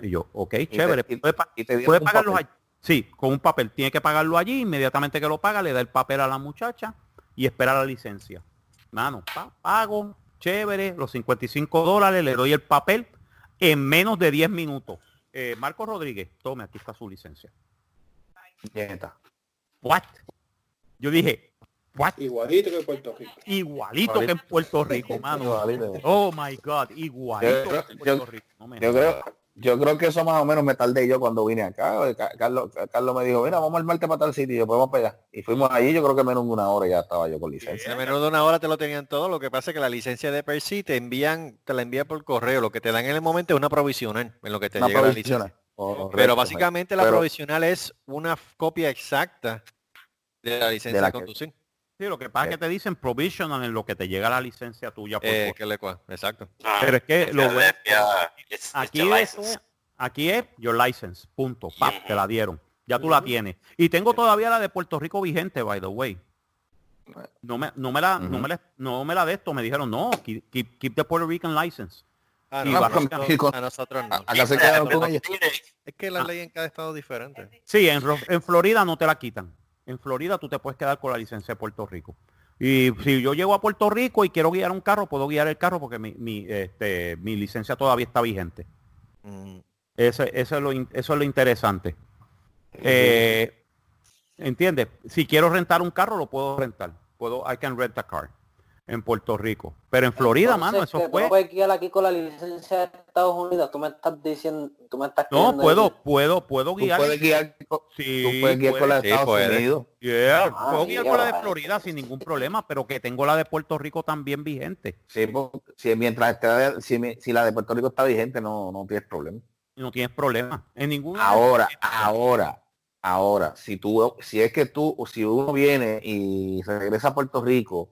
Y yo, ok, chévere, y- y te dieron puede un pagarlo papel. allí. Sí, con un papel, tiene que pagarlo allí, inmediatamente que lo paga, le da el papel a la muchacha y espera la licencia. Mano, pa- pago, chévere, los 55 dólares, le doy el papel en menos de 10 minutos. Eh, Marco Rodríguez, tome, aquí está su licencia. Nieta. What? Yo dije, what? Igualito que Puerto Rico. Igualito que en Puerto Rico, mano. Igualito. Oh my God, igualito Yo- que en Puerto yo- Rico. No me Yo creo, yo creo que eso más o menos me tardé yo cuando vine acá. Ca- Carlos, Carlos me dijo, mira, vamos al martes para tal sitio, y yo podemos pegar. Y fuimos allí, yo creo que menos de una hora ya estaba yo con licencia. En menos de una hora te lo tenían todo. Lo que pasa es que la licencia de per sí te envían, te la envían por correo. Lo que te dan en el momento es una provisional en lo que te Una llega la licencia. Correcto, Pero básicamente la Pero- provisional es una copia exacta de la licencia de, la conducir. Sí, lo que pasa es que te dicen provisional en lo que te llega la licencia tuya por Eh, que le Exacto. Ah, Pero es que lo it's- it's aquí es, license. aquí es your license, punto. Pap, te la dieron. Ya tú la tienes. Y tengo todavía la de Puerto Rico vigente, by the way. No me, no me la, no me la, no me la de esto, me dijeron, no, keep, keep- keep the Puerto Rican license. Ah, no, a nosotros- no. Acá se Yeah, quedaron con ella. Es que la ley en cada estado es diferente. Sí, en Florida no te la quitan. En Florida tú te puedes quedar con la licencia de Puerto Rico. Y si yo llego a Puerto Rico y quiero guiar un carro, puedo guiar el carro porque mi, mi, este, mi licencia todavía está vigente. Mm, Ese- eso, es lo, eso es lo interesante. Eh, ¿Entiendes? Si quiero rentar un carro, lo puedo rentar. Puedo, I can rent a car en Puerto Rico. Pero en Florida, mano, Entonces, eso que fue... Aquí con la licencia de Estados Unidos. Tú me estás diciendo, tú me estás No, puedo, decir- puedo, puedo Tú guiar. puedes guiar, con- Sí, tú puedes guiar con la de Sí, Estados puede. Unidos. Yeah, Ah, puedo sí, guiar con la de. Florida sin ningún problema, pero que tengo la de Puerto Rico también vigente. Sí, porque si mientras esté, si, si la de Puerto Rico está vigente, no, no tienes problema. No tienes problema. En ninguna Ahora, ahora, ahora, si tú, si es que tú, o si uno viene y regresa a Puerto Rico,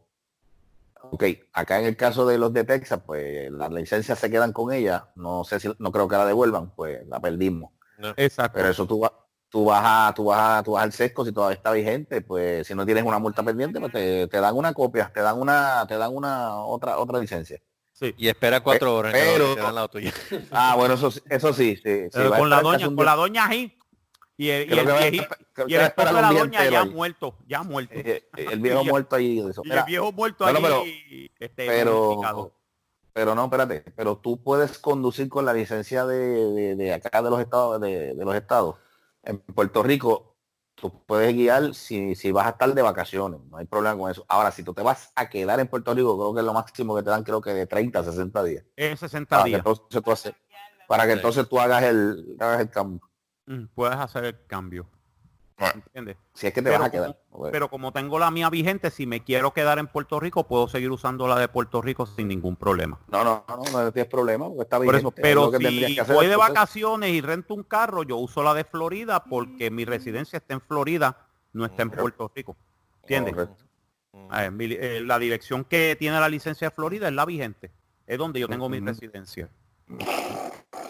ok, acá en el caso de los de Texas, pues las licencias se quedan con ella, no sé si, no creo que la devuelvan, pues la perdimos. Exacto. Pero eso tú vas, tú vas a, tú vas a, tú vas al sesco si todavía está vigente, pues si no tienes una multa pendiente, pues te, te dan una copia, te dan una, te dan una otra, otra licencia. Sí. Y espera cuatro horas en que pero- te dan la tuya. Ah, bueno, eso, sí- eso sí, sí. sí, Eh, va a con la doña, con día. la doña ahí. Y el, y el que viejito- y que el esposo de la doña ya ahí. muerto, ya muerto. Eh, eh, el viejo muerto ahí de eso. Y el viejo muerto ahí. pero- este, pero, no, espérate, pero tú puedes conducir con la licencia de, de, de acá de los estados, de, de los estados. En Puerto Rico, tú puedes guiar si, si vas a estar de vacaciones, no hay problema con eso. Ahora, si tú te vas a quedar en Puerto Rico, creo que es lo máximo que te dan, creo que de 30 a 60 días. En 60 Para que días. entonces tú, haces- para que entonces tú hagas el, hagas el cambio. Mm, Puedes hacer el cambio. ¿Entiendes? Si es que te Pero vas a como- quedar. Pero como tengo la mía vigente, si me quiero quedar en Puerto Rico, puedo seguir usando la de Puerto Rico sin ningún problema. No, no, no, no, no tienes problema, porque está Por vigente. eso, es pero si que hacer voy de entonces. vacaciones y rento un carro, yo uso la de Florida porque mi residencia está en Florida, no está en Puerto Rico. ¿Entiendes? Ver, mi li- eh, la dirección que tiene la licencia de Florida es la vigente. Es donde yo tengo mi residencia.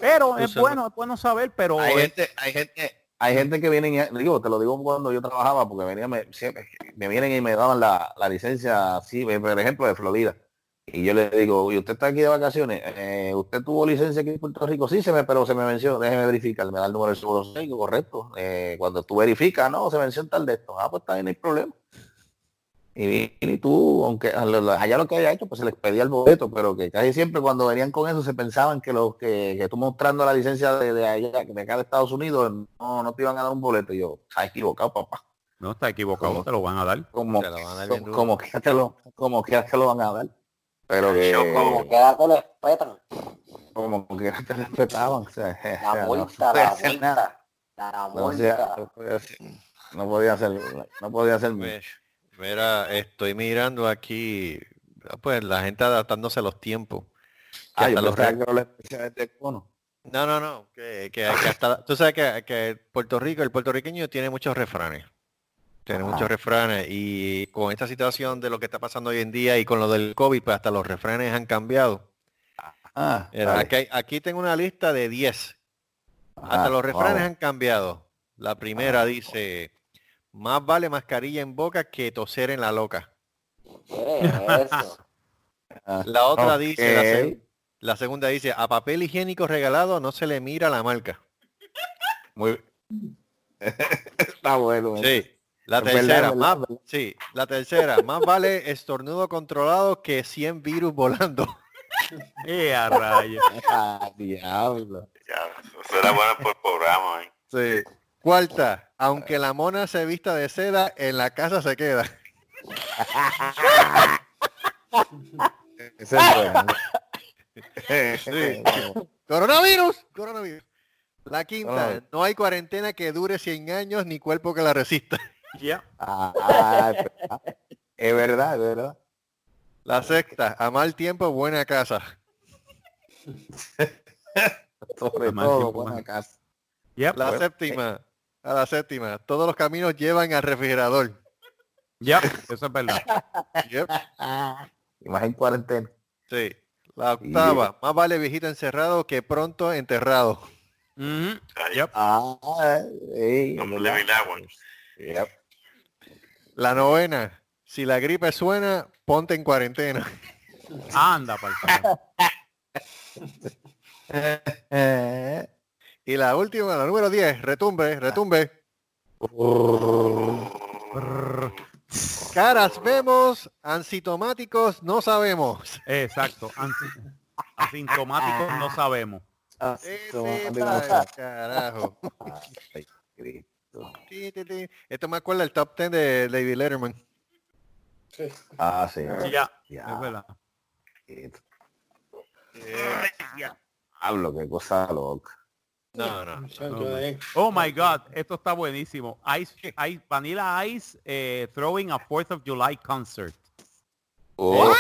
Pero es bueno, es bueno saber, pero hay gente, hay gente, hay gente que vienen, digo, te lo digo cuando yo trabajaba, porque venía, me, siempre, me vienen y me daban la, la licencia, así, por ejemplo, de Florida. Y yo le digo, ¿y usted está aquí de vacaciones? Eh, ¿Usted tuvo licencia aquí en Puerto Rico? Sí, se me, pero se me venció, déjeme verificar, me da el número del seguro correcto. Eh, cuando tú verificas, no, se venció en tal de esto. Ah, pues está bien, no hay problema. Y, vine y tú, aunque allá lo que haya hecho, pues se les pedía el boleto, pero que casi siempre cuando venían con eso se pensaban que los que, que tú mostrando la licencia de, de allá, de acá de Estados Unidos, no, no te iban a dar un boleto. Y yo, estás equivocado, papá. No, está equivocado, te lo van a dar. Como, Te lo van a dar como, que te lo, como que te lo van a dar. Pero que Como queda te lo respetan. como que te respetaban. O sea, La no multa, podía la. La No, multa. no podía hacer, no podía hacer, no Pues, Mira, estoy mirando aquí, pues la gente adaptándose a los tiempos. Que Ah, hasta los cono. No, no, no. Que, que- que hasta, tú sabes que, que Puerto Rico, el puertorriqueño tiene muchos refranes. Tiene Ajá. muchos refranes y con esta situación de lo que está pasando hoy en día y con lo del COVID, pues hasta los refranes han cambiado. Aquí, tengo una lista de 10. Hasta los refranes han cambiado. La primera dice, más vale mascarilla en boca que toser en la loca. ¿Qué es eso? Ah, La otra dice, la, seg- la segunda dice, a papel higiénico regalado no se le mira la marca. Muy Está bueno. Sí. La verdad, tercera, más, verdad, sí, la tercera, más vale estornudo controlado que 100 virus volando. Eh, a rayos. Ah, diablo. Ya, era bueno por programa, ¿eh? Sí. Cuarta, aunque la mona se vista de seda, en la casa se queda. Ese es bueno. Sí. Coronavirus, coronavirus. La quinta, Oh. no hay cuarentena que dure 100 años ni cuerpo que la resista. Ya. Ah, es verdad. es verdad, es verdad. La sexta, a mal tiempo, buena casa. Sobre Además, todo, tiempo, buena casa. Yep. La séptima, a la séptima, todos los caminos llevan al refrigerador. Ya, eso es verdad. Yep. Y más en cuarentena. Sí. La octava, más vale viejito encerrado que pronto enterrado. Ay, Yep. Ah, that one. Yep. La novena, si la gripe suena, ponte en cuarentena. Anda, carajo. Y la última, la número 10, retumbe, retumbe. Caras vemos, asintomáticos no sabemos. Exacto. Asintomáticos no sabemos. carajo. Esto me acuerda el top 10 de David Letterman. Sí. Ah, sí. Ya, Ya. es verdad. Hablo, qué cosa loca. No, no. Muchacho de- Oh my God, esto está buenísimo. Ice, ice, Vanilla Ice eh, throwing a 4th of July concert. Oh,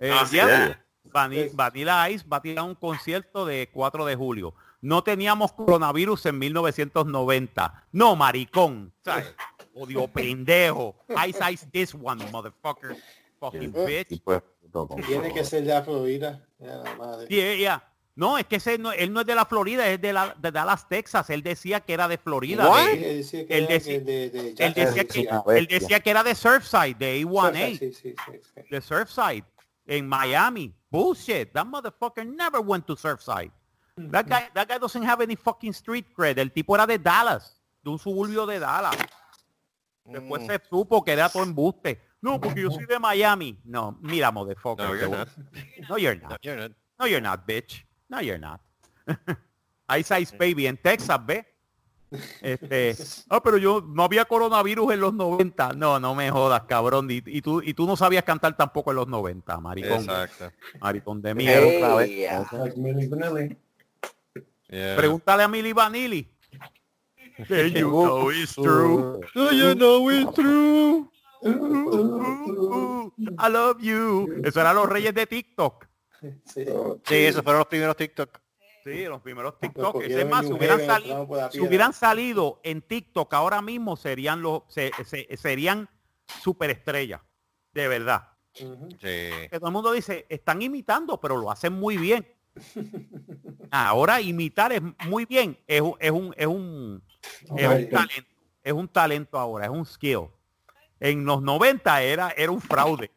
Eh, Ah, sí, ya, eh. Vani- Vanilla Ice va a tirar un concierto de 4 de julio. No teníamos coronavirus en 1990. No, maricón. ¿sabes? Odio pendejo. Ice Ice this one, motherfucker. Fucking bitch. con- Tiene que ser Florida. Ya, la madre. Yeah, yeah. No, es que ese no- él no es de la Florida, es de, la, de Dallas, Texas. Él decía que era de Florida. What? de- Sí, él decía que era de, de él, Jackson, decía que, sí, él bestia. decía que era de Surfside, de A1A, Sí, sí, sí, sí. de Surfside, en Miami. Bullshit. That motherfucker never went to Surfside. That guy, that guy doesn't have any fucking street cred. El tipo era de Dallas, de un suburbio de Dallas. Después Mm. se supo que era todo embuste. No, porque yo soy de Miami. No, mira, motherfucker. No, you're not. No, you're No, not. you're not. No, you're not, bitch. No, you're not. Ice Ice Baby en Texas, ¿ve? Este, ah, pero yo no había coronavirus en los 90. No, no me jodas, cabrón. Y, y tú, y tú no sabías cantar tampoco en los 90, maricón. Exacto. Maricón de mierda. otra vez. Ey, ya. Like Milli Vanilli. Yeah. Pregúntale a Milli Vanilli. That you know it's true. Do you know it's true? I love you. Eso eran los reyes de TikTok. Sí. Sí, esos fueron los primeros TikTok. Sí, los primeros Los TikTok. Es más, si hubieran, si salido en TikTok ahora mismo serían los se- se- serían superestrellas. De verdad. Sí. Que todo el mundo dice, están imitando, pero lo hacen muy bien. Ahora imitar es muy bien. Es, un- es un, es un, es un talento. Es un talento ahora, es un skill. En los 90 era, era un fraude.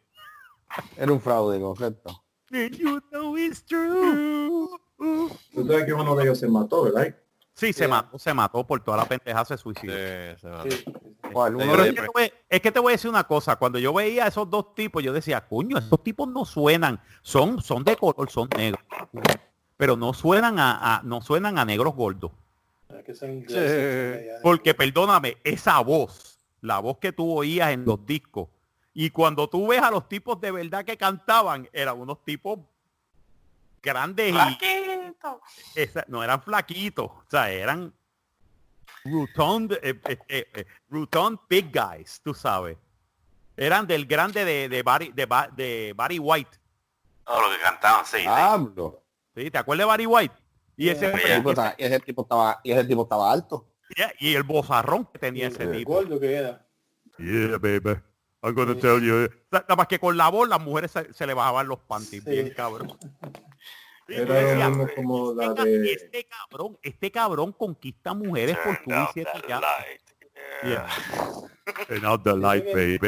Era un fraude, correcto. And you know it's true. Tú sabes que uno de ellos se mató, ¿verdad? Sí, se mató, se mató por toda la pendeja, se suicidó. Sí, se mató. Sí. ¿Cuál? Sí, Uno Pero de- es que, te voy, es que te voy a decir una cosa, cuando yo veía a esos dos tipos, yo decía, coño, estos tipos no suenan, son, son de color, son negros, pero no suenan a, a- no suenan a negros gordos. Porque perdóname, esa voz, la voz que tú oías en los discos. Y cuando tú ves a los tipos de verdad que cantaban, eran unos tipos grandes y Flaquito. esa- no eran flaquitos, o sea, eran rotund, eh, eh, eh, eh, rotund big guys, tú sabes. Eran del grande de, de, Barry, de, de Barry White. Todo lo que cantaban, sí. Pablo. ¿sí? ¿Te acuerdas de Barry White? Y ese, tipo estaba- ese tipo estaba, y ese tipo estaba alto. y el bozarrón que tenía ese tipo. gordo que era. Yeah, baby. I'm gonna tell you. Nada más que con la voz las mujeres se, se le bajaban los panties, Sí. bien cabrón. Era mismo como la "Venga, de... Este cabrón, este cabrón conquista mujeres por tu ya. Yeah. Out the light, baby.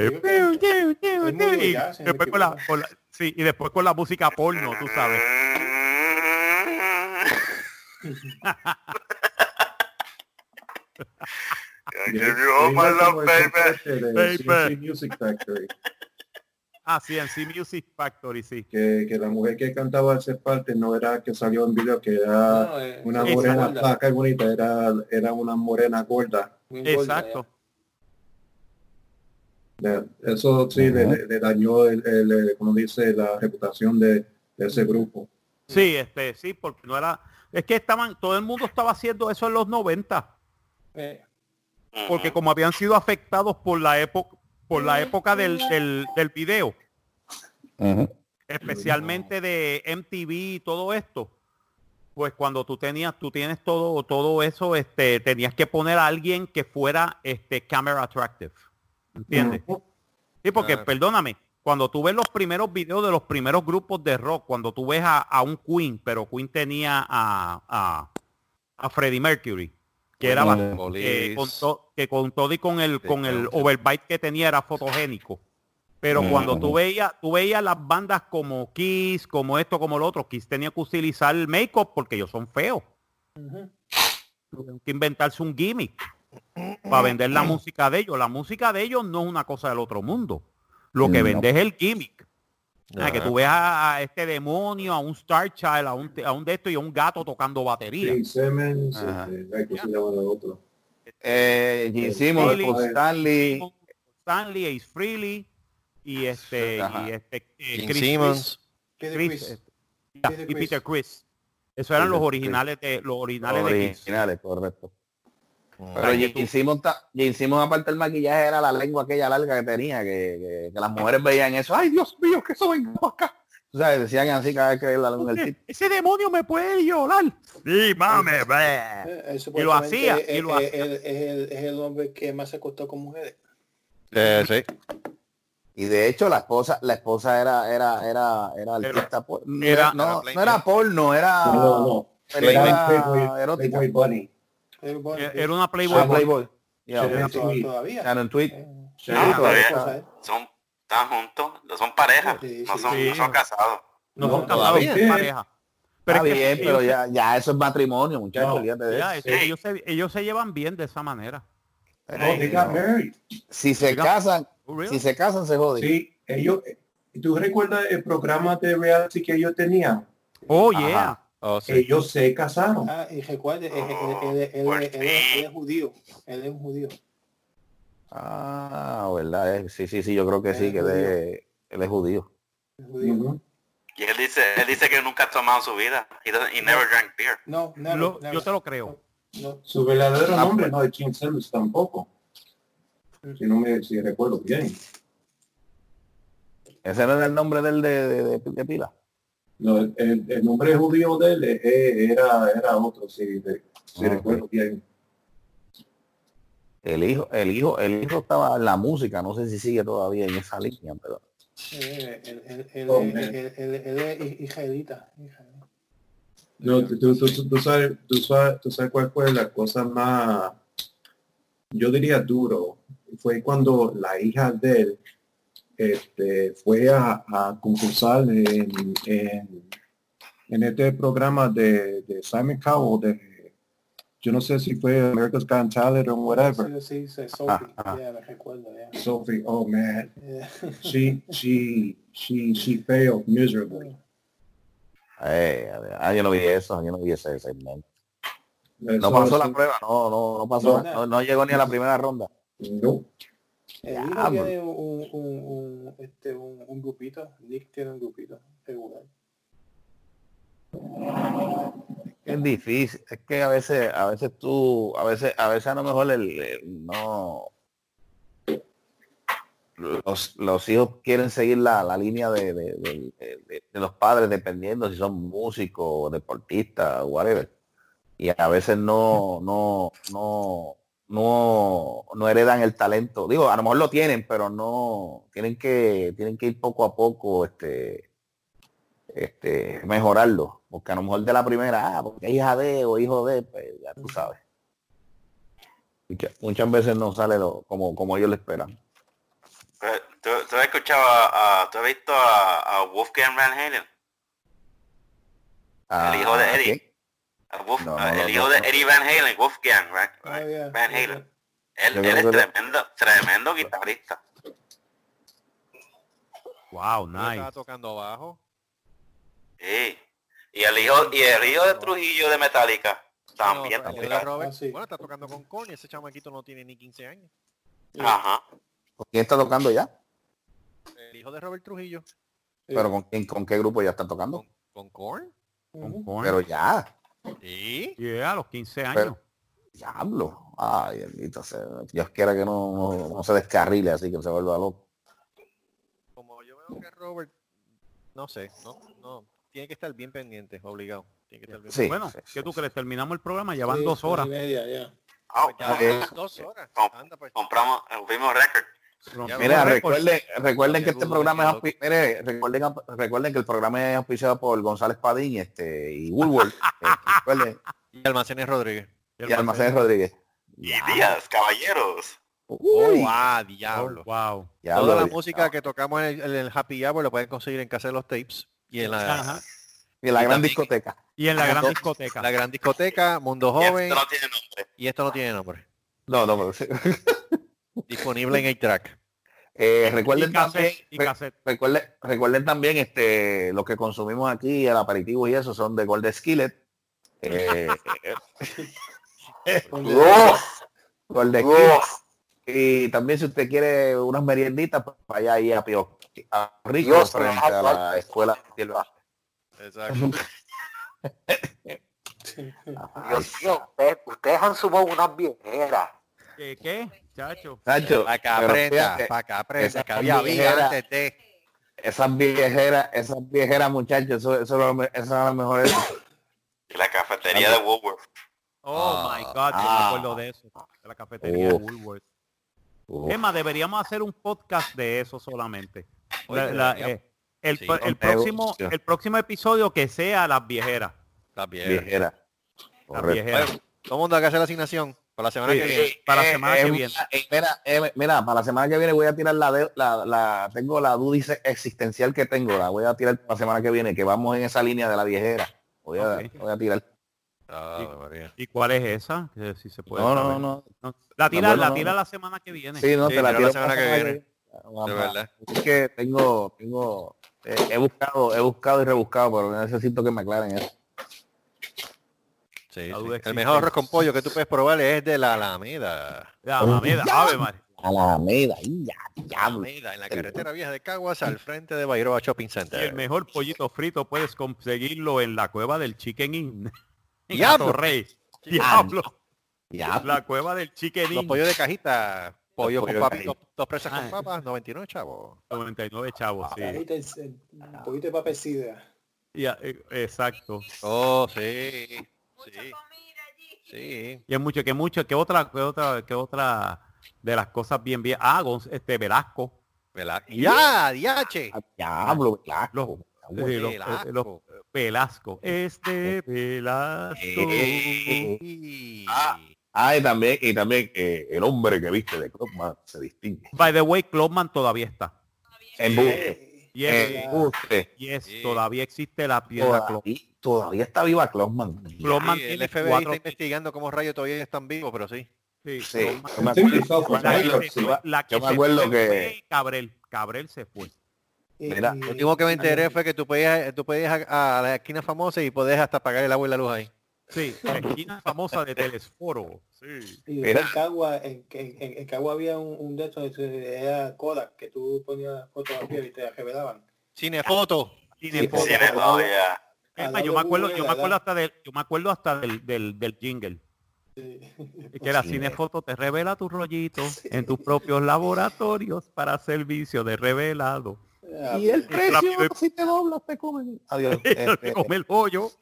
Y después con la, con la- sí, y después con la música porno, tú sabes. I give you yo all my love, baby. Baby. Music Factory, Ah, sí, en Music Factory, sí. que, que la mujer que cantaba esa parte no era que salió en video, que era No, eh, una morena flaca y bonita, era, era una morena gorda. Muy gorda, Exacto. Eso sí le, le- le dañó, el, el, como dice, la reputación de, de ese grupo. Sí, este, sí, porque no era. Es que estaban, todo el mundo estaba haciendo eso en los 90. Porque como habían sido afectados por la época por la época del, del, del video, especialmente de MTV y todo esto, pues cuando tú tenías, tú tienes todo, todo eso, este, tenías que poner a alguien que fuera este camera attractive. ¿Entiendes? Sí, porque perdóname, cuando tú ves los primeros videos de los primeros grupos de rock, cuando tú ves a, a un Queen, pero Queen tenía a, a, a Freddie Mercury, que era que con, to- que con todo y con el con el overbite que tenía era fotogénico. Pero cuando tú veías, tú veías las bandas como Kiss, como esto, como lo otro, Kiss tenía que utilizar el make-up porque ellos son feos. Tuvieron que inventarse un gimmick para vender la música de ellos. La música de ellos no es una cosa del otro mundo. Lo que No. vende es el gimmick. O sea, que tú veas a, a este demonio, a un Star Child, a un, a un de esto y a un gato tocando batería. Simmons, Ajá. ay, ¿cómo se llama el otro? Eh, Gene Simmons, Philly. Paul Stanley, Stanley, Ace Freely y este, Ajá. y este eh, Chris- Simmons. Peter Chris, Criss. este, y. Peter Chris. Eso eran los originales de los originales de Kiss. originales, correcto. Pero Gene Simmons, aparte del maquillaje era la lengua aquella larga que tenía, que, que- que las mujeres veían eso. Ay, Dios mío, que eso venga acá. O sea, decían así cada vez que la lengua del tipo. Ese demonio me puede violar. Sí, mame, Eh, Y lo hacía, es- y lo hacía. es- es el, es el hombre que más se acostó con mujeres. Eh, sí. Y de hecho la esposa, la esposa era, era, era, era artista por- no, era- no, era no era porno, era, No, no, no. era Era erótica. Bunny. Era bueno, Era una Ah, Playboy. Playboy. Yeah, Sí. yeah. to- todavía. Shannon Tweet. Eh, Sí, Ah, todavía está. cosa, eh. Son, están juntos, no son pareja, Sí, no sí, son, sí. no son casados. No No, son casados, todavía. son pareja. Pero Está es que bien, pero ellos, ya, ya eso es matrimonio, muchachos, No. ya, eso. ellos, se, ellos se llevan bien de esa manera. They got married. Si se casan, Oh, really? si se casan se joden. Sí, ellos, ¿tú recuerdas el programa de reality que ellos tenían? Oh, Ajá. Oh, sí. Ellos se casaron. Ah, y recuerde, él, él- Oh, él- él- él- por él- él- él es judío. Él es un judío. Ah, verdad, eh. sí, sí, sí, yo creo que sí, Es que él es, él es judío. Y él dice, él dice que nunca ha tomado su vida. He, doesn't- he never drank beer. No, never, Lo- never. yo te lo creo. No, Su verdadero Ah, nombre no es Gene Simmons tampoco. Si no me si recuerdo bien. Ese no era el nombre del de, de, de, de pila. No, el, el- nombre judío de él era, era otro, si, recuerdo bien. El hijo, el hijo, el hijo estaba en la música, no sé si sigue todavía en esa línea, pero él, es israelita. No, tú, tú- tú- tú sabes, tú, sabes, tú sabes cuál fue la cosa más, yo diría duro, fue cuando la hija de él este, fue a, a concursar en, en, en este programa de, de Simon Cowell, de, yo no sé si fue America's Got Talent o whatever. Sí, sí, sí, Sophie. Ah, ah. Ya, me recuerdo, ya. Sophie, oh man, Yeah. she, she, she, she failed miserably. eh, ah, yo no vi eso, yo no vi ese segmento. No pasó la prueba, no, no, no pasó, No. no, no llegó ni a la primera ronda. No. El tiene un, un, un, este, un, un grupito. Nick tiene un grupito regular. Es difícil, es que a veces, a veces tú, a veces, a veces a lo mejor el, el- no los, los hijos quieren seguir la, la línea de, de- de- de- de los padres dependiendo si son músicos, deportistas, whatever. Y a veces no, no, no, no, no heredan el talento. Digo, a lo mejor lo tienen, pero no, tienen que, tienen que ir poco a poco, este, este, mejorarlo. Porque a lo mejor de la primera, ah, porque es hija de o hijo de, pues ya tú sabes. Muchas, muchas veces no sale lo, como, como ellos lo esperan. ¿Tú, tú has escuchado a, a- tú has visto a, a Wolfgang Van Halen? El hijo de Ah, Eddie. ¿quién? A Wolf- No, a- no, el hijo no, de. Eddie Van Halen, Wolfgang Van, Ah, yeah, Van yeah, Halen. Él, es que- tremendo, tremendo guitarrista. Wow, Yo estaba nice. tocando bajo. Sí. Y el hijo, y el hijo de Trujillo de Metallica también. No, el hijo toca. de Robert, Ah, sí. bueno, está tocando con Connie, ese chamaquito no tiene ni 15 años. Ajá. ¿Con quién está tocando ya? El hijo de Robert Trujillo, Pero con quién, con qué grupo ya está tocando. con Korn. Con Korn. Pero ya, Sí. Yeah, a los 15 años. Pero- diablo. Ay, bendito sea. Dios quiera que no, no, no se descarrile así que se vuelva loco. Como yo veo que Robert, no sé, no, no, tiene que estar bien pendiente, obligado. Tiene que estar bien Sí. bueno, ¿qué tú crees? Terminamos el programa, ya van Sí, dos horas. y media, ya. Ah, Pues ya, Eh, dos horas. com- Anda, pues. compramos, vimos récord. Mira, recuerden, recuerden que este programa es mire, recuerden, recuerden que el programa es auspiciado por González Padín este, y Woolworth. eh, Y Almacenes Rodríguez. y Almacenes Rodríguez. Y días, caballeros. Uy, ah, Oh, diablo. wow. diablo, Toda la música que tocamos en el, en el Happy Hour lo pueden conseguir en casa de los tapes y en la, Ajá. Y la y gran también- discoteca. Y en la gran discoteca. la gran discoteca, Mundo Y Joven, esto no tiene nombre. y esto no tiene nombre. No, no, pero sí. Disponible en el track. Eh, recuerden Y también, y re- recuerden, recuerden también este lo que consumimos aquí, el aperitivo y eso son de Gold Skillet. Eh, ¡Uf! Gold. Skillet. Y también si usted quiere unas merienditas, pues vaya ahí a Pío a Rico Dios, frente a la escuela. Exacto. Dios mío, ustedes, ustedes han sumado unas viejeras. ¿Qué, qué, chacho? Que pero aprenda, fíjate, para que aprenda, esa que había antes de... esas viejeras, esas viejeras muchachos, eso, eso, es lo me- eso es lo mejor. Y la cafetería de Woolworth. Oh my God, yo me Ah. acuerdo de eso. De la cafetería de Uf. Woolworth. Uf. Emma, deberíamos hacer un podcast de eso solamente. La- la- eh, el, Sí, el próximo, el próximo episodio que sea las viejeras. Está bien. Viejera. Las viejeras. Oye, todo el mundo hay que hacer la asignación para la semana Sí, que viene. para la semana que eh, viene. eh, mira, eh, mira, para la semana que viene voy a tirar la, de- la, la tengo la duda ex- existencial que tengo, la voy a tirar para la semana que viene, que vamos en esa línea de la viejera. Voy a, Ok. voy a tirar. ¿Y cuál es esa? Si se puede No, no, no, no. La tira, bueno, la tira no. la semana que viene. Sí, no, Sí, te la tiro la semana que viene. De verdad. Es que tengo, tengo, eh, he buscado, he buscado y rebuscado, pero necesito que me aclaren eso. Sí, sí. El mejor arroz con pollo que tú puedes probar es de la Alameda. La mameda, ave María. Alameda, y ya, diablo. Alameda, en la carretera vieja de Caguas, al frente de Bairoa Shopping Y el Center. mejor pollito frito puedes conseguirlo en la cueva del Chicken Inn. Diablo. Rey. Diablo. Ya, La cueva del Chicken Los Inn. pollos de cajita, pollo con papas, dos, dos presas Ah. con papas, 99 chavos. 99 chavos, sí. El- el- un poquito de papel sidra. Ya, eh, exacto. Oh, sí. Sí. Sí. Y es mucho, que mucho, que otra, que otra, que otra de las cosas bien, bien. Ah, Gonz- este Velasco. ¿Verdad? ¡Ya! ¡Diache! diablo, claro. Los, sí, los- eh, Velasco. los- Velasco. Este Velasco. Eh, Y- Ah. Ah, y también, y también eh, el hombre que viste de Clubman se distingue. By the way, Clubman todavía está. Embuste. Y es, Embuste. y es- Sí. todavía existe la piedra. Todavía, todavía está viva Clubman. Clubman Sí, el FBI cuatro- está investigando cómo rayos todavía están vivos, pero sí. Sí, la que Yo me se acuerdo fue que- Cabrel. Cabrel se fue. Y- Mira, Lo último que me enteré fue que tú podías, tú podías a, a la esquina famosa y podías hasta pagar el agua y la luz ahí. Sí, la esquina famosa de Telesforo. Sí. Y en Cagua, en, en, en- Cagua había un, un de estos, eh, era Kodak, que tú ponías fotografías y te las revelaban. Cinefoto. Cinefoto. Cine, oh, yeah. Es Al más, yo me acuerdo, yo me acuerdo hasta del, yo me acuerdo hasta del, del, del jingle. Sí. Que era Sí. Cinefoto te revela tu rollito en tus propios laboratorios para servicio de revelado. Ah, Y el precio, Rápido. si te doblas, te comen. Adiós. Te Este, come el hoyo.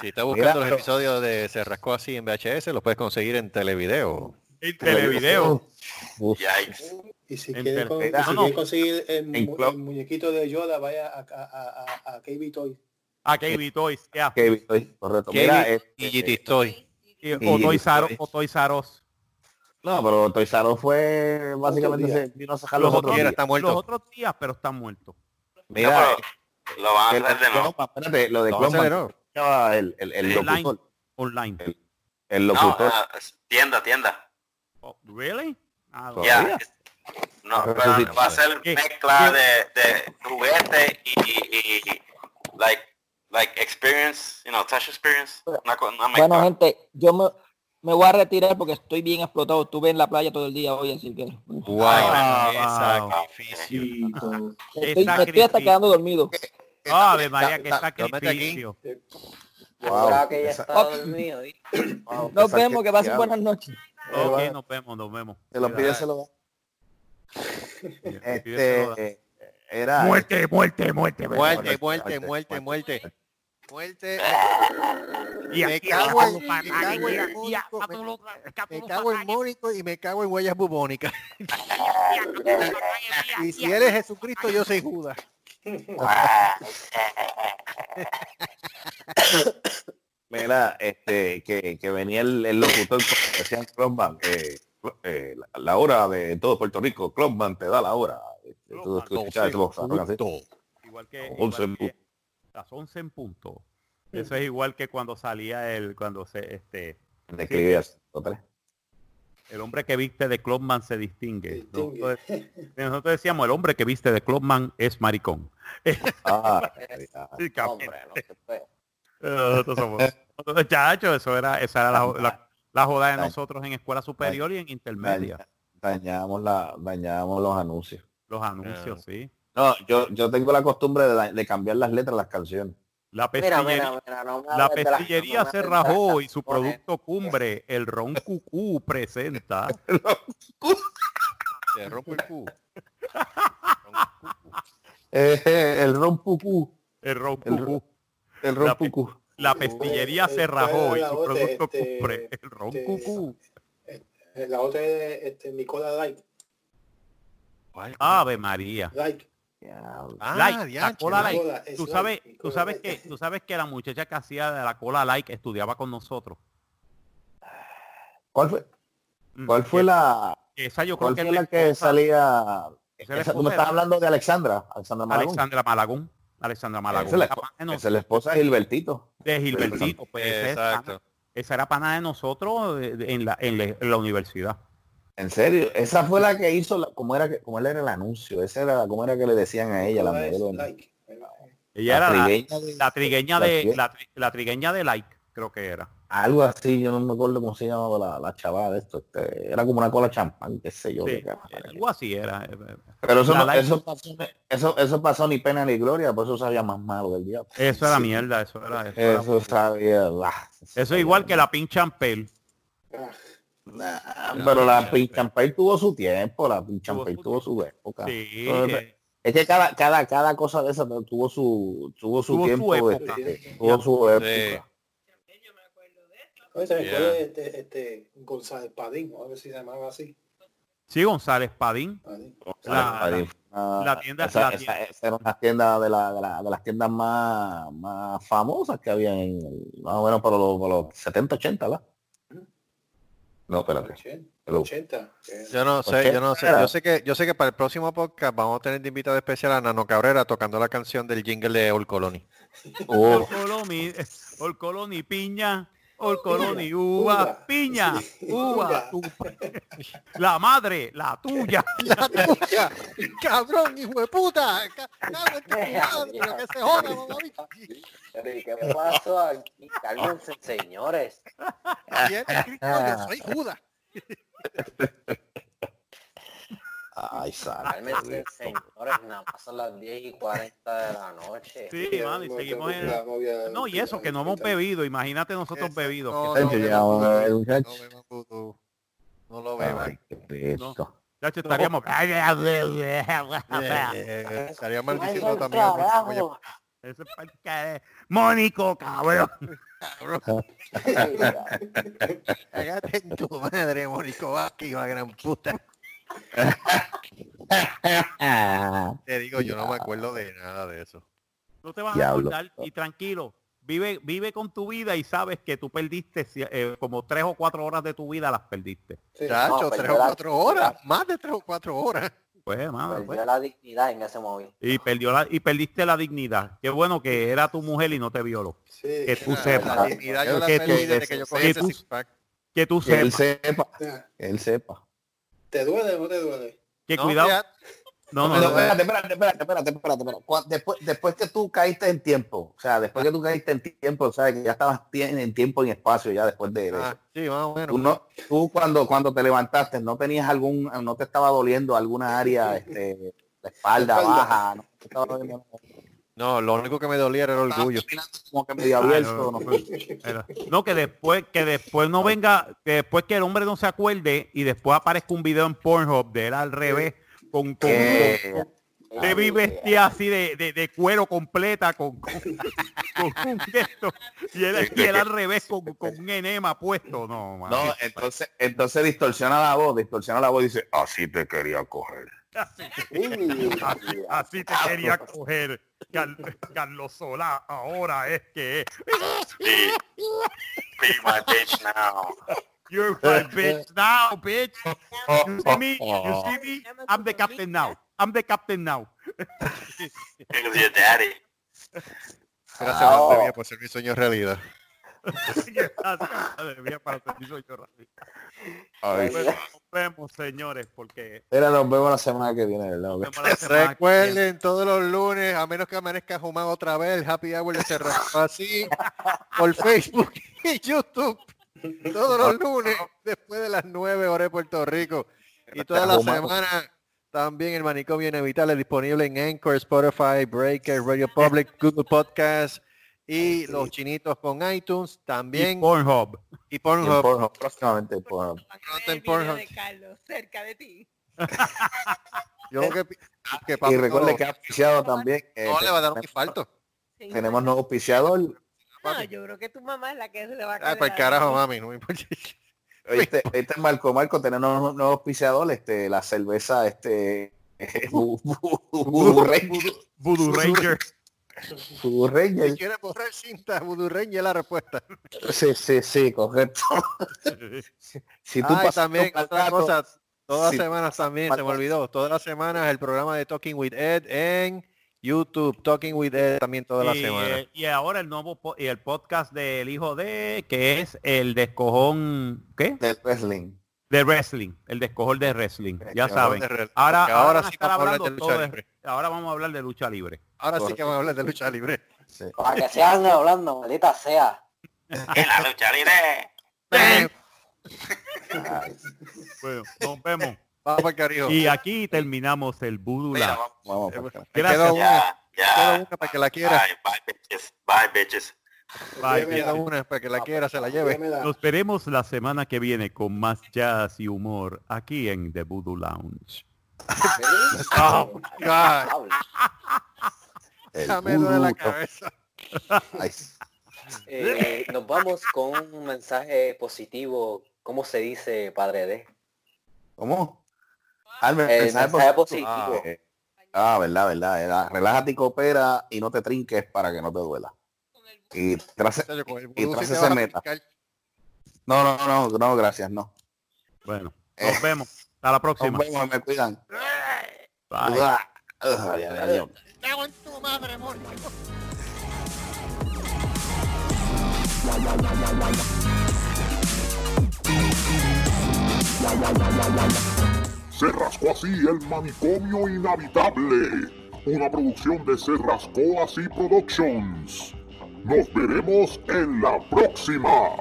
Si estás buscando los pero- episodios de Se rascó así en VHS, los puedes conseguir en televideo. En televideo. Uf, Yikes. Y si En quieres, per- con- Mira, si no, conseguir el, mu- el muñequito de Yoda, vaya a, a, a, a, a KB Toys. A KB Toys, ya. que estoy correcto. Kevin Mira, este, y GT Toy. Y- y- O Toys Toys. o Toys no, pero Toys R fue básicamente se vino a sacar Los los otros, días. está muerto. los otros días, pero están muertos. Mira, No, pero lo van a hacer de nuevo. Espérate, lo de Lo Estaba el, el, el Online. locutor, Online. el No, locutor. ah, tienda, tienda. Oh, ¿Really? Ah. Ya. No, Ah, pero sí. va a ser ¿Qué? mezcla de, de juguete y, y, y like like experience, you know, touch experience. Una, una Bueno, mezcla. gente, yo me, me voy a retirar porque estoy bien explotado. Estuve en la playa todo el día hoy, así que Wow, Ah, qué wow. sacrificio. Estoy, me estoy hasta sacrificio. quedando dormido. Ave María, qué sacrificio. Wow, que ya esa- está dormido. wow, Nos vemos, que pasen buenas noches. Ok, va. nos vemos, nos vemos. Se lo pide, se lo. Este, era... Muerte, muerte, muerte. Muerte, muerte, muerte, muerte. Muerte. Y Me cago en- me cago en Mónico, y me- cago en huellas bubónicas. y si y a- él es Jesucristo, yo soy Judas. Mira, este, que, que venía el, el locutor, como decían Clonman, eh, eh, la, la hora de todo Puerto Rico, Clonman te da la hora. Este, tú-. Igual que, Once igual en que las 11 en punto. Eso es igual que cuando salía el, cuando se, este, Declive 103. El hombre que viste de Clubman se distingue. Distingue. Nosotros, nosotros decíamos, el hombre que viste de Clubman es maricón. Ah. Hombre, no se puede. Nosotros somos, nosotros, chacho, eso era, esa era la, la- la joda de nosotros en escuela superior y en intermedia. dañamos, la, dañamos los anuncios. Los anuncios, sí. No, yo, yo tengo la costumbre de, cambiar las letras las canciones. La pestillería, mira, no la pestillería se rajó y su producto cumbre, el ron cucú, presenta Te rompo el cu. Eh, el rompucú. el ron El cucú. El rompucú. La pestillería Eh, se eh, rajó y su producto este, cumbre, el ron este, cucú. Eh, La otra es este, Nicola Light. ¿Cuál? Ave María. Light. Ah, Like, la cola like. Tú es sabes, tú sabes que, tú sabes que la muchacha que hacía de la cola like estudiaba con nosotros. ¿Cuál fue, Mm, cuál fue la, Esa yo creo cuál que la que esposa- salía? esa Esa, tú me estás hablando de Alexandra, Alexandra Malagón. Alexandra Malagón. Alexandra Malagón. Esa es la, esa es esposa de Gilbertito. de Gilbertito. Pues Exacto. esa era pana de nosotros eh, en la, en la, en la universidad. En serio, esa fue la que hizo, la, como era que, como él era el anuncio, esa era, como era que le decían a ella, la modelo. Light. Ella La era la, trigueña de- la trigueña la de la, tri- la trigueña de like, creo que era. Algo así, yo no me acuerdo cómo se llamaba la, la chavala de esto. este, era como una cola champán, qué sé yo. Sí, algo así era. eh, Pero eso, la no- like- eso, pasó, eso, eso pasó ni pena ni gloria, por eso sabía más malo del diablo. Eso era mierda, eso era. Eso, era- Eso sabía. eso es igual que la pinche Ampel. Nah, pero la Pinchampay tuvo su tiempo, la Pinchampay su tuvo su época. Sí, que- Es que cada, cada, cada cosa de esa tuvo su, tuvo su Tuvo su tiempo, época. este, tuvo su época. Oye, se me Yeah. acuerda de este, este González Padín, o algo así se llamaba así. sí, González Padín. Padín. La- Esa- esa- la tienda- esa, la esa- tienda- esa era una tienda de, la, de, la- de las tiendas más, más famosas que había en más o menos por los, por los 70, 80, ¿verdad? No, espérate. 80, Hello. 80, que- Yo no sé, yo no sé. Yo sé que, yo sé que para el próximo podcast vamos a tener de invitado especial a Nano Cabrera tocando la canción del jingle de Old Colony. Oh, Orcoloni, Orcoloni Piña. Olcoloni, uva, Uva, piña, uva, uva. tu- la madre, la tuya. La tuya, cabrón, hijo de puta. Ca- cago en tu madre, lo que se joda, ¿y ¿Qué pasó aquí? Cálmense, señores. ¿Quién es Cristo? Yo soy Judas. Ay, sal. Cálmense, señores. Nada más son las 10 y 40 de la noche. Sí, Ya, mano, y no, seguimos ya, en... ya, ya, No, y ya, eso, ya, que no hemos ya. bebido. Imagínate nosotros Eso, bebidos. no, no, ya, no. No lo qué peso. Chacho, estaríamos... Eh, estaría Ay, maldiciendo al también. Ese care- Mónico, cabrón. Cágate en tu madre, Mónico Vázquez, la gran puta. Te digo, yo no me acuerdo de nada de eso. No te vas a acordar y tranquilo. Vive, vive con tu vida y sabes que tú perdiste eh, como tres o cuatro horas de tu vida las perdiste. Sí. Chacho, No, tres o cuatro horas, más de tres o cuatro horas. Pues, hermano, Perdió pues. la dignidad en ese móvil. Y perdió la, y perdiste la dignidad. Qué bueno que era tu mujer y no te violó. Sí, Que tú ah, sepas. La dignidad yo la Que perdí tú- desde que yo cogí que ese tú- six pack. Que tú Que él sepas. sepa, que él sepa. ¿Te duele o no te duele? Que No, cuidado. ya- No, no, no. espérate, espérate, espérate, espérate, espérate, espérate. Después, después que tú caíste en tiempo, o sea, después que tú caíste en tiempo, sabes que ya estabas en tiempo y en espacio ya después de, Ah, sí, más o menos. Tú, no, tú cuando, cuando te levantaste, no tenías algún, no te estaba doliendo alguna área, este, la espalda, La espalda. baja, no te estaba doliendo No, lo único que me dolía era el orgullo. Como que medio Ah, abierto, no, ¿no? era- no, que después, que después no venga, que después que el hombre no se acuerde y después aparezca un video en Pornhub de él al revés, con, con, de vi vestida así de, de, de cuero completa con, con, con un gesto y él, y él al revés con, con un enema puesto no, mano. No, entonces, entonces distorsiona la voz, distorsiona la voz y dice, así te quería coger. Así, te quería coger Car- Carlos Solá ahora es que es. Be, be my bitch now. you're my bitch now bitch you see me you see me I'm the captain now I'm the captain now your daddy? Gracias, mía, por ser mi sueño realidad. Nos vemos señores porque Mira, nos vemos la semana que viene, ¿verdad? Recuerden todos los lunes, a menos que amanezca Jumán otra vez, el Happy Hour de Cerrado así por Facebook y YouTube. Todos los lunes, después de las 9 horas de Puerto Rico. Y toda la semana también el manicomio inevitable disponible en Anchor, Spotify, Breaker, Radio Public, Google Podcast y los chinitos con iTunes y también Pornhub y Y Pornhub. Próximamente en Pornhub. Pronto en El video Pornhub. de Carlos cerca de ti. Yo que, que Y recuerde que ha auspiciado también. eh, no le va a dar un tenemos- infarto. Sí. Tenemos nuevo auspiciador. No, yo creo que tu mamá es la que se le va a Ah, caer. pues la- carajo, mami, no me importa. Este, este Marco Marco, tenemos un nuevo auspiciador, este, la cerveza, este, Voodoo Ranger. Voodoo Ranger Voodoo Si Ranger. quieres borrar cinta, Voodoo Ranger es la respuesta. Sí, sí, sí, correcto. Si tú Ay, también, un otra rato- cosa, todas Sí. las semanas también, se me olvidó, todas las semanas el programa de Talking with Ed en YouTube, Talking with Ed también todas las y, semanas. eh, y ahora el nuevo po- y el podcast del hijo de que es el descojón ¿qué? del wrestling. de wrestling el descojón de wrestling ya saben De ahora, ahora, sí vamos a hablar hablando de todo lucha de- libre. ahora vamos a hablar de lucha libre Ahora sí que vamos a hablar de lucha libre. Sí. Para que sigan hablando, maldita sea. En la lucha libre. Bueno nos vemos Vamos para cariño. y aquí terminamos el Voodoo Mira, vamos. vamos. Me Gracias. queda una, Ya, una para que la quiera. Bye, bye, bitches. Bye, bitches. Bye, Queda una para que la quiera, se la lleve. Nos veremos la semana que viene con más jazz y humor aquí en The Voodoo Lounge Oh, God. El Ya me duele la cabeza. Ay, Eh, nos vamos con un mensaje positivo. ¿Cómo se dice, padre D? ¿Cómo? Ah, el mensaje mensaje positivo. positivo. Eh, Ah, verdad, verdad. Era, relájate y coopera y no te trinques para que no te duela. Y el y vas a meta. No, no, no, no, gracias, no. bueno Eh. nos vemos hasta la Nos próxima vemos, me cuidan. Bye. Ay. Cago en tu madre, Mónica. Se rascó así el manicomio inhabitable. Una producción de Se rascó así Productions. Nos veremos en la próxima.